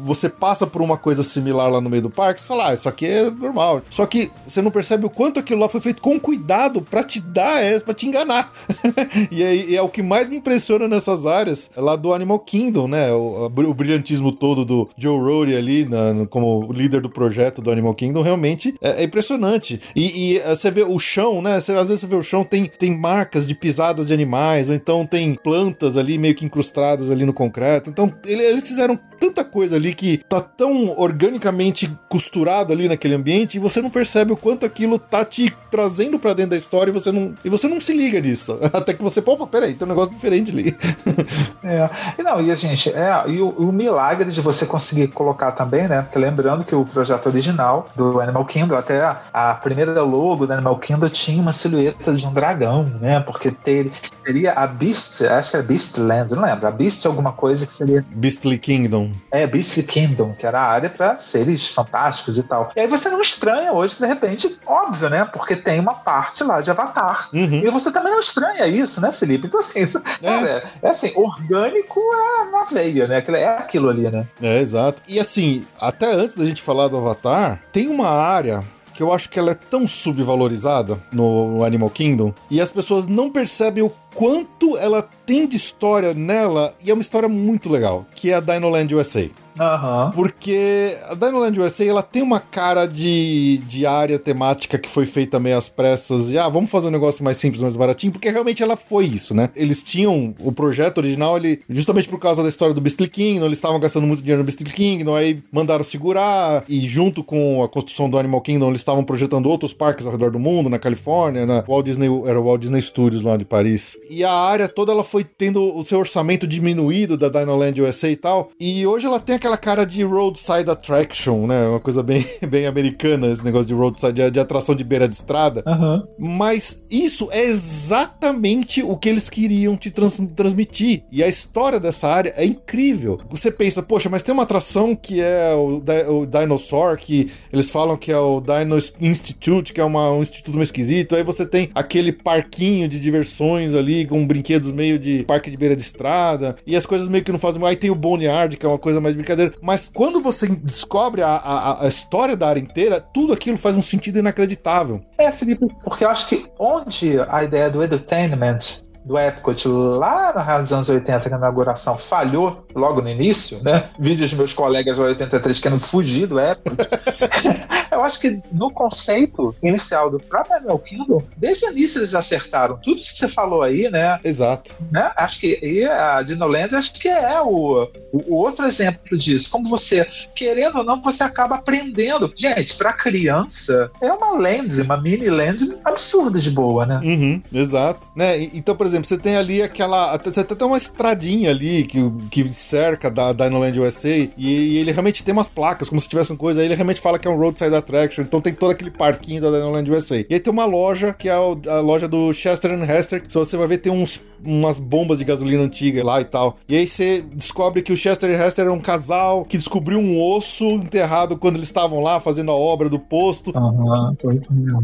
você passa por uma coisa similar lá no meio do parque, você fala, ah, isso aqui é normal. Só que você não percebe o quanto aquilo lá foi feito com cuidado para te dar essa, pra te enganar. (laughs) e, é, é o que mais me impressiona nessas áreas, lá do Animal Kingdom, né? O, o brilhantismo todo do Joe Rohde ali, na, como líder do projeto do Animal Kingdom, realmente é, é impressionante. E, e, eh, você vê o chão, né? Você, às vezes você vê o chão, tem, tem marcas de pisadas de animais, ou então tem plantas ali meio que incrustadas ali no concreto. Então, ele, eles fizeram tanta coisa ali que tá tão organicamente costurado ali naquele ambiente e você não percebe o quanto aquilo tá te trazendo para dentro da história e você não e você não se liga nisso. (laughs) Até que você, opa, peraí, tem um negócio diferente ali. (laughs) é. E não, e a gente, é, e o, o, milagre de você conseguir colocar também, né? Porque lembrando que o projeto original do Animal Kingdom, até a primeira logo do Animal Kingdom tinha uma silhueta de um dragão, né? Porque ter, teria a Beast, acho que é Beastland, não lembro, a Beast alguma coisa que seria. Beastly Kingdom. É, Beastly Kingdom, que era a área para seres fantásticos e tal. E aí você não estranha hoje, de repente, óbvio, né? Porque tem uma parte lá de Avatar. Uhum. E você também não estranha isso, né, Felipe? Então, assim, (laughs) é, é, é assim, orgânico é na veia, né? É aquilo ali, né? É, exato. E assim, até antes da gente falar do Avatar, tem uma área que eu acho que ela é tão subvalorizada no Animal Kingdom e as pessoas não percebem o quanto ela tem de história nela e é uma história muito legal, que é a Dinoland USA. Uhum. Porque a Dinoland USA ela tem uma cara de, de área temática que foi feita meio às pressas. E ah, vamos fazer um negócio mais simples, mais baratinho, porque realmente ela foi isso, né? Eles tinham o projeto original, ele, justamente por causa da história do Beastly Kingdom, eles estavam gastando muito dinheiro no Beastly Kingdom, aí mandaram segurar, e junto com a construção do Animal Kingdom, eles estavam projetando outros parques ao redor do mundo, na Califórnia, na Walt Disney, era o Walt Disney Studios lá de Paris. E a área toda ela foi tendo o seu orçamento diminuído da Dinoland USA e tal, e hoje ela tem aquela aquela cara de roadside attraction, né? Uma coisa bem, (laughs) bem americana, esse negócio de roadside, de, de atração de beira de estrada. Uhum. Mas isso é exatamente o que eles queriam te trans, transmitir. E a história dessa área é incrível. Você pensa, poxa, mas tem uma atração que é o, o Dinosaur, que eles falam que é o Dino Institute, que é uma, um instituto meio esquisito. Aí você tem aquele parquinho de diversões ali, com brinquedos meio de parque de beira de estrada. E as coisas meio que não fazem. Aí tem o Boneyard, que é uma coisa mais brincadeira Mas quando você descobre a, a, a, história da área inteira, tudo aquilo faz um sentido inacreditável. É, Felipe, porque eu acho que onde a ideia do entertainment do Epcot lá no raio dos anos 80, que a inauguração falhou logo no início, né? Vídeos de meus colegas lá 83 querendo fugir do Epcot. (laughs) eu acho que no conceito inicial do próprio Animal Kingdom, desde o início eles acertaram tudo isso que você falou aí, né? Exato. Né? Acho que e a Dinoland acho que é o, o outro exemplo disso. Como você, querendo ou não, você acaba aprendendo. Gente, para criança, é uma land, uma mini land absurda de boa, né? Uhum, exato. Né? Então, por exemplo, você tem ali aquela. Você até tem uma estradinha ali que, que cerca da Dinoland USA e, e ele realmente tem umas placas, como se tivesse uma coisa aí, ele realmente fala que é um roadside attraction, então tem todo aquele parquinho da Dinoland USA. E aí tem uma loja, que é a, loja do Chester and Hester, que você vai ver tem uns umas bombas de gasolina antiga lá e tal. E aí você descobre que o Chester e Hester eram um casal que descobriu um osso enterrado quando eles estavam lá fazendo a obra do posto. Uhum,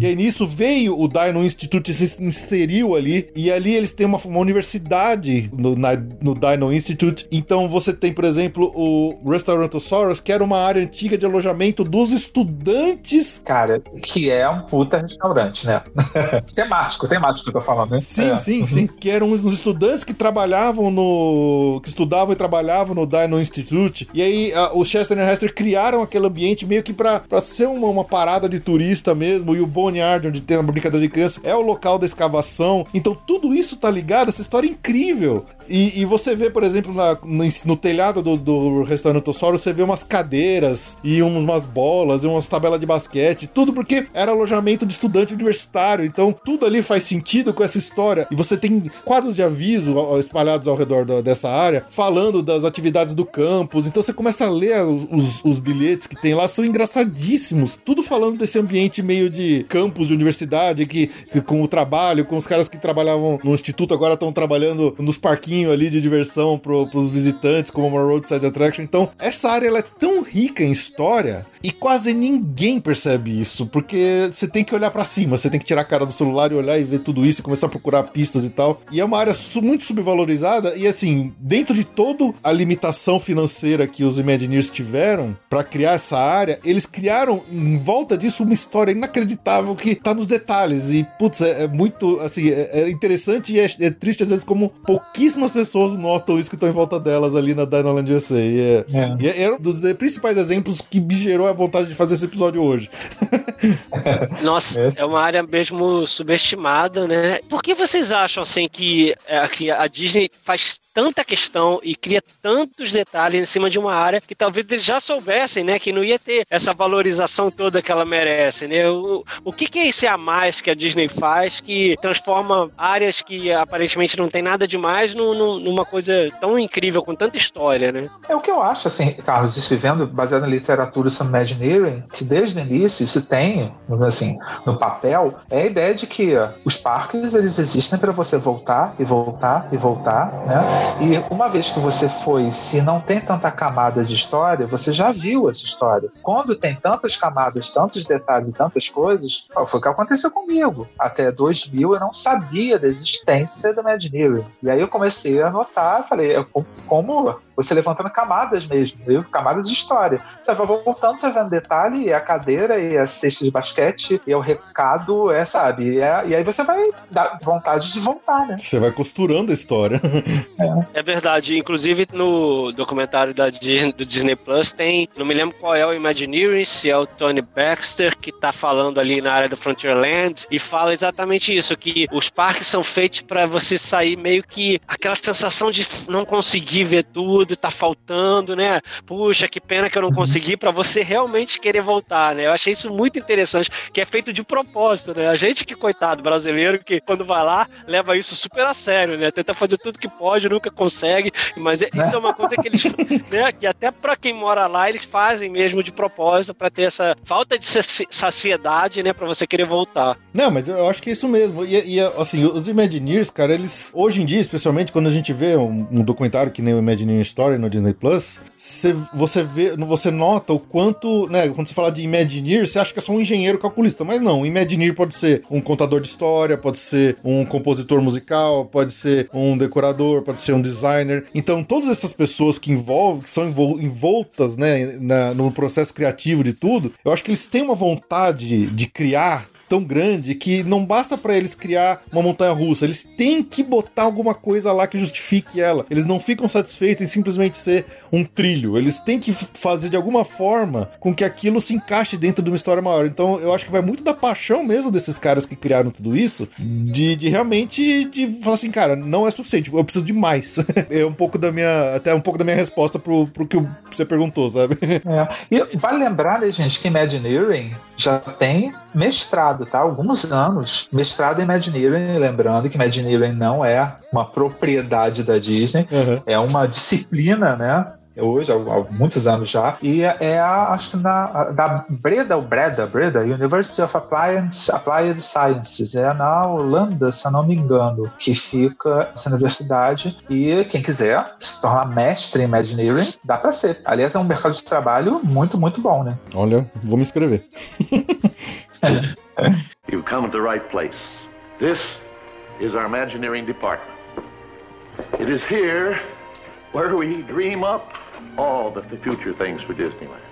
e aí nisso veio o Dino Institute e se inseriu ali. E ali eles têm uma, uma universidade no, na, no Dino Institute. Então você tem, por exemplo, o Restaurantosaurus, que era uma área antiga de alojamento dos estudantes. Cara, que é um puta restaurante, né? (laughs) temático, temático que eu tô falando, né? Sim, é. sim, sim. Que eram os estudantes que trabalhavam no. que estudavam e trabalhavam no Dino Institute. E aí a, o Chester e o Hester criaram aquele ambiente meio que pra, pra ser uma, uma parada de turista mesmo. E o Boneyard, onde tem uma brincadeira de criança, é o local da escavação. Então tudo isso tá ligado, essa história é incrível. E, e você vê, por exemplo, na, no, no, telhado do, do restaurantossauro, você vê umas cadeiras e umas bolas e umas tabelas de basquete, tudo porque era alojamento de estudante universitário. Então tudo ali faz sentido com essa história. E você tem quadros de aviso espalhados ao redor da, dessa área, falando das atividades do campus. Então você começa a ler os, os, os, bilhetes que tem lá, são engraçadíssimos. Tudo falando desse ambiente meio de campus de universidade, que, que com o trabalho, com os caras que trabalhavam no instituto, agora estão trabalhando nos parquinhos ali de diversão pro, pros visitantes, como uma roadside attraction. Então, essa área ela é tão rica em história e quase ninguém percebe isso, porque você tem que olhar para cima, você tem que tirar a cara do celular e olhar e ver tudo isso e começar a procurar pistas e tal. E é uma área muito subvalorizada e assim, dentro de toda a limitação financeira que os Imagineers tiveram para criar essa área, eles criaram em volta disso uma história inacreditável que tá nos detalhes e putz, é, é muito assim, é, é interessante e é, é, triste às vezes como pouquíssimas pessoas notam isso que estão em volta delas ali na Dinoland USA. E é, é. E é, é um dos principais exemplos que me gerou vontade de fazer esse episódio hoje. (laughs) Nossa, Esse. é uma área mesmo subestimada, né? Por que vocês acham assim que, é, que a Disney faz tanta questão e cria tantos detalhes em cima de uma área que talvez eles já soubessem, né? Que não ia ter essa valorização toda que ela merece, né? O, o que, que é esse a mais que a Disney faz que transforma áreas que aparentemente não tem nada demais num- num- numa coisa tão incrível, com tanta história, né? É o que eu acho, assim, Carlos, isso vendo, baseado na literatura sobre Imagineering, que desde o início se tem, assim, no papel, é a ideia de que os parques eles existem para você voltar e voltar e voltar, né? E uma vez que você foi, se não tem tanta camada de história, você já viu essa história. Quando tem tantas camadas, tantos detalhes tantas coisas, foi o que aconteceu comigo. Até 2000 eu não sabia da existência do Imagineering. E aí eu comecei a notar, falei, é co- como você levantando camadas mesmo, viu? camadas de história. Você vai voltando, você vai vendo detalhe, e a cadeira, e a cesta de basquete, e é o recado, é, sabe? E, é- e aí você vai dar vontade de voltar, né? Você vai costurando a história. (laughs) É verdade. Inclusive no documentário da Disney, do Disney Plus tem, não me lembro qual é o Imagineering, se é o Tony Baxter que tá falando ali na área do Frontierland e fala exatamente isso, que os parques são feitos para você sair meio que aquela sensação de não conseguir ver tudo, tá faltando, né? Puxa, que pena que eu não consegui para você realmente querer voltar, né? Eu achei isso muito interessante, que é feito de propósito, né? A gente que coitado brasileiro que quando vai lá leva isso super a sério, né? Tenta fazer tudo que pode, nunca consegue, mas é- isso é uma coisa que eles, (laughs) né, que até para quem mora lá, eles fazem mesmo de propósito para ter essa falta de saci- saciedade, né, para você querer voltar. Não, mas eu acho que é isso mesmo. E, e, assim, os Imagineers, cara, eles. Hoje em dia, especialmente quando a gente vê um, um documentário que nem o Imagineering Story no Disney Plus, cê- você vê, você nota o quanto, né? Quando você fala de Imagineer, você acha que é só um engenheiro calculista. Mas não, Imagineer pode ser um contador de história, pode ser um compositor musical, pode ser um decorador, pode ser um designer. Então, todas essas pessoas que envolvem, que são envol- envoltas, né, na- no processo criativo de tudo, eu acho que eles têm uma vontade de criar tão grande que não basta pra eles criar uma montanha russa, eles têm que botar alguma coisa lá que justifique ela. Eles não ficam satisfeitos em simplesmente ser um trilho, eles têm que fazer de alguma forma com que aquilo se encaixe dentro de uma história maior. Então eu acho que vai muito da paixão mesmo desses caras que criaram tudo isso, de, de realmente de falar assim, cara, não é suficiente, eu preciso de mais. (laughs) é um pouco da minha, até um pouco da minha resposta pro, pro que você perguntou, sabe? É. E vale lembrar, né, gente, que Imagineering já tem mestrado, tá? Alguns anos. Mestrado em Imagineering, lembrando que Imagineering não é uma propriedade da Disney, Uhum. é uma disciplina, né? Hoje, há, muitos anos já, e é a, acho que na, da Breda, ou Breda, Breda, University of Applied, Applied Sciences, é na Holanda, se eu não me engano, que fica essa universidade, e quem quiser se tornar mestre em Imagineering, dá pra ser. Aliás, é um mercado de trabalho muito, muito bom, né? Olha, vou me inscrever. (laughs) You've come at the right place. This is our Imagineering department. It is here where we dream up all the future things for Disneyland.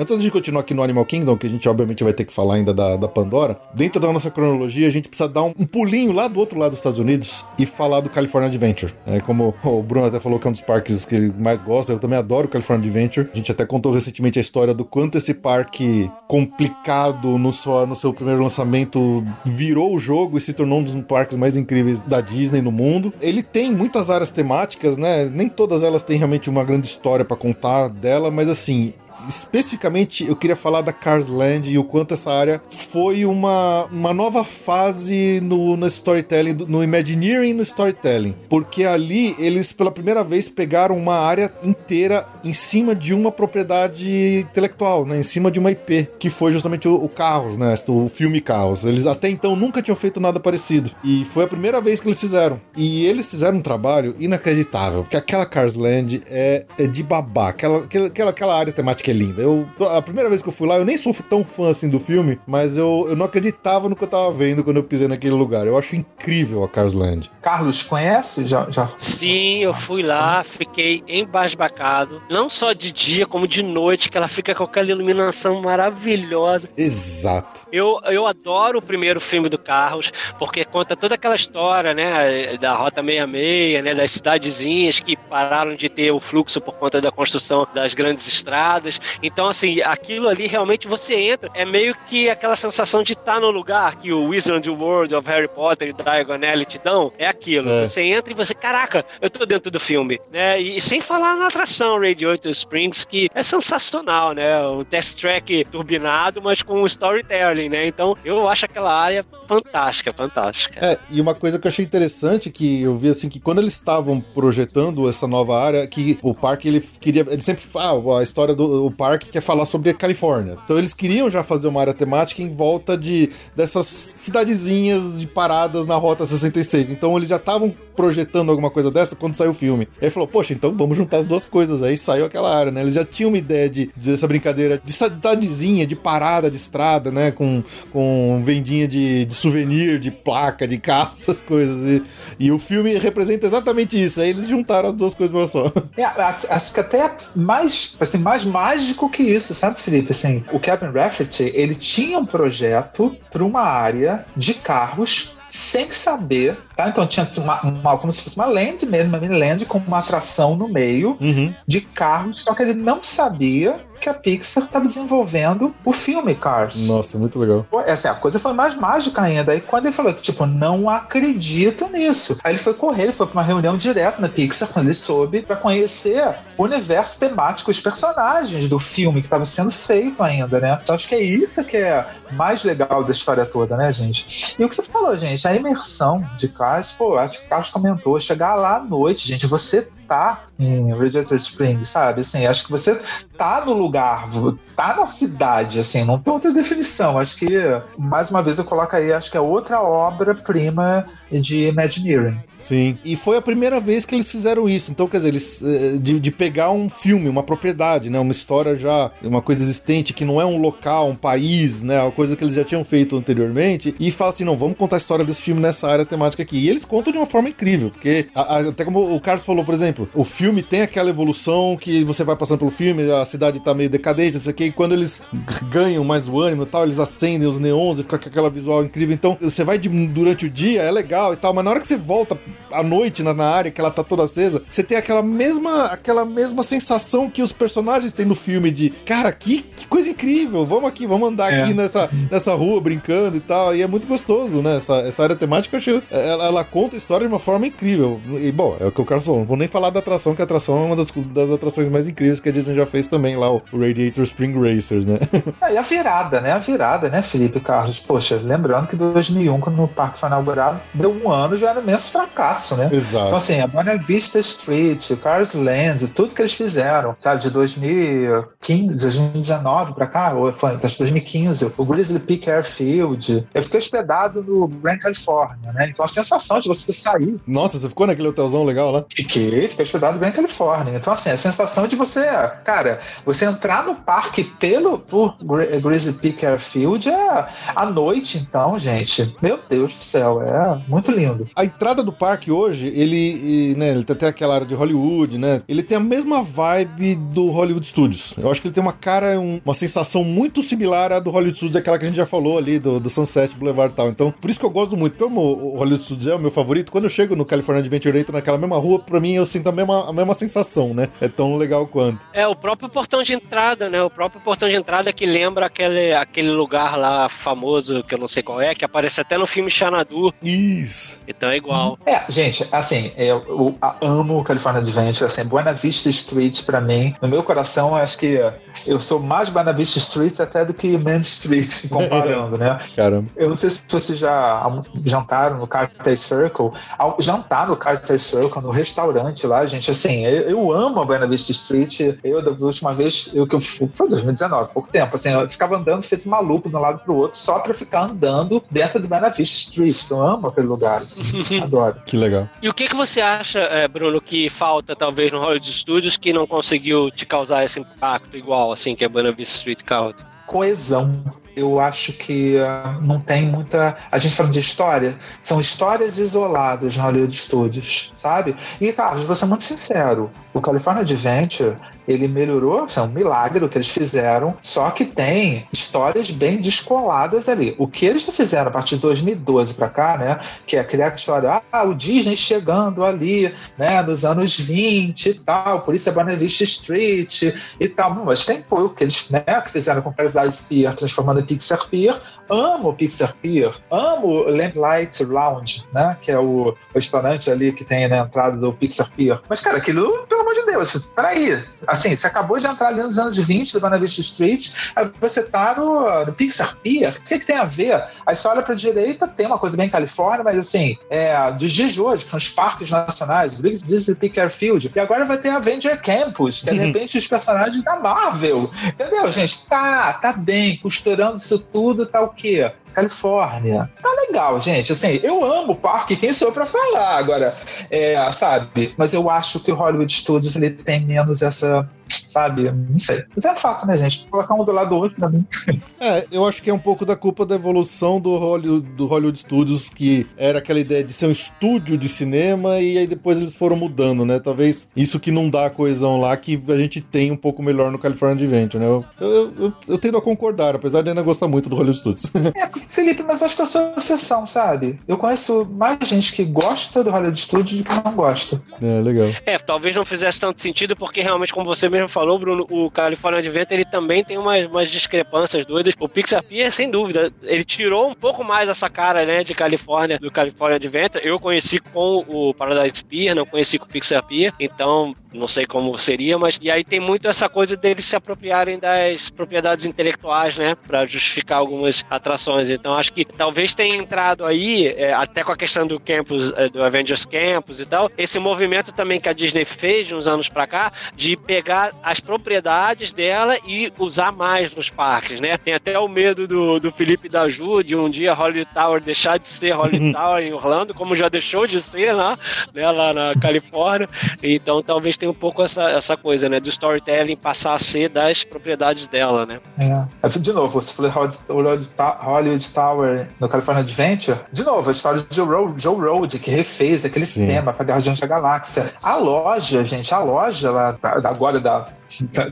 Antes de continuar aqui no Animal Kingdom, que a gente obviamente vai ter que falar ainda da, da Pandora, dentro da nossa cronologia a gente precisa dar um, um pulinho lá do outro lado dos Estados Unidos e falar do California Adventure. É como o Bruno até falou que é um dos parques que ele mais gosta, eu também adoro o California Adventure. A gente até contou recentemente a história do quanto esse parque complicado no, sua, no seu primeiro lançamento virou o jogo e se tornou um dos parques mais incríveis da Disney no mundo. Ele tem muitas áreas temáticas, né? Nem todas elas têm realmente uma grande história pra contar dela, mas assim, especificamente eu queria falar da Cars Land e o quanto essa área foi uma, uma nova fase no, no storytelling, no Imagineering e no storytelling. Porque ali eles pela primeira vez pegaram uma área inteira em cima de uma propriedade intelectual, né? Em cima de uma IP, que foi justamente o, o Carros, né? O filme Carros. Eles até então nunca tinham feito nada parecido. E foi a primeira vez que eles fizeram. E eles fizeram um trabalho inacreditável, porque aquela Cars Land é, é de babá. Aquela, aquela- aquela área temática é linda. Eu, a primeira vez que eu fui lá, eu nem sou tão fã assim do filme, mas eu, eu não acreditava no que eu tava vendo quando eu pisei naquele lugar. Eu acho incrível a Cars Land. Carlos, conhece? Já, já... Sim, eu fui lá, fiquei embasbacado, não só de dia como de noite, que ela fica com aquela iluminação maravilhosa. Exato. Eu, eu adoro o primeiro filme do Carros, porque conta toda aquela história, né, da Rota 66, né, das cidadezinhas que pararam de ter o fluxo por conta da construção das grandes estradas. Então, assim, aquilo ali realmente você entra, é meio que aquela sensação de estar no lugar que o Wizard World of Harry Potter e Diagon Alley te dão, é aquilo. É. Você entra e você, caraca, eu tô dentro do filme, né? E, e sem falar na atração Radiator Springs, que é sensacional, né? O test track turbinado, mas com storytelling, né? Então, eu acho aquela área fantástica, fantástica. É, e uma coisa que eu achei interessante que eu vi assim que quando eles estavam projetando essa nova área, que o parque ele queria, ele sempre fala, ah, a história do o parque quer falar sobre a Califórnia. Então eles queriam já fazer uma área temática em volta de dessas cidadezinhas de paradas na rota 66. Então eles já estavam projetando alguma coisa dessa quando saiu o filme. Aí ele falou, poxa, então vamos juntar as duas coisas. Aí saiu aquela área, né? Eles já tinham uma ideia de, dessa brincadeira de cidadezinha, de parada de estrada, né? Com, com vendinha de, de souvenir, de placa, de carro, (laughs) essas coisas. E, e o filme representa exatamente isso. Aí eles juntaram as duas coisas numa só. É, acho que até mais, assim, mais mágico que isso, sabe, Felipe? Assim, o Kevin Rafferty, ele tinha um projeto para uma área de carros sem saber, tá? Então tinha uma, uma, como se fosse uma land mesmo, uma mini land com uma atração no meio uhum. de carros, só que ele não sabia que a Pixar estava desenvolvendo o filme Cars. Nossa, muito legal. Essa assim, a coisa foi mais mágica ainda. Aí quando ele falou que, tipo, não acredito nisso. Aí ele foi correr, ele foi para uma reunião direto na Pixar quando ele soube para conhecer o universo temático, os personagens do filme que estava sendo feito ainda, né? Então acho que é isso que é mais legal da história toda, né, gente? E o que você falou, gente, a imersão de Cars, pô, acho que o Carlos comentou, chegar lá à noite, gente, você tá em Radiator Springs, sabe? Assim, acho que você tá no lugar, tá na cidade, assim, não tem outra definição. Acho que, mais uma vez, eu coloco aí, acho que é outra obra-prima de Imagineering. Sim. E foi a primeira vez que eles fizeram isso. Então, quer dizer, eles eh, de, de, pegar um filme, uma propriedade, né? Uma história já, uma coisa existente que não é um local, um país, né? Uma coisa que eles já tinham feito anteriormente. E fala assim: não, vamos contar a história desse filme nessa área temática aqui. E eles contam de uma forma incrível, porque a, a, até como o Carlos falou, por exemplo, o filme tem aquela evolução que você vai passando pelo filme, a cidade tá meio decadente, não sei o que, e quando eles ganham mais o ânimo e tal, eles acendem os neons e fica com aquela visual incrível. Então, você vai de, durante o dia, é legal e tal, mas na hora que você volta à noite na, na, área, que ela tá toda acesa, você tem aquela mesma, aquela mesma sensação que os personagens têm no filme de, cara, que, que coisa incrível, vamos aqui, vamos andar é. aqui nessa, nessa rua brincando e tal, e é muito gostoso, né? Essa, essa área temática, eu acho, ela, ela conta a história de uma forma incrível. E, bom, é o que o Carlos falou, não vou nem falar da atração, que a atração é uma das, das atrações mais incríveis que a Disney já fez também lá, o Radiator Spring Racers, né? (laughs) é, e a virada, né? A virada, né, Felipe Carlos? Poxa, lembrando que 2001, quando o parque foi inaugurado, deu um ano, já era um imenso fracasso, né? Exato. Então, assim, a Buena Vista Street, o Cars Land, tudo que eles fizeram, sabe, de 2015, 2019 pra cá, ou foi de 2015, o Grizzly Peak Airfield, eu fiquei hospedado no Grand California, né? Então a sensação de você sair. Nossa, você ficou naquele hotelzão legal lá? Fiquei, fiquei hospedado no Grand California. Então, assim, a sensação de você, cara, você entrar no parque pelo por Grizzly Peak Airfield é à noite, então, gente. Meu Deus do céu, é muito lindo. A entrada do parque hoje, ele, né, ele tem aquela área de Hollywood, né? Ele tem a mesma vibe do Hollywood Studios. Eu acho que ele tem uma cara, um, uma sensação muito similar à do Hollywood Studios, aquela que a gente já falou ali, do, do Sunset Boulevard e tal. Então, por isso que eu gosto muito, como o Hollywood Studios é o meu favorito, quando eu chego no California Adventure entro naquela mesma rua, pra mim eu sinto a mesma, a mesma sensação, né? É tão legal quanto. É, o próprio portão de entrada, né? O próprio portão de entrada que lembra aquele, aquele lugar lá famoso, que eu não sei qual é, que aparece até no filme Xanadu. Isso. Então é igual. É, gente, assim, eu, eu amo o California Adventure, assim, Buena Vista Street pra mim, no meu coração, acho que eu sou mais Buena Vista Street até do que Main Street, (laughs) comparando, né? Caramba. Eu não sei se vocês já jantaram no Carter Circle, ao jantar no Carter Circle, no restaurante lá, gente, assim, eu, eu amo a Buena Vista Street, eu, da última vez, eu que eu fui, foi 2019, pouco tempo, assim, eu ficava andando feito maluco de um lado pro outro, só pra ficar andando dentro do Buena Vista Street, eu amo aquele lugar, assim, (laughs) adoro. Que legal. E o que, que você acha, eh, Bruno, que falta talvez no Hollywood Studios que não conseguiu te causar esse impacto igual, assim, que a Buena Vista Street causa? Coesão eu acho que uh, não tem muita. A gente falando de história, são histórias isoladas no Hollywood Studios, sabe? E, Carlos, vou ser muito sincero: o California Adventure ele melhorou, é um milagre o que eles fizeram, só que tem histórias bem descoladas ali. O que eles fizeram a partir de 2012 para cá, né, que é criar a história, ah, o Disney chegando ali, né, nos anos 20 e tal, por isso é Vista Street e tal, mas tem pouco que eles, né, que fizeram com Paradise Pier, transformando em Pixar Pier, amo Pixar Pier, amo Lamplight Lounge, né, que é o restaurante ali que tem na entrada do Pixar Pier, mas cara, aquilo, pelo amor de Deus, peraí, assim, você acabou de entrar ali nos anos 20 do Buena Vista Street, aí você tá no, no Pixar Pier, o que, que tem a ver? Aí você olha pra direita, tem uma coisa bem Califórnia, mas assim, é, dos dias de hoje, que são os parques nacionais, Briggs Disney Pixar Field, e agora vai ter Avenger Campus, que é de (laughs) repente os personagens da Marvel, entendeu, gente? Tá, tá bem, costurando isso tudo, tá o quê? Califórnia. Tá legal, gente. Assim, eu amo o parque, quem sou eu pra falar agora? É, sabe? Mas eu acho que o Hollywood Studios ele tem menos essa sabe? Não sei. Mas é fato, né, gente? Colocar um do lado do outro mim. (laughs) É, eu acho que é um pouco da culpa da evolução do Hollywood, do Hollywood Studios, que era aquela ideia de ser um estúdio de cinema e aí depois eles foram mudando, né? Talvez isso que não dá a coesão lá que a gente tem um pouco melhor no California Adventure, né? Eu, eu, eu, eu tendo a concordar, apesar de ainda gostar muito do Hollywood Studios. (laughs) é, Felipe, mas acho que eu sou exceção, sabe? Eu conheço mais gente que gosta do Hollywood Studios do que não gosta. É, legal. É, talvez não fizesse tanto sentido, porque realmente, como você mesmo falou, Bruno, o California Adventure ele também tem umas, umas discrepâncias doidas. O Pixar Pier, sem dúvida, ele tirou um pouco mais essa cara, né, de Califórnia, do California Adventure. Eu conheci com o Paradise Pier, não conheci com o Pixar Pier, então não sei como seria, mas e aí tem muito essa coisa deles se apropriarem das propriedades intelectuais, né, para justificar algumas atrações. Então acho que talvez tenha entrado aí, é, até com a questão do campus, é, do Avengers Campus e tal, esse movimento também que a Disney fez de uns anos para cá, de pegar as propriedades dela e usar mais nos parques, né? Tem até o medo do, do Felipe da Ju de um dia Hollywood Tower deixar de ser Hollywood (laughs) Tower em Orlando, como já deixou de ser lá, né, lá na Califórnia. Então talvez tenha um pouco essa, essa coisa, né? Do storytelling passar a ser das propriedades dela, né? É. De novo, você falou Hollywood, Hollywood Tower no California Adventure. De novo, a história de Joe Road, Joe Road que refez aquele Sim. tema para Guardiões da Galáxia. A loja, gente, a loja lá, agora da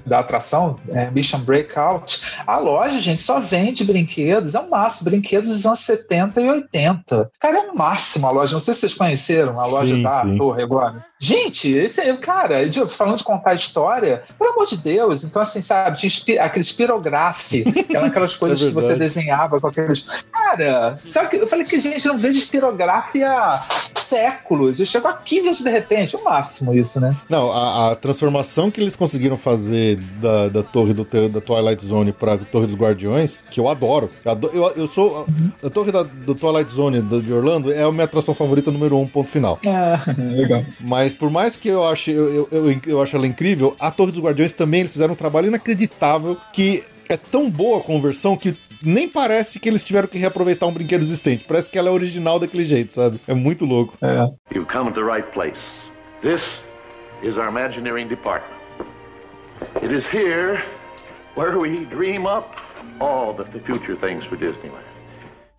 da, atração, é, Mission Breakout, a loja, gente, só vende brinquedos, é o um máximo, brinquedos dos anos 70 e 80. Cara, é o um máximo a loja. Não sei se vocês conheceram a loja sim, da sim. Torre agora. Gente, esse é, cara, falando de contar história, pelo amor de Deus, então assim, sabe, tinha aquele espirografe, aquelas (laughs) coisas é que você desenhava com aqueles. Cara, sabe que eu falei que, gente, não vejo espirografe há séculos. Eu chego aqui e vejo de repente, o máximo isso, né? Não, a, a transformação que eles conseguiram fazer da, da torre do, da Twilight Zone pra Torre dos Guardiões, que eu adoro. Eu, adoro, eu, eu sou. A torre da, do Twilight Zone de Orlando é a minha atração favorita número um, ponto final. Ah, (laughs) legal. Mas por mais que eu ache, eu, eu, eu, eu acho ela incrível, a Torre dos Guardiões também eles fizeram um trabalho inacreditável que é tão boa a conversão que nem parece que eles tiveram que reaproveitar um brinquedo existente. Parece que ela é original daquele jeito, sabe? É muito louco. É. You come to the right place. This is our Imagineering department. It is here where we dream up all the future things for Disneyland.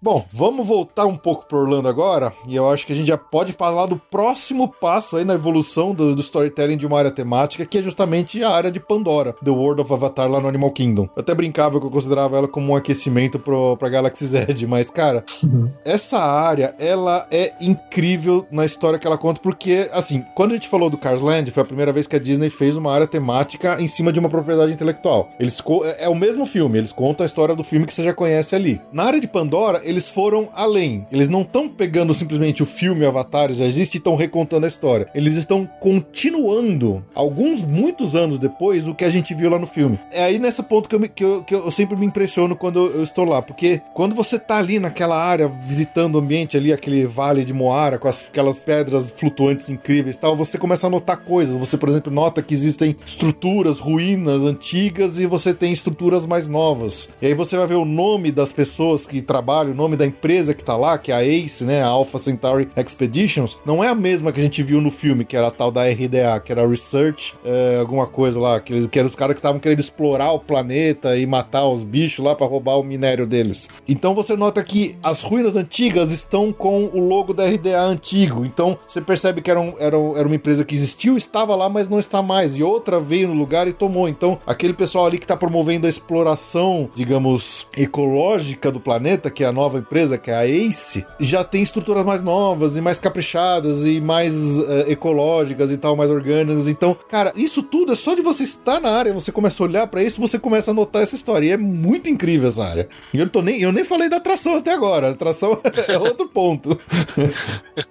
Bom, vamos voltar um pouco para Orlando agora, e eu acho que a gente já pode falar do próximo passo aí na evolução do, do, storytelling de uma área temática, que é justamente a área de Pandora, The World of Avatar lá no Animal Kingdom. Eu até brincava que eu considerava ela como um aquecimento pro, pra Galaxy Z, (laughs) mas, cara, uhum. essa área, ela é incrível na história que ela conta, porque, assim, quando a gente falou do Cars Land, foi a primeira vez que a Disney fez uma área temática em cima de uma propriedade intelectual. Eles é, é o mesmo filme, eles contam a história do filme que você já conhece ali. Na área de Pandora, eles foram além. Eles não estão pegando simplesmente o filme Avatar, já existe e estão recontando a história. Eles estão continuando, alguns, muitos anos depois, o que a gente viu lá no filme. É aí nesse ponto que eu, que eu, que eu sempre me impressiono quando eu estou lá, porque quando você tá ali naquela área, visitando o ambiente ali, aquele vale de Moara, com as, aquelas pedras flutuantes incríveis e tal, você começa a notar coisas. Você, por exemplo, nota que existem estruturas, ruínas antigas e você tem estruturas mais novas. E aí você vai ver o nome das pessoas que trabalham nome da empresa que tá lá, que é a ACE, né? A Alpha Centauri Expeditions, não é a mesma que a gente viu no filme, que era a tal da RDA, que era Research, é, alguma coisa lá, que, eles, que eram os caras que estavam querendo explorar o planeta e matar os bichos lá para roubar o minério deles. Então você nota que as ruínas antigas estão com o logo da RDA antigo. Então você percebe que era, um, era, era uma empresa que existiu, estava lá, mas não está mais. E outra veio no lugar e tomou. Então aquele pessoal ali que está promovendo a exploração, digamos, ecológica do planeta, que é a nova empresa, que é a ACE, já tem estruturas mais novas e mais caprichadas e mais uh, ecológicas e tal, mais orgânicas. Então, cara, isso tudo é só de você estar na área, você começa a olhar para isso, você começa a notar essa história. E é muito incrível essa área. E eu, tô nem, eu nem falei da atração até agora. A atração (laughs) é outro ponto.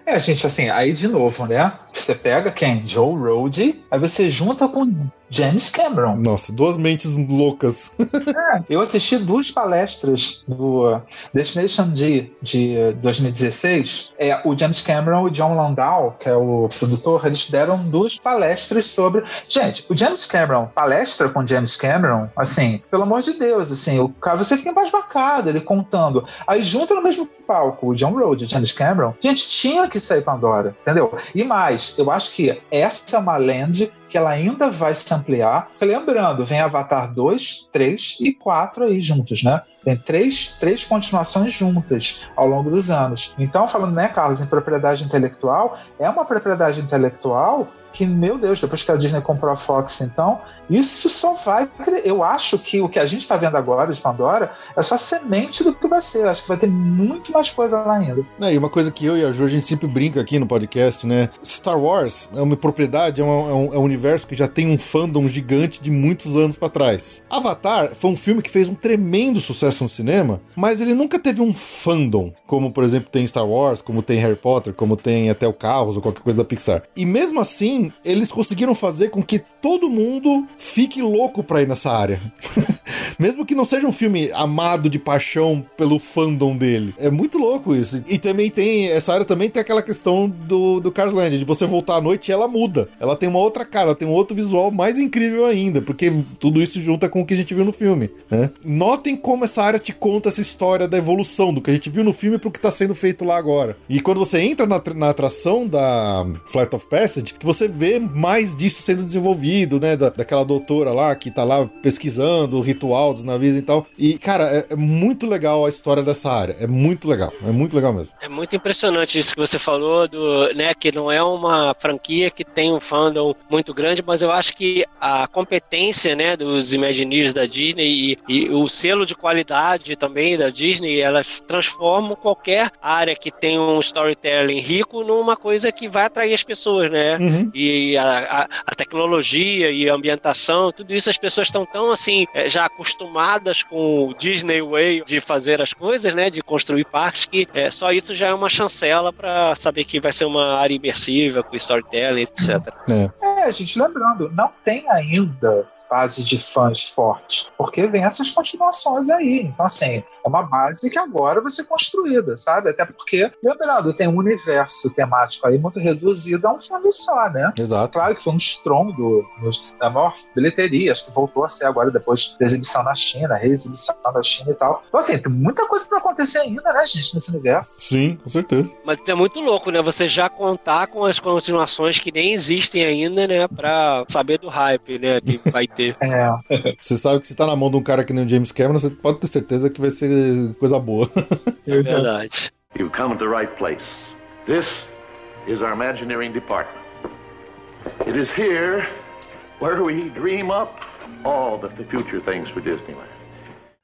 é, gente, assim, aí de novo, né? Você pega quem? Joe Road, aí você junta com James Cameron. Nossa, duas mentes loucas. (laughs) é, eu assisti duas palestras do Destination D de 2016. É, o James Cameron e o John Landau, que é o produtor, eles deram duas palestras sobre. Gente, o James Cameron, palestra com James Cameron, assim, pelo amor de Deus, assim, o cara você fica embasbacado, ele contando. Aí junto no mesmo palco, o John Road e o James Cameron, gente, tinha que sair Pandora, entendeu? E mais, eu acho que essa é uma land que ela ainda vai se ampliar. Porque lembrando, vem Avatar 2, 3 e 4 aí juntos, né? Tem três, três continuações juntas ao longo dos anos. Então, falando, né, Carlos, em propriedade intelectual, é uma propriedade intelectual que, meu Deus, depois que a Disney comprou a Fox, então, isso só vai. Eu acho que o que a gente está vendo agora de Pandora é só semente do que vai ser. Eu acho que vai ter muito mais coisa lá ainda. É, e uma coisa que eu e a Ju, a gente sempre brinca aqui no podcast, né? Star Wars é uma propriedade, é, é, um, é um, universo que já tem um fandom gigante de muitos anos para trás. Avatar foi um filme que fez um tremendo sucesso no cinema, mas ele nunca teve um fandom, como por exemplo tem Star Wars, como tem Harry Potter, como tem até o Carros ou qualquer coisa da Pixar. E mesmo assim, eles conseguiram fazer com que todo mundo fique louco pra ir nessa área. (laughs) Mesmo que não seja um filme amado de paixão pelo fandom dele. É muito louco isso. E também tem, essa área também tem aquela questão do, do Cars Land, de você voltar à noite e ela muda. Ela tem uma outra cara, ela tem um outro visual mais incrível ainda, porque tudo isso junta com o que a gente viu no filme, né? Notem como essa área te conta essa história da evolução do que a gente viu no filme pro que tá sendo feito lá agora. E quando você entra na, na atração da Flight of Passage, que você vê mais disso sendo desenvolvido, né? Da, daquela doutora lá que tá lá pesquisando o ritual dos navios e tal. E, cara, é, é, muito legal a história dessa área. É muito legal. É muito legal mesmo. É muito impressionante isso que você falou, do, né? Que não é uma franquia que tem um fandom muito grande, mas eu acho que a competência, né, dos Imagineers da Disney e, e o selo de qualidade também da Disney, elas transformam qualquer área que tem um storytelling rico numa coisa que vai atrair as pessoas, né? Uhum. E a, a, a tecnologia e a ambientação, tudo isso as pessoas estão tão assim, é, já acostumadas com o Disney Way de fazer as coisas, né? De construir parques, que é, só isso já é uma chancela para saber que vai ser uma área imersiva, com storytelling, etc. É. é, gente, lembrando, não tem ainda base de fãs forte, porque vem essas continuações aí. Então, assim, é uma base que agora vai ser construída, sabe? Até porque, lembrando, tem um universo temático aí muito reduzido a um filme só, né? Exato. Claro que foi um estrondo da maior bilheteria, acho que voltou a ser agora depois da exibição na China, reexibição na China e tal. Então, assim, tem muita coisa pra acontecer ainda, né, gente, nesse universo. Sim, com certeza. Mas é muito louco, né? Você já contar com as continuações que nem existem ainda, né? Pra saber do hype, né? Que vai ter. É. (laughs) Você sabe que se tá na mão de um cara que nem o James Cameron, você pode ter certeza que vai ser coisa boa. (laughs) É verdade. You've come to the right place. This is our Imagineering department. It is here where we dream up all the future things for Disneyland.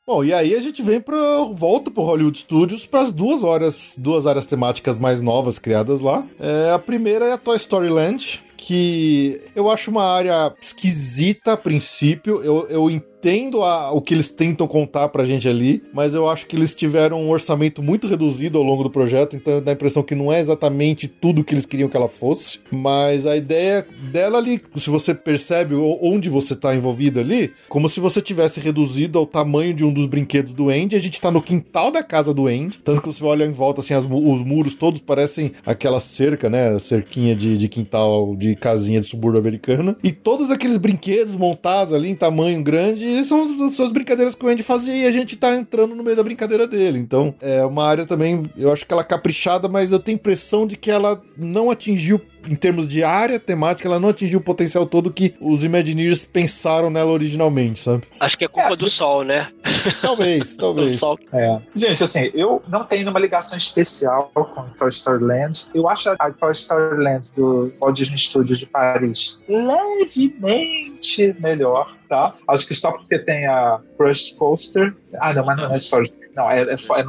Bom, e aí a gente vem para volta pro Hollywood Studios para as duas horas, duas áreas temáticas mais novas criadas lá. É, a primeira é a Toy Story Land, que eu acho uma área esquisita a princípio. Eu, eu entendo a, o que eles tentam contar pra gente ali, mas eu acho que eles tiveram um orçamento muito reduzido ao longo do projeto, então dá a impressão que não é exatamente tudo que eles queriam que ela fosse. Mas a ideia dela ali, se você percebe onde você tá envolvido ali, como se você tivesse reduzido ao tamanho de um dos brinquedos do Andy. A gente tá no quintal da casa do Andy, tanto que você olha em volta, assim, as, os muros todos parecem aquela cerca, né? Cerquinha de, de quintal de de casinha de subúrbio americana. E todos aqueles brinquedos montados ali em tamanho grande são as suas brincadeiras que o Andy fazia e a gente tá entrando no meio da brincadeira dele. Então, é uma área também, eu acho que ela é caprichada, mas eu tenho impressão de que ela não atingiu em termos de área temática, ela não atingiu o potencial todo que os Imagineers pensaram nela originalmente, sabe? Acho que é culpa É, do sol, né? (laughs) Talvez, Do talvez. sol. É. Gente, assim, eu não tenho uma ligação especial com Toy Story Land. Eu acho a Toy Story Land do Walt Disney Studios de Paris levemente melhor, tá? Acho que só porque tem a Crushed Coaster. Ah, não, mas não é Story. Não, é, é, é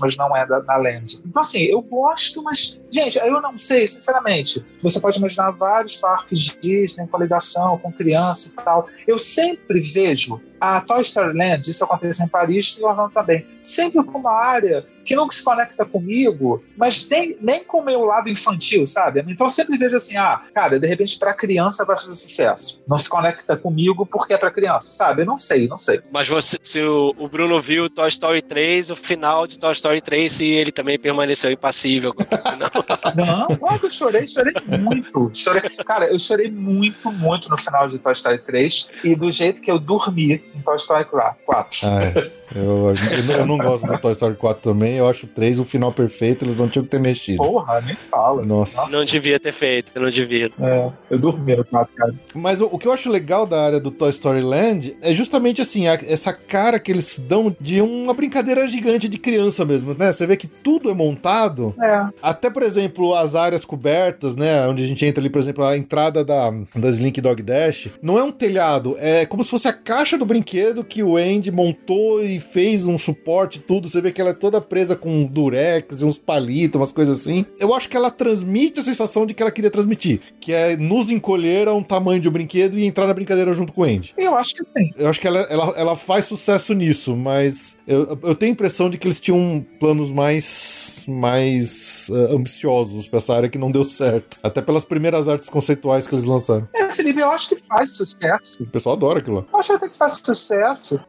mas não é da, na Land. Então, assim, eu gosto, mas. Gente, eu não sei, sinceramente. Você pode imaginar vários parques Disney com ligação, com criança e tal. Eu sempre vejo a Toy Story Land, isso acontece em Paris e Orlando também, sempre com uma área que não se conecta comigo, mas nem, nem com o meu lado infantil, sabe? Então eu sempre vejo assim, ah, cara, de repente pra criança vai fazer sucesso. Não se conecta comigo porque é pra criança, sabe? Eu não sei, não sei. Mas você, se o, o Bruno viu Toy Story 3, o final de Toy Story 3, se ele também permaneceu impassível com o final. Não, que eu chorei, chorei muito. Chorei. Cara, eu chorei muito, muito no final de Toy Story 3 e do jeito que eu dormi Toy Story 4. Ah, é. Eu, eu, não- eu não gosto do Toy Story 4 também. Eu acho o 3 o final perfeito, eles não tinham que ter mexido. Porra, nem fala. Nossa. Não devia ter feito, não devia. É, eu dormi no 4, cara. Mas o, o que eu acho legal da área do Toy Story Land é justamente assim, a- essa cara que eles dão de uma brincadeira gigante de criança mesmo, né? Você vê que tudo é montado. É, Até, por exemplo, as áreas cobertas, né? Onde a gente entra ali, por exemplo, a entrada da, da Slink Dog Dash. Não é um telhado, é como se fosse a caixa do brinquedo que o Andy montou e fez um suporte e tudo. Você vê que ela é toda presa com durex e uns palitos, umas coisas assim. Eu acho que ela transmite a sensação de que ela queria transmitir, que é nos encolher a um tamanho de um brinquedo e entrar na brincadeira junto com o Andy. eu acho que sim. Eu acho que ela, ela, ela faz sucesso nisso, mas eu, eu tenho a impressão de que eles tinham planos mais, mais ah, ambiciosos pra essa área que não deu certo. Até pelas primeiras artes conceituais que eles lançaram. É, Felipe, eu acho que faz sucesso. O pessoal adora aquilo lá. Eu acho até que faz sucesso,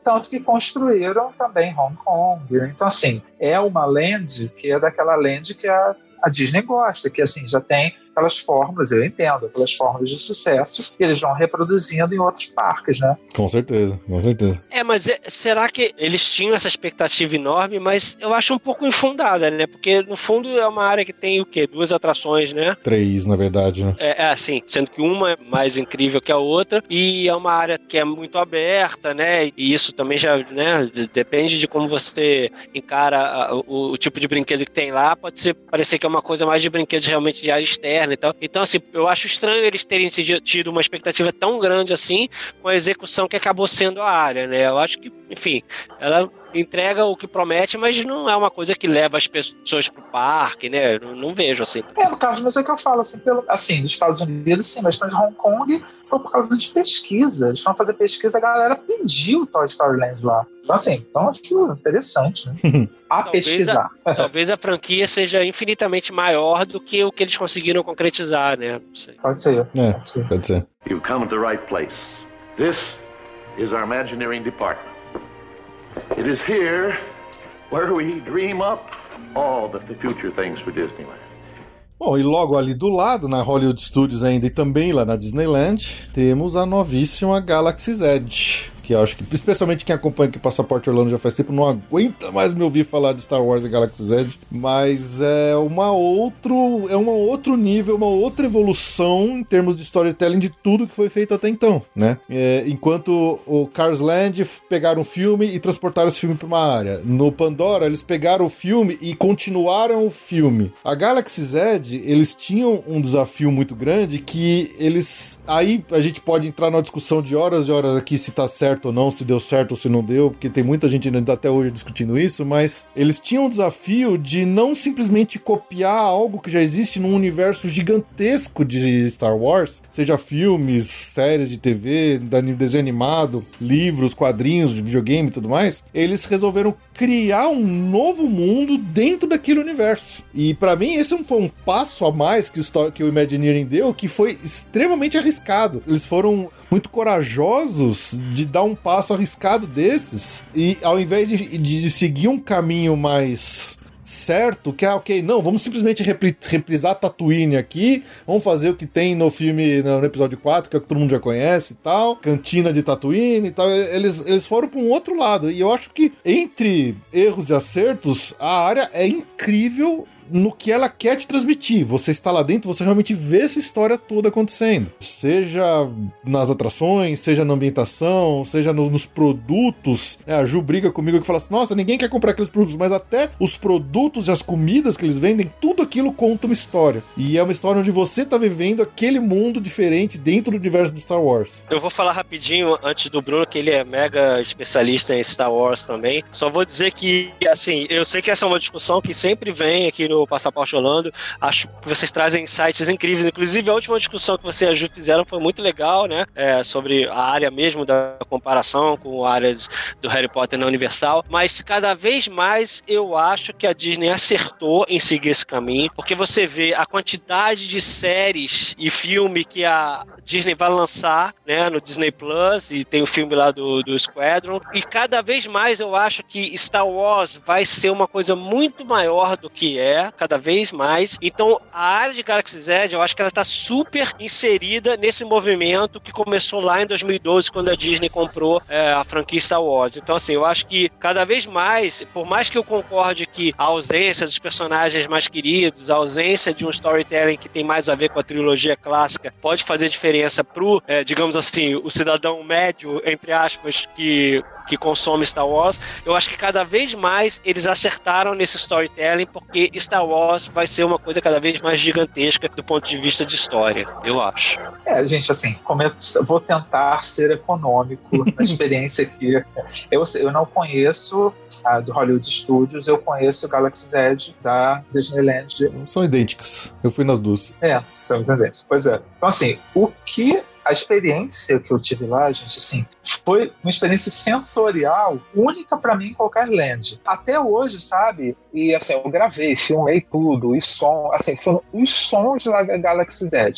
tanto que construíram também Hong Kong. Então, assim, é uma land que é daquela land que a, a Disney gosta, que assim, já tem aquelas fórmulas, eu entendo, aquelas fórmulas de sucesso, que eles vão reproduzindo em outros parques, né? Com certeza, com certeza. É, mas é- será que eles tinham essa expectativa enorme? Mas eu acho um pouco infundada, né? Porque no fundo é uma área que tem o quê? Duas atrações, né? Três, na verdade, né? É, é assim, sendo que uma é mais incrível que a outra, e é uma área que é muito aberta, né? E isso também já, né? de- Depende de como você encara o, o tipo de brinquedo que tem lá. Pode ser parecer que é uma coisa mais de brinquedos realmente de área externa e tal. Então, assim, eu acho estranho eles terem tido uma expectativa tão grande assim com a execução que acabou sendo a área, né? Eu acho que, enfim, ela entrega o que promete, mas não é uma coisa que leva as pessoas pro parque, né? Não, não vejo assim. É, no caso, mas é o que eu falo, assim, pelo, assim, nos Estados Unidos, sim, mas para Hong Kong foi por causa de pesquisa. Eles foram fazer pesquisa, a galera pediu Toy Story Land lá. Então, assim, então acho interessante, né? (laughs) A Talvez pesquisar. (laughs) Talvez a franquia seja infinitamente maior do que o que eles conseguiram concretizar, né? Não sei. Pode ser. É, Pode ser. pode ser. You've come to the right place. This is our Imagineering department. It is here where we dream up all the future things for Disneyland. Bom, e logo ali do lado, na Hollywood Studios ainda e também lá na Disneyland, temos a novíssima Galaxy's Edge. Que acho que, especialmente quem acompanha aqui Passaporte Orlando já faz tempo, não aguenta mais me ouvir falar de Star Wars e Galaxy's Edge. Mas é uma outro, é um outro nível, uma outra evolução em termos de storytelling de tudo que foi feito até então, né? É, enquanto o Cars Land pegaram o filme e transportaram esse filme para uma área. No Pandora, eles pegaram o filme e continuaram o filme. A Galaxy's Edge, eles tinham um desafio muito grande que eles. Aí a gente pode entrar numa discussão de horas e horas aqui se tá certo ou não, se deu certo ou se não deu, porque tem muita gente ainda até hoje discutindo isso, mas eles tinham um desafio de não simplesmente copiar algo que já existe num universo gigantesco de Star Wars, seja filmes, séries de TV, desenho animado, livros, quadrinhos de videogame e tudo mais. Eles resolveram criar um novo mundo dentro daquele universo. E pra mim esse foi um passo a mais o, que o Imagineering deu, que foi extremamente arriscado. Eles foram muito corajosos de dar um passo arriscado desses e ao invés de, de seguir um caminho mais certo que, ah, ok, não, vamos simplesmente repri reprisar Tatooine aqui, vamos fazer o que tem no filme, no episódio 4, que é o que todo mundo já conhece e tal, cantina de Tatooine e tal. Eles, eles foram para um outro lado. E eu acho que entre erros e acertos, a área é incrível no que ela quer te transmitir. Você está lá dentro, você realmente vê essa história toda acontecendo. Seja nas atrações, seja na ambientação, seja no, nos produtos. É, a Ju briga comigo que fala assim: nossa, ninguém quer comprar aqueles produtos, mas até os produtos e as comidas que eles vendem, tudo aquilo conta uma história. E é uma história onde você está vivendo aquele mundo diferente dentro do universo do Star Wars. Eu vou falar rapidinho antes do Bruno, que ele é mega especialista em Star Wars também. Só vou dizer que, assim, eu sei que essa é uma discussão que sempre vem aqui no Passaporte Holando. Acho que vocês trazem insights incríveis. Inclusive, a última discussão que você e a Ju fizeram foi muito legal, né? É, sobre a área mesmo da comparação com a área do Harry Potter na Universal. Mas cada vez mais eu acho que a Disney acertou em seguir esse caminho, porque você vê a quantidade de séries e filme que a Disney vai lançar, né, no Disney Plus, e tem o filme lá do, do Squadron. E cada vez mais eu acho que Star Wars vai ser uma coisa muito maior do que é cada vez mais. Então, a área de Galaxy Z, eu acho que ela está super inserida nesse movimento que começou lá em 2012, quando a Disney comprou é, a franquia Star Wars. Então, assim, eu acho que cada vez mais, por mais que eu concorde que a ausência dos personagens mais queridos, a ausência de um storytelling que tem mais a ver com a trilogia clássica, pode fazer diferença pro, é, digamos assim, o cidadão médio, entre aspas, que que consome Star Wars, eu acho que cada vez mais eles acertaram nesse storytelling, porque Star Wars vai ser uma coisa cada vez mais gigantesca do ponto de vista de história, eu acho. É, gente, assim, como eu vou tentar ser econômico na (laughs) experiência aqui. Eu, eu não conheço a do Hollywood Studios, eu conheço o Galaxy Z da Disneyland. São idênticas. Eu fui nas duas. É, são idênticas. Pois é. Então, assim, o que a experiência que eu tive lá, gente, assim, foi uma experiência sensorial única para mim em qualquer land. Até hoje, sabe? E assim, eu gravei, filmei tudo, e som, assim, foram os sons da Galaxy Z.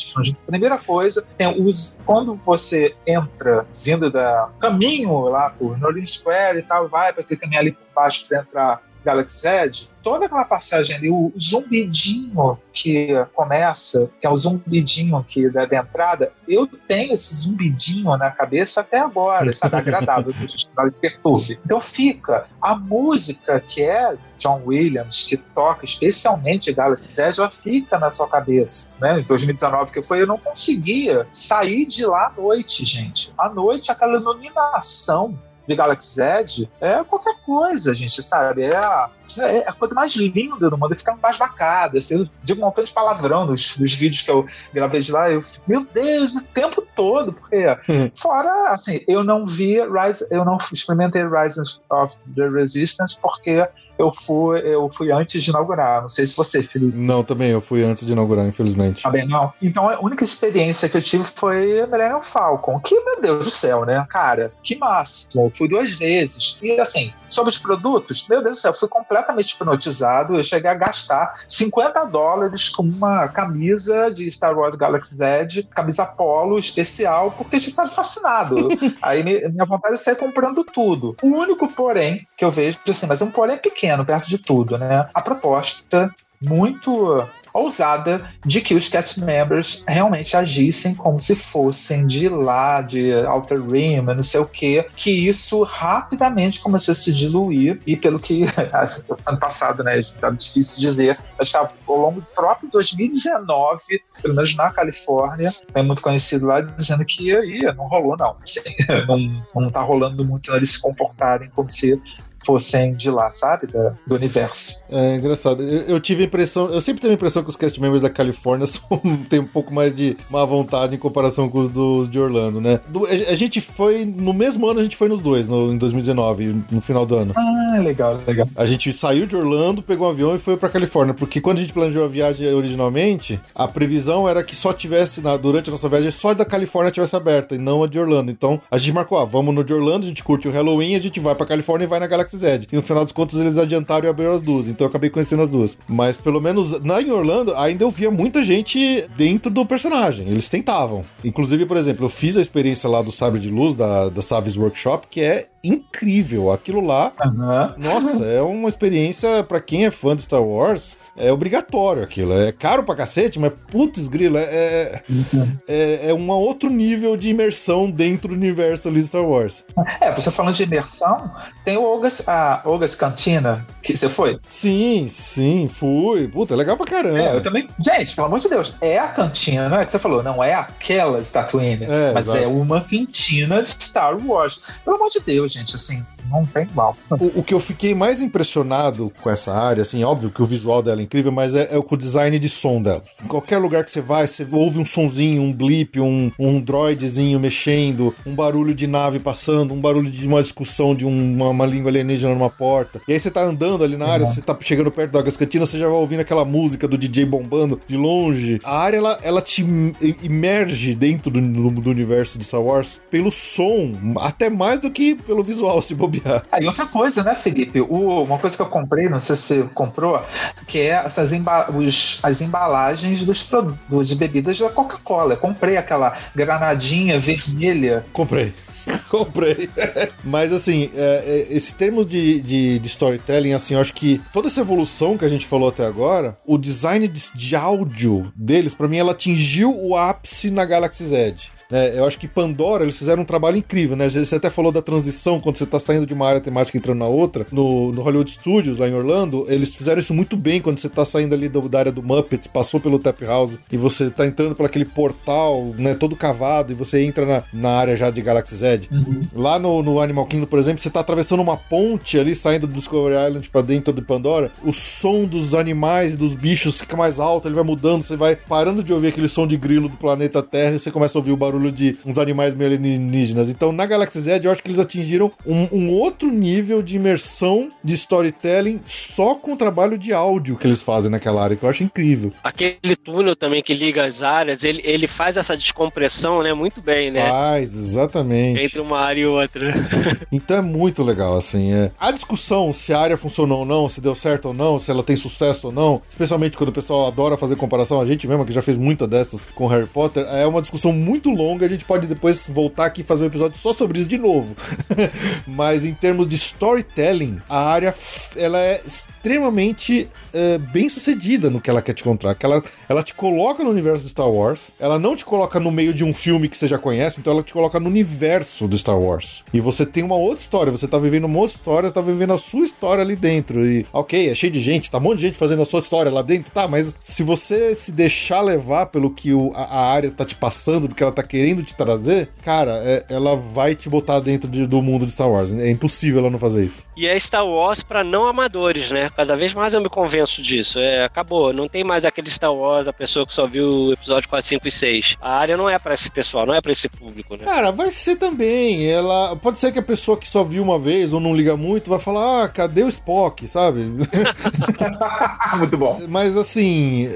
Primeira coisa, tem os quando você entra vindo da caminho lá por Nolan Square e tal, vai para aquele caminho ali por baixo para entrar Galaxy Z, toda aquela passagem ali, o zumbidinho que começa, que é o zumbidinho aqui da, da entrada, eu tenho esse zumbidinho na cabeça até agora, sabe? (laughs) Agradável, que a gente não perturbe. Então fica a música que é John Williams, que toca especialmente Galaxy Z, já fica na sua cabeça. Né? Em 2019 que foi, eu não conseguia sair de lá à noite, gente. À noite, aquela iluminação de Galaxy Z é qualquer coisa, gente, sabe? É a, é a coisa mais linda do mundo, ficar mais bacana. Assim, eu digo um montão de palavrão nos, nos vídeos que eu gravei de lá, eu meu Deus, o tempo todo, porque hum. (laughs) fora, assim, eu não vi Rise, eu não experimentei Rise of the Resistance porque eu fui, eu fui antes de inaugurar. Não sei se você, Felipe. Não, também, eu fui antes de inaugurar, infelizmente. Tá bem, não. Então a única experiência que eu tive foi Millennium Falcon. Que, meu Deus do céu, né? Cara, que massa. Eu fui duas vezes. E assim, sobre os produtos, meu Deus do céu, eu fui completamente hipnotizado. Eu cheguei a gastar 50 dólares com uma camisa de Star Wars Galaxy Z, camisa polo especial, porque eu ficava fascinado. (laughs) Aí minha vontade é sair comprando tudo. O único, porém, que eu vejo, assim, mas é um porém pequeno pequeno perto de tudo, né? A proposta muito ousada de que os cast members realmente agissem como se fossem de lá, de Outer Rim, não sei o que, que isso rapidamente começou a se diluir e pelo que (laughs) assim, ano passado, né, tá difícil dizer, acho que ao longo do próprio 2019, pelo menos na Califórnia, é muito conhecido lá dizendo que aí não rolou não, assim, (laughs) não, não tá rolando muito eles se comportarem como se fossem de lá, sabe? Da, do universo. É engraçado. Eu, eu, tive a impressão, eu sempre tenho a impressão que os cast members da Califórnia (laughs) são, têm um pouco mais de má vontade em comparação com os dos de Orlando, né? Do, a, a, gente foi, no mesmo ano a gente foi nos dois, no, em 2019, no final do ano. Ah, legal, legal. A gente saiu de Orlando, pegou um avião e foi pra Califórnia, porque quando a gente planejou a viagem originalmente, a previsão era que só tivesse, na, durante a nossa viagem, só a da Califórnia tivesse aberta e não a de Orlando. Então a gente marcou, ah, vamos no de Orlando, a gente curte o Halloween, a gente vai pra Califórnia e vai na Galaxy Zed. E no final dos contos eles adiantaram e abriram as duas. Então eu acabei conhecendo as duas. Mas pelo menos na em Orlando ainda eu via muita gente dentro do personagem. Eles tentavam. Inclusive, por exemplo, eu fiz a experiência lá do Sabre de Luz, da, da Savis Workshop, que é incrível. Aquilo lá, uhum. Nossa, é uma experiência pra quem é fã de Star Wars. É obrigatório aquilo. É caro pra cacete, mas putz, grilo, é, é, é, é um outro nível de imersão dentro do universo ali de Star Wars. É, você falando de imersão, tem o Olgas, a Olgas Cantina, que você foi? Sim, sim, fui. Puta, é legal pra caramba. É, eu também. Gente, pelo amor de Deus, é a cantina, não é que você falou, não é aquela de Tatooine, É, mas exato. é uma cantina de Star Wars. Pelo amor de Deus, gente, assim, não tem igual. O, o que eu fiquei mais impressionado com essa área, assim, óbvio que o visual dela é incrível, mas é, é com o design de som dela. Em qualquer lugar que você vai, você ouve um sonzinho, um blip, um, um droidzinho mexendo, um barulho de nave passando, um barulho de uma discussão de um- uma, uma língua alienígena numa porta. E aí você tá andando ali na área, você tá chegando perto da Cantinas, você já vai ouvindo aquela música do DJ bombando de longe. A área, ela, ela te im- imerge dentro do, do- do universo de Star Wars pelo som, até mais do que pelo visual, se bobear. Ah, e outra coisa, né, Felipe? O- uma coisa que eu comprei, não sei se você comprou, que é essas emba- os- as embalagens dos, produ- de bebidas da Coca-Cola. Eu comprei aquela granadinha vermelha. Comprei. (laughs) Comprei. Mas assim, é, é, esse termo de, de, de storytelling, assim, eu acho que toda essa evolução que a gente falou até agora, o design de, de áudio deles, pra mim, ela atingiu o ápice na Galaxy Z. É, eu acho que Pandora, eles fizeram um trabalho incrível, né? Você até falou da transição, quando você tá saindo de uma área temática e entrando na outra. No, no Hollywood Studios, lá em Orlando, eles fizeram isso muito bem quando você tá saindo ali do- da área do Muppets, passou pelo Tap House e você tá entrando por aquele portal, né, todo cavado, e você entra na, na área já de Galaxy Z. Lá no, no Animal Kingdom, por exemplo, você tá atravessando uma ponte ali, saindo do Discovery Island pra dentro de Pandora, o som dos animais e dos bichos fica mais alto, ele vai mudando, você vai parando de ouvir aquele som de grilo do planeta Terra e você começa a ouvir o barulho de uns animais meio alienígenas. Então, na Galaxy Z, eu acho que eles atingiram um, um outro nível de imersão de storytelling só com o trabalho de áudio que eles fazem naquela área, que eu acho incrível. Aquele túnel também que liga as áreas, ele, ele faz essa descompressão, né? Muito bem, né? Faz, exatamente. Entre uma área e outra. (laughs) Então é muito legal, assim. É. A discussão se a área funcionou ou não, se deu certo ou não, se ela tem sucesso ou não, especialmente quando o pessoal adora fazer comparação, a gente mesmo que já fez muita dessas com Harry Potter, é uma discussão muito longa. A gente pode depois voltar aqui e fazer um episódio só sobre isso de novo. (laughs) Mas em termos de storytelling, a área ela é extremamente é, bem sucedida no que ela quer te contar. Que ela, ela te coloca no universo do Star Wars, ela não te coloca no meio de um filme que você já conhece, então ela te coloca no universo do Star Wars. E você tem uma outra história, você tá vivendo uma outra história, você tá vivendo a sua história ali dentro. E, ok, é cheio de gente, tá um monte de gente fazendo a sua história lá dentro, tá, mas se você se deixar levar pelo que o- a, a área tá te passando, do que ela tá querendo te trazer, cara, é- ela vai te botar dentro de- do mundo de Star Wars. É impossível ela não fazer isso. E é Star Wars pra não amadores, né? Cada vez mais eu me convenço disso. É, acabou. Não tem mais aquele Star Wars da pessoa que só viu o episódio 4, 5 e 6. A área não é pra esse pessoal, não é pra esse público, né? Cara, vai ser também. Ela pode ser que a pessoa que só viu uma vez ou não liga muito vai falar: "Ah, cadê o Spock?", sabe? (laughs) Muito bom. Mas assim,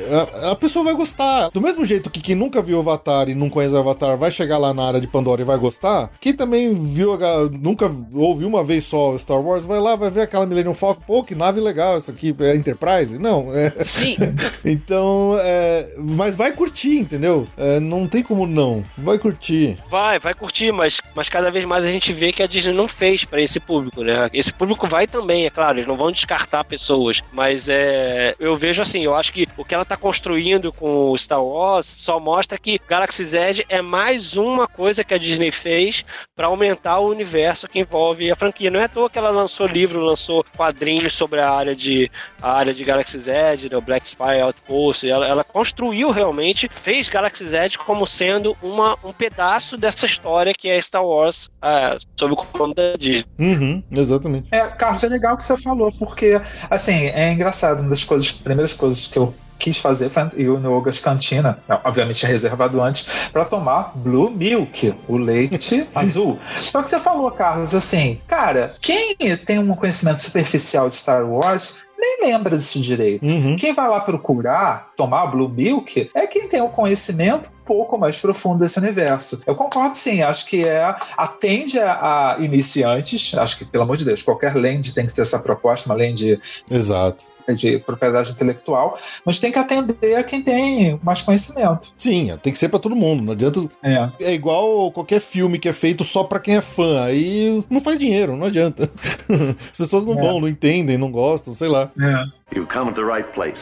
a, a pessoa vai gostar. Do mesmo jeito que quem nunca viu Avatar e não conhece Avatar vai chegar lá na área de Pandora e vai gostar. Quem também viu, nunca ouviu uma vez só Star Wars, vai lá, vai ver aquela Millennium Falcon. Pô, que nave legal essa aqui, é Enterprise? Não, é. Sim, (laughs) Então, é, mas vai curtir, entendeu? É, não tem como não. Vai curtir. vai, vai curtir, mas, mas cada vez mais a gente vê que a Disney não fez pra esse público, né? Esse público vai também, é claro, eles não vão descartar pessoas, mas é, eu vejo assim, eu acho que o que ela tá construindo com o Star Wars só mostra que Galaxy Z é mais uma coisa que a Disney fez pra aumentar o universo que envolve a franquia. Não é à toa que ela lançou livro, lançou quadrinhos sobre a área de a área de Galaxy Z, né, o Black Spy Outpost, ela, ela construiu realmente, fez Galaxy Z como sendo uma, um pedaço dessa história que é Star Wars ah, sob o comando da Disney. Uhum, exatamente. É, Carlos, é legal o que você falou, porque, assim, é engraçado, uma das coisas, primeiras coisas que eu quis fazer Yogas Cantina, obviamente reservado antes, para tomar Blue Milk, o leite (laughs) azul. Só que você falou, Carlos, assim, cara, quem tem um conhecimento superficial de Star Wars nem lembra disso direito. Uhum. Quem vai lá procurar tomar Blue Milk é quem tem um conhecimento um pouco mais profundo desse universo. Eu concordo sim, acho que é atende a, a iniciantes, acho que, pelo amor de Deus, qualquer land tem que ter essa proposta, uma land Exato. De propriedade intelectual, mas tem que atender a quem tem mais conhecimento. Sim, tem que ser para todo mundo. Não adianta. É. É igual qualquer filme que é feito só para quem é fã. Aí não faz dinheiro, não adianta. (laughs) As pessoas não É. vão, não entendem, não gostam, sei lá. É. You come to the right place.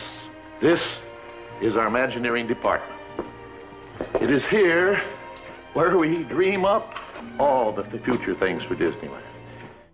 This is our Imagineering department. It is here where we dream up all the future things for Disneyland.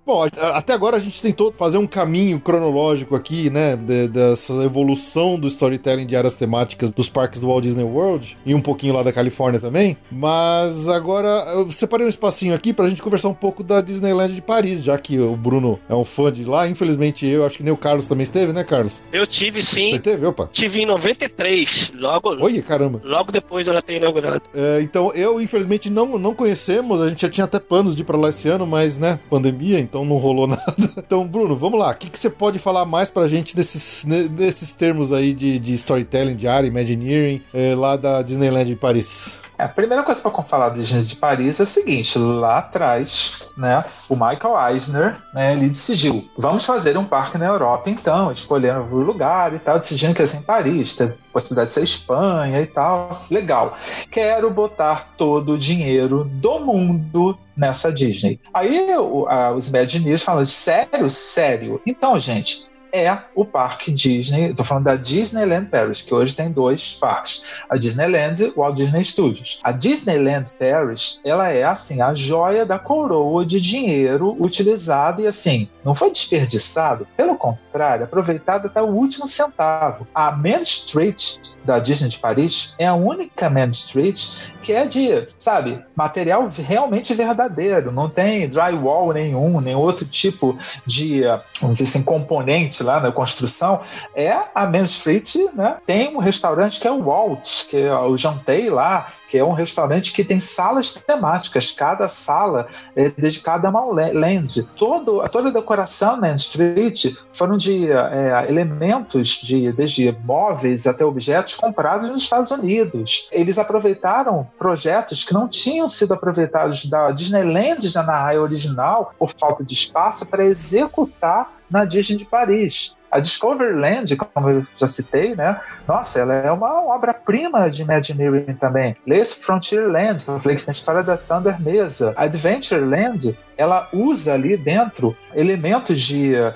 Bom, até agora a gente tentou fazer um caminho cronológico aqui, né, de- dessa evolução do storytelling de áreas temáticas dos parques do Walt Disney World e um pouquinho lá da Califórnia também. Mas agora eu separei um espacinho aqui pra gente conversar um pouco da Disneyland de Paris, já que o Bruno é um fã de lá. Infelizmente eu, acho que nem o Carlos também esteve, né, Carlos? Eu tive Você sim, teve? Opa. tive em 93, logo, Oi, caramba. logo depois dela ter inaugurado. É, então, eu, infelizmente, não, não conhecemos. A gente já tinha até planos de ir pra lá esse ano, mas, né, pandemia, então não rolou (laughs) nada. Então, Bruno, vamos lá. O que, que você pode falar mais pra gente desses, desses termos aí de, de storytelling, de área, Imagineering, é, lá da Disneyland de Paris? É, a primeira coisa para falar de Disney de Paris é o seguinte: lá atrás, né, o Michael Eisner, né, ele decidiu, vamos fazer um parque na Europa, então, escolhendo o lugar e tal, decidindo que ia ser em Paris, teve possibilidade de ser Espanha e tal, legal. Quero botar todo o dinheiro do mundo nessa Disney. Aí o- a- os Imagineers falam: sério, sério. Então, gente. É o parque Disney, estou falando da Disneyland Paris, que hoje tem dois parques a Disneyland e o Walt Disney Studios. A Disneyland Paris, ela é assim a joia da coroa de dinheiro utilizado e assim, não foi desperdiçado, pelo contrário, aproveitado até o último centavo. A Main Street da Disney de Paris é a única Main Street que é de, sabe, material realmente verdadeiro, não tem drywall nenhum, nem outro tipo de, eh, vamos dizer assim, componente lá na construção, é a Main Street, né? Tem um restaurante que é o Walt, que é o jantei lá, que é um restaurante que tem salas temáticas. Cada sala é dedicada a uma la- land. Todo, toda a decoração na Street foram de é, elementos de desde móveis até objetos comprados nos Estados Unidos. Eles aproveitaram projetos que não tinham sido aproveitados da Disneyland na Anaheim original por falta de espaço para executar na Disney de Paris. A Discoveryland, como eu já citei, né? Nossa, ela é uma obra-prima de Imagineering também. Lace Frontierland, eu falei que tem a história da Thunder Mesa. Adventureland, ela usa ali dentro elementos de eh,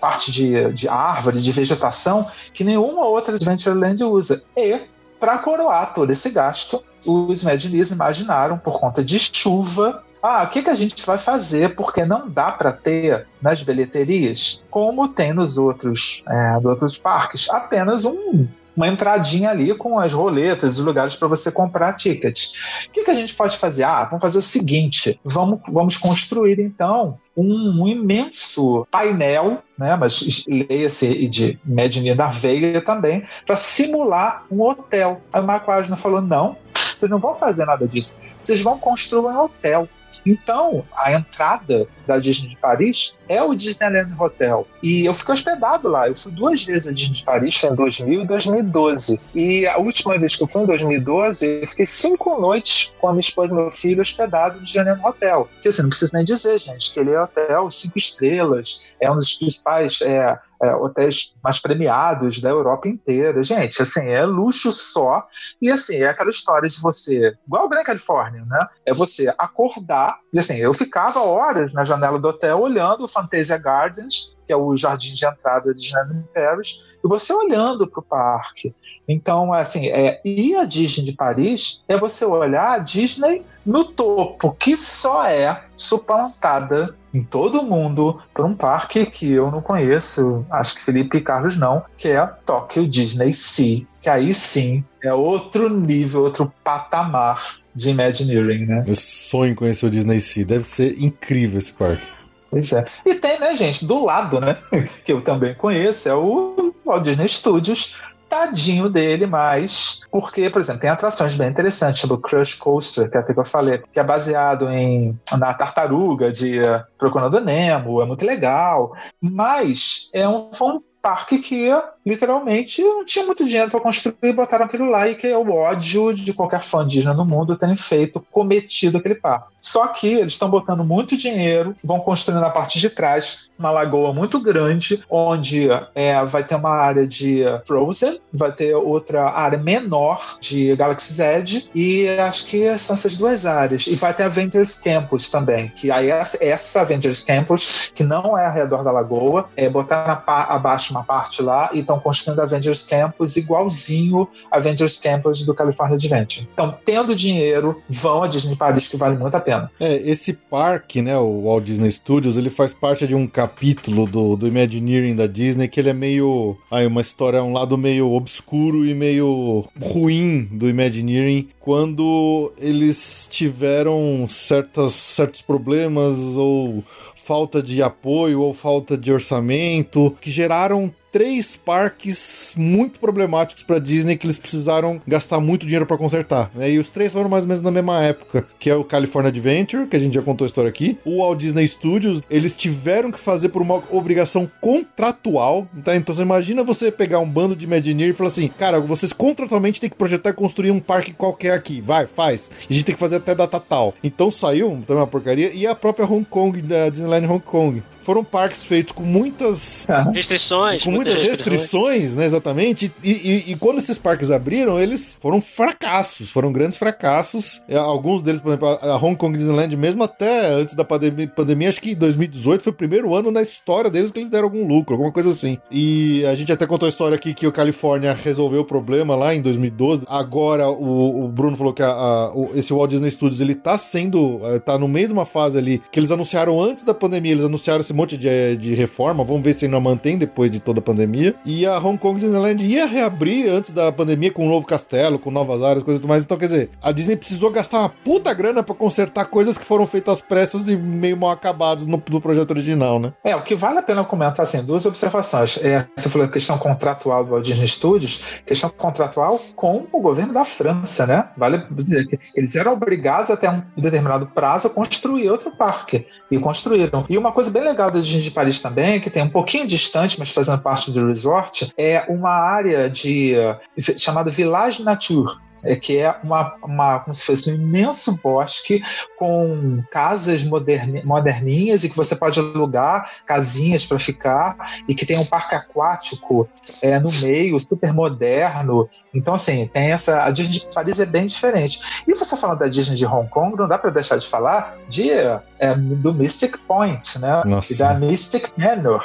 parte de, de árvore, de vegetação, que nenhuma outra Adventureland usa. E, para coroar todo esse gasto, os Imagineers imaginaram, por conta de chuva, ah, o que, que a gente vai fazer? Porque não dá para ter nas bilheterias, como tem nos outros, é, nos outros parques, apenas um, uma entradinha ali com as roletas e lugares para você comprar tickets. O que, que a gente pode fazer? Ah, vamos fazer o seguinte: vamos, vamos construir então um, um imenso painel, né, mas leia-se de Imagineer da Veia também, para simular um hotel. O Marco Asner falou: não, vocês não vão fazer nada disso, vocês vão construir um hotel. Então, a entrada da Disney de Paris é o Disneyland Hotel. E eu fiquei hospedado lá. Eu fui duas vezes a Disney de Paris, foi em 2000 e 2012. E a última vez que eu fui, em 2012, eu fiquei cinco noites com a minha esposa e meu filho hospedado no Disneyland Hotel. Que assim, não preciso nem dizer, gente, que ele é hotel cinco estrelas, é um dos principais é, é, hotéis mais premiados da Europa inteira. Gente, assim, é luxo só. E assim, é aquela história de você, igual o Grand California, né? É você acordar. E assim, eu ficava horas na janela do hotel olhando o Fantasia Gardens, que é o jardim de entrada de Disneyland Paris, e você olhando para o parque. Então, assim, é, e a Disney de Paris é você olhar a Disney no topo, que só é suplantada em todo mundo por um parque que eu não conheço, acho que Felipe e Carlos não, que é a Tokyo Disney Sea, que aí sim é outro nível, outro patamar de Imagineering, né? Eu sonho conhecer o Disney Sea. Deve ser incrível esse parque. Pois é. E tem, né, gente, do lado, né, (laughs) que eu também conheço, é o Walt Disney Studios, tadinho dele, mas porque, por exemplo, tem atrações bem interessantes, tipo Crush Coaster, que é até que eu falei, que é baseado em na tartaruga de Procurando Nemo, é muito legal, mas é um, um parque que literalmente não tinha muito dinheiro para construir e botaram aquilo lá e que é o ódio de qualquer fã Disney no mundo terem feito, cometido aquele parque. Só que eles estão botando muito dinheiro, vão construindo na parte de trás uma lagoa muito grande, onde é, vai ter uma área de Frozen, vai ter outra área menor de Galaxy Z, e acho que são essas duas áreas. E vai ter Avengers Campus também, que aí essa, essa Avengers Campus, que não é ao redor da lagoa, é botar na, abaixo uma parte lá e estão construindo Avengers Campus igualzinho Avengers Campus do California Adventure. Então, tendo dinheiro, vão a Disney Paris, que vale muito a pena. É, esse parque, né, o Walt Disney Studios, ele faz parte de um capítulo do, do Imagineering da Disney que ele é meio. Aí, uma história, um lado meio obscuro e meio ruim do Imagineering quando eles tiveram certas, certos problemas ou falta de apoio ou falta de orçamento que geraram três parques muito problemáticos para Disney que eles precisaram gastar muito dinheiro para consertar. Né? E os três foram mais ou menos na mesma época, que é o California Adventure, que a gente já contou a história aqui, o Walt Disney Studios, eles tiveram que fazer por uma obrigação contratual, tá? Então você imagina você pegar um bando de Imagineer e falar assim, cara, vocês contratualmente têm que projetar e construir um parque qualquer aqui, vai, faz. E a gente tem que fazer até data tal. Então saiu também uma porcaria e a própria Hong Kong da Disneyland Hong Kong foram parques feitos com muitas restrições, com muitas, restrições, né, exatamente. E, e, e, quando esses parques abriram, eles foram fracassos, foram grandes fracassos. É, alguns deles, por exemplo, a Hong Kong Disneyland, mesmo até antes da pandemia, pandemia, acho que 2018 foi o primeiro ano na história deles que eles deram algum lucro, alguma coisa assim. E a gente até contou a história aqui que o Califórnia resolveu o problema lá em 2012. Agora o, o Bruno falou que a, a, o, esse Walt Disney Studios ele tá sendo, é, tá no meio de uma fase ali que eles anunciaram antes da pandemia, eles anunciaram esse monte de, de reforma, vamos ver se ainda mantém depois de toda a pandemia. E a Hong Kong Disneyland ia reabrir antes da pandemia com um novo castelo, com novas áreas, coisas e tudo mais. Então, quer dizer, a Disney precisou gastar uma puta grana para consertar coisas que foram feitas às pressas e meio mal acabadas no, no, projeto original, né? É, o que vale a pena comentar, assim, duas observações. É, você falou a questão contratual do Walt Disney Studios, questão contratual com o governo da França, né? Vale dizer que eles eram obrigados até um determinado prazo a construir outro parque. E construíram. E uma coisa bem legal da Disney de Paris também, que tem um pouquinho distante, mas fazendo parte do resort, é uma área de chamada Village Nature, é que é uma, uma como se fosse um imenso bosque com casas moderni, moderninhas e que você pode alugar casinhas para ficar e que tem um parque aquático é, no meio, super moderno. Então, assim, tem essa. A Disney de Paris é bem diferente. E você falando da Disney de Hong Kong, não dá para deixar de falar de, é, do Mystic Point, né? Nossa. E da Mystic Manor.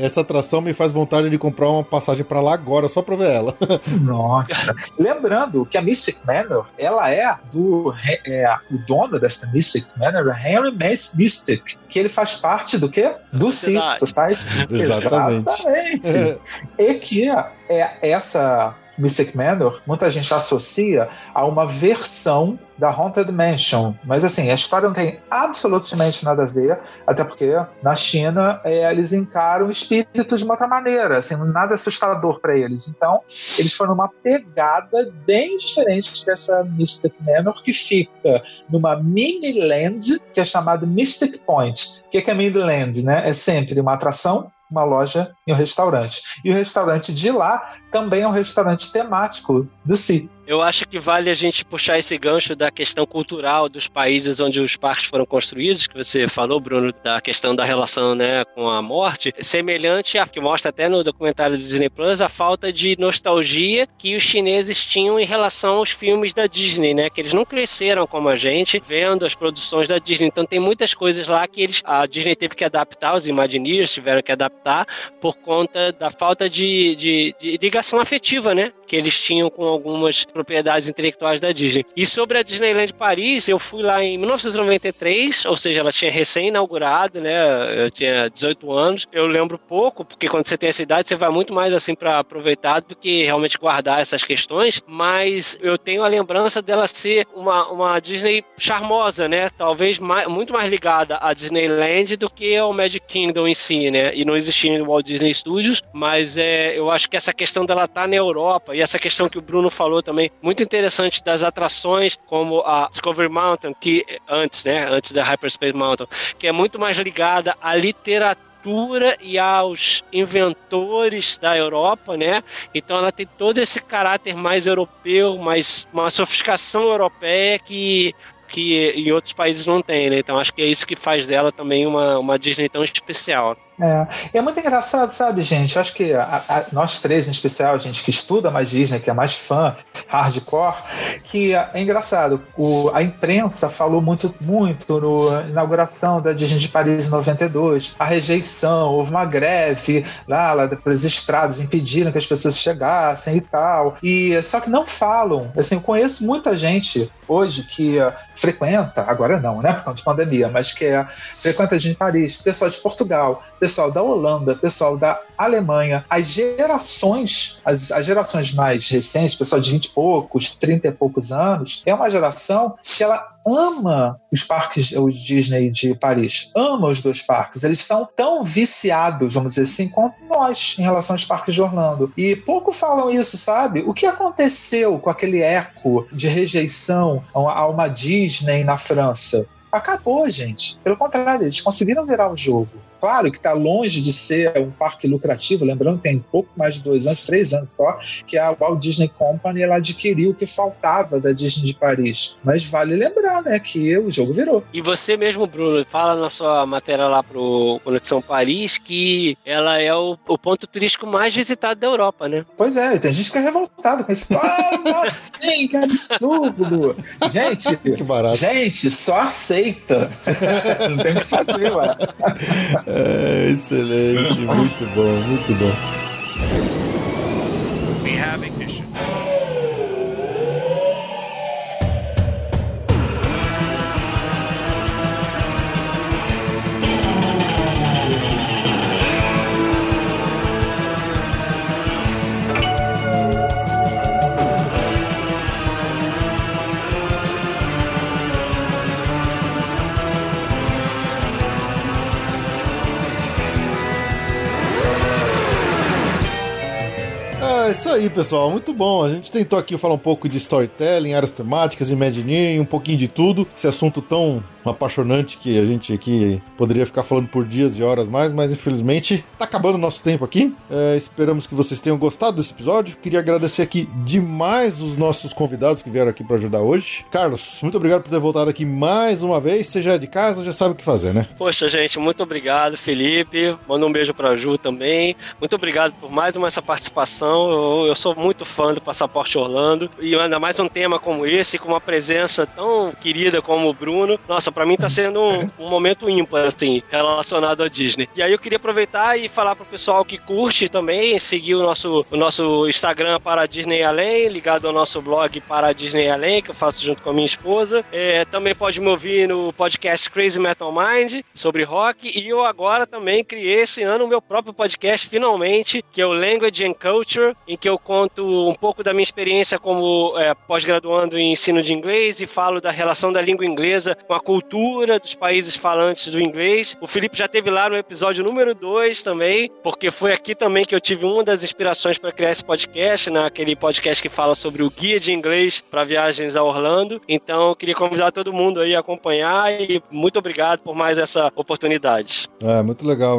Essa atração me faz vontade de comprar uma passagem para lá agora, só para ver ela. (laughs) Nossa. Lembrando que a Mystic Manor, ela é do é, o dono dessa Mystic Manor, é Henry Mystic, que ele faz parte do quê? Do Sea Society. Exatamente. Exatamente. É. E que é essa Mystic Manor, muita gente associa a uma versão da Haunted Mansion. Mas assim, a história não tem absolutamente nada a ver, até porque na China é, eles encaram espíritos de uma outra maneira, assim, nada assustador para eles. Então, eles foram uma pegada bem diferente dessa Mystic Manor, que fica numa mini land que é chamada Mystic Point. O que é mini land? Né? É sempre uma atração uma loja e um restaurante. E o restaurante de lá também é um restaurante temático do Si. Eu acho que vale a gente puxar esse gancho da questão cultural dos países onde os parques foram construídos, que você falou, Bruno, da questão da relação né, com a morte, semelhante a que mostra até no documentário do Disney Plus a falta de nostalgia que os chineses tinham em relação aos filmes da Disney, né? Que eles não cresceram como a gente vendo as produções da Disney. Então tem muitas coisas lá que eles, a Disney teve que adaptar, os Imagineers tiveram que adaptar por conta da falta de, de, de ligação afetiva, né? Que eles tinham com algumas propriedades intelectuais da Disney. E sobre a Disneyland Paris, eu fui lá em 1993, ou seja, ela tinha recém-inaugurado, né? Eu tinha 18 anos. Eu lembro pouco, porque quando você tem essa idade, você vai muito mais assim para aproveitar do que realmente guardar essas questões. Mas eu tenho a lembrança dela ser uma, uma Disney charmosa, né? Talvez mais, muito mais ligada à Disneyland do que ao Magic Kingdom em si, né? E não existia no Walt Disney Studios, mas é, eu acho que essa questão dela estar tá na Europa e essa questão que o Bruno falou também muito interessante das atrações, como a Discovery Mountain, que antes, né, antes da Hyperspace Mountain, que é muito mais ligada à literatura e aos inventores da Europa, né? Então ela tem todo esse caráter mais europeu, mais uma sofisticação europeia que que em outros países não tem, né? Então acho que é isso que faz dela também uma, uma Disney tão especial. É, é muito engraçado, sabe, gente? Acho que a, a, nós três, em especial, a gente que estuda mais Disney, que é mais fã, hardcore, que é engraçado. O, a imprensa falou muito, muito na inauguração da Disney de Paris em 92, a rejeição, houve uma greve lá, lá pelas estradas, impediram que as pessoas chegassem e tal. E só que não falam. Assim, eu conheço muita gente hoje que uh, frequenta, agora não, né, por causa de pandemia, mas que é, frequenta a Disney de Paris, pessoal de Portugal, pessoal da Holanda, pessoal da Alemanha, as gerações, as, as gerações mais recentes, pessoal de 20 e poucos, 30 e poucos anos, é uma geração que ela ama os parques, o Disney de Paris, ama os dois parques. Eles são tão viciados, vamos dizer assim, quanto nós em relação aos parques de Orlando. E pouco falam isso, sabe? O que aconteceu com aquele eco de rejeição a uma Disney na França? Acabou, gente. Pelo contrário, eles conseguiram virar o jogo. Claro que está longe de ser um parque lucrativo, lembrando que tem pouco mais de dois anos, três anos só, que a Walt Disney Company ela adquiriu o que faltava da Disney de Paris. Mas vale lembrar, né, que o jogo virou. E você mesmo, Bruno, fala na sua matéria lá pro Conexão Paris que ela é o, o ponto turístico mais visitado da Europa, né? Pois é, tem gente que fica revoltado com isso. (laughs) Ah, assim, que absurdo! Gente, (laughs) que barato. gente, só aceita. (laughs) Não tem o que fazer, ué. É, excelente, muito bom, muito bom. Isso aí, pessoal. Muito bom. A gente tentou aqui falar um pouco de storytelling, áreas temáticas, Imagineering, um pouquinho de tudo. Esse assunto tão apaixonante que a gente aqui poderia ficar falando por dias e horas mais, mas infelizmente tá acabando o nosso tempo aqui. É, esperamos que vocês tenham gostado desse episódio. Queria agradecer aqui demais os nossos convidados que vieram aqui para ajudar hoje. Carlos, muito obrigado por ter voltado aqui mais uma vez. Você já é de casa, já sabe o que fazer, né? Poxa, gente, muito obrigado, Felipe. Manda um beijo pra Ju também. Muito obrigado por mais uma essa participação. Eu, eu sou muito fã do Passaporte Orlando e ainda mais um tema como esse, com uma presença tão querida como o Bruno. Nossa, para mim tá sendo um, (laughs) um, momento ímpar, assim, relacionado à Disney. E aí eu queria aproveitar e falar pro pessoal que curte também, seguir o nosso, o nosso Instagram para Disney Além, ligado ao nosso blog para Disney Além, que eu faço junto com a minha esposa. É, também pode me ouvir no podcast Crazy Metal Mind, sobre rock. E eu agora também criei esse ano o meu próprio podcast, finalmente, que é o Language and Culture, em que eu conto um pouco da minha experiência como é, pós-graduando em ensino de inglês e falo da relação da língua inglesa com a cultura cultura dos países falantes do inglês. O Felipe já teve lá no episódio número 2 também, porque foi aqui também que eu tive uma das inspirações para criar esse podcast, naquele né? podcast que fala sobre o guia de inglês para viagens a Orlando. Então, eu queria convidar todo mundo aí a acompanhar e muito obrigado por mais essa oportunidade. É, muito legal.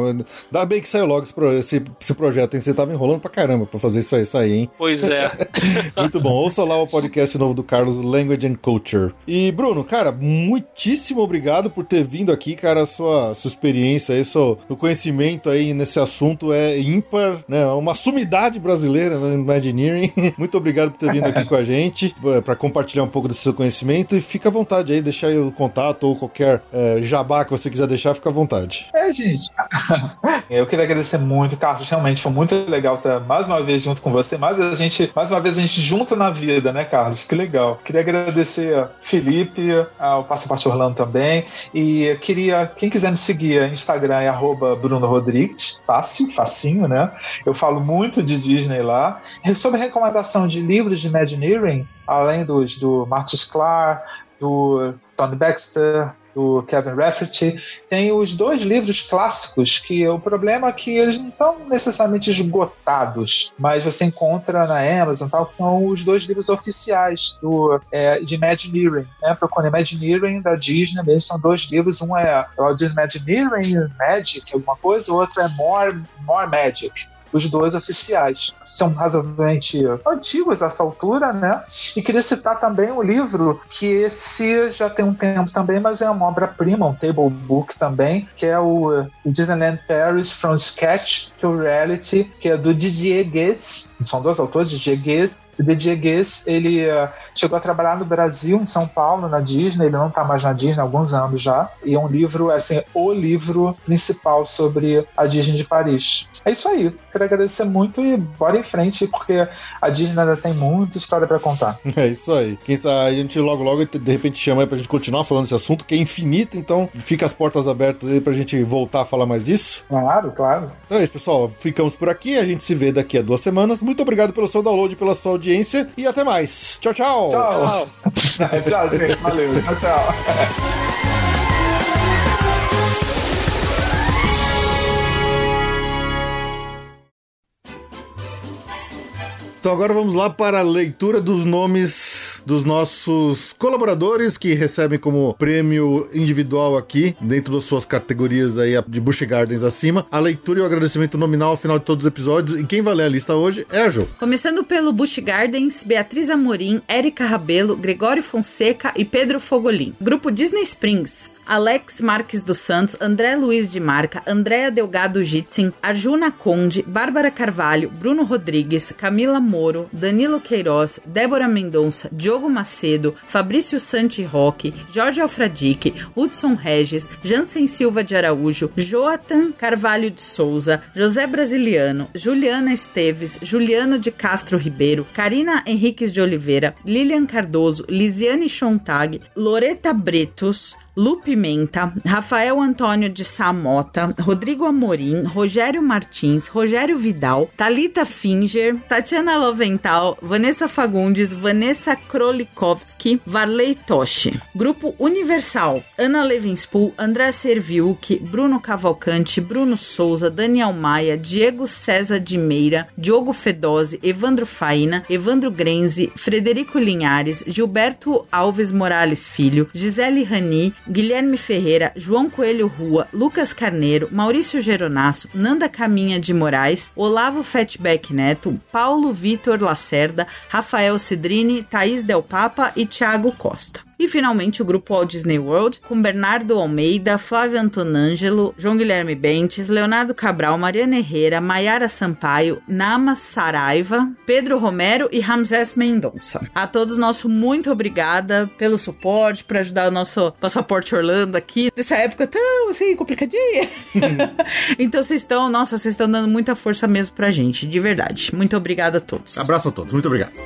Dá bem que saiu logo esse, esse, esse projeto, hein? Você tava enrolando pra caramba pra fazer isso aí sair, hein? Pois é. (laughs) muito bom. Ouça lá o podcast novo do Carlos, Language and Culture. E, Bruno, cara, muitíssimo muitíssimo obrigado por ter vindo aqui, cara. A sua, sua experiência aí, seu, conhecimento aí nesse assunto é ímpar, né? Uma sumidade brasileira no né, Imagineering. (laughs) Muito obrigado por ter vindo aqui com a gente eh, para compartilhar um pouco desse seu conhecimento e fica à vontade aí, deixar aí o contato ou qualquer é, jabá que você quiser deixar, fica à vontade. É, gente. (laughs) Eu queria agradecer muito, Carlos. Realmente foi muito legal estar mais uma vez junto com você. Mais a gente, mais uma vez a gente junto na vida, né, Carlos? Que legal. Queria agradecer a Felipe, ao Passaporte Orlando também. E queria, quem quiser me seguir, Instagram é Bruno Rodrigues, fácil, facinho, né? Eu falo muito de Disney lá. Sobre recomendação de livros de Imagineering, além dos do Martin Sklar, do Tony Baxter, do Kevin Rafferty. Tem os dois livros clássicos, que o problema é que eles não estão necessariamente esgotados, mas você encontra na Amazon tal, que são os dois livros oficiais do, é, de Imagineering. Né? Procure Imagineering da Disney, eles são dois livros, um é o Imagineering Magic, alguma coisa, o outro é More, More Magic os dois oficiais. São razoavelmente antigos a essa altura, né? E queria citar também um livro que esse já tem um tempo também, mas é uma obra-prima, um table book também, que é o Disneyland Paris From Sketch to Reality, que é do Didier Guess. São dois autores, Didier Guess. O Didier Guess, ele uh, chegou a trabalhar no Brasil, em São Paulo, na Disney. Ele não está mais na Disney há alguns anos já. E é um livro, assim, o livro principal sobre a Disney de Paris. É isso aí queria agradecer muito e bora em frente, porque a Disney ainda tem muita história para contar. (laughs) É isso aí. Quem sabe a gente logo, logo, de repente chama aí pra gente continuar falando desse assunto, que é infinito, então fica as portas abertas aí pra gente voltar a falar mais disso. Claro, claro. Então é isso, pessoal. Ficamos por aqui. A gente se vê daqui a duas semanas. Muito obrigado pelo seu download, pela sua audiência e até mais. Tchau, tchau. Tchau. tchau, (laughs) gente. Valeu. Tchau, tchau. (laughs) Então agora vamos lá para a leitura dos nomes dos nossos colaboradores que recebem como prêmio individual aqui, dentro das suas categorias aí de Bush Gardens acima, a leitura e o agradecimento nominal ao final de todos os episódios. E quem vai ler a lista hoje é a Jo. Começando pelo Bush Gardens, Beatriz Amorim, Érica Rabelo, Gregório Fonseca e Pedro Fogolin. Grupo Disney Springs. Alex Marques dos Santos, André Luiz de Marca, Andréa Delgado Jitsin, Arjuna Conde, Bárbara Carvalho, Bruno Rodrigues, Camila Moro, Danilo Queiroz, Débora Mendonça, Diogo Macedo, Fabrício Santi Roque, Jorge Alfradique, Hudson Regis, Jansen Silva de Araújo, Joatan Carvalho de Souza, José Brasiliano, Juliana Esteves, Juliano de Castro Ribeiro, Karina Henriques de Oliveira, Lilian Cardoso, Lisiane Chontag, Loreta Bretos, Lu Pimenta, Rafael Antônio de Samota, Rodrigo Amorim, Rogério Martins, Rogério Vidal, Talita Finger, Tatiana Lovental, Vanessa Fagundes, Vanessa Krolikowski, Varley Toshi. Grupo Universal, Ana Levinspool, André Serviuk, Bruno Cavalcante, Bruno Souza, Daniel Maia, Diego César de Meira, Diogo Fedose, Evandro Faina, Evandro Grenzi, Frederico Linhares, Gilberto Alves Morales Filho, Gisele Rani, Guilherme Ferreira, João Coelho Rua, Lucas Carneiro, Maurício Geronasso, Nanda Caminha de Moraes, Olavo Fatback Neto, Paulo Vitor Lacerda, Rafael Cidrini, Thaís Del Papa e Thiago Costa. E finalmente o grupo Walt Disney World, com Bernardo Almeida, Flávio Antonângelo, João Guilherme Bentes, Leonardo Cabral, Mariana Herrera, Maiara Sampaio, Nama Saraiva, Pedro Romero e Ramsés Mendonça. A todos nosso muito obrigada pelo suporte, por ajudar o nosso passaporte Orlando aqui, nessa época tão assim, complicadinha. (laughs) então vocês estão, nossa, vocês estão dando muita força mesmo pra gente, de verdade. Muito obrigada a todos. Abraço a todos, muito obrigado.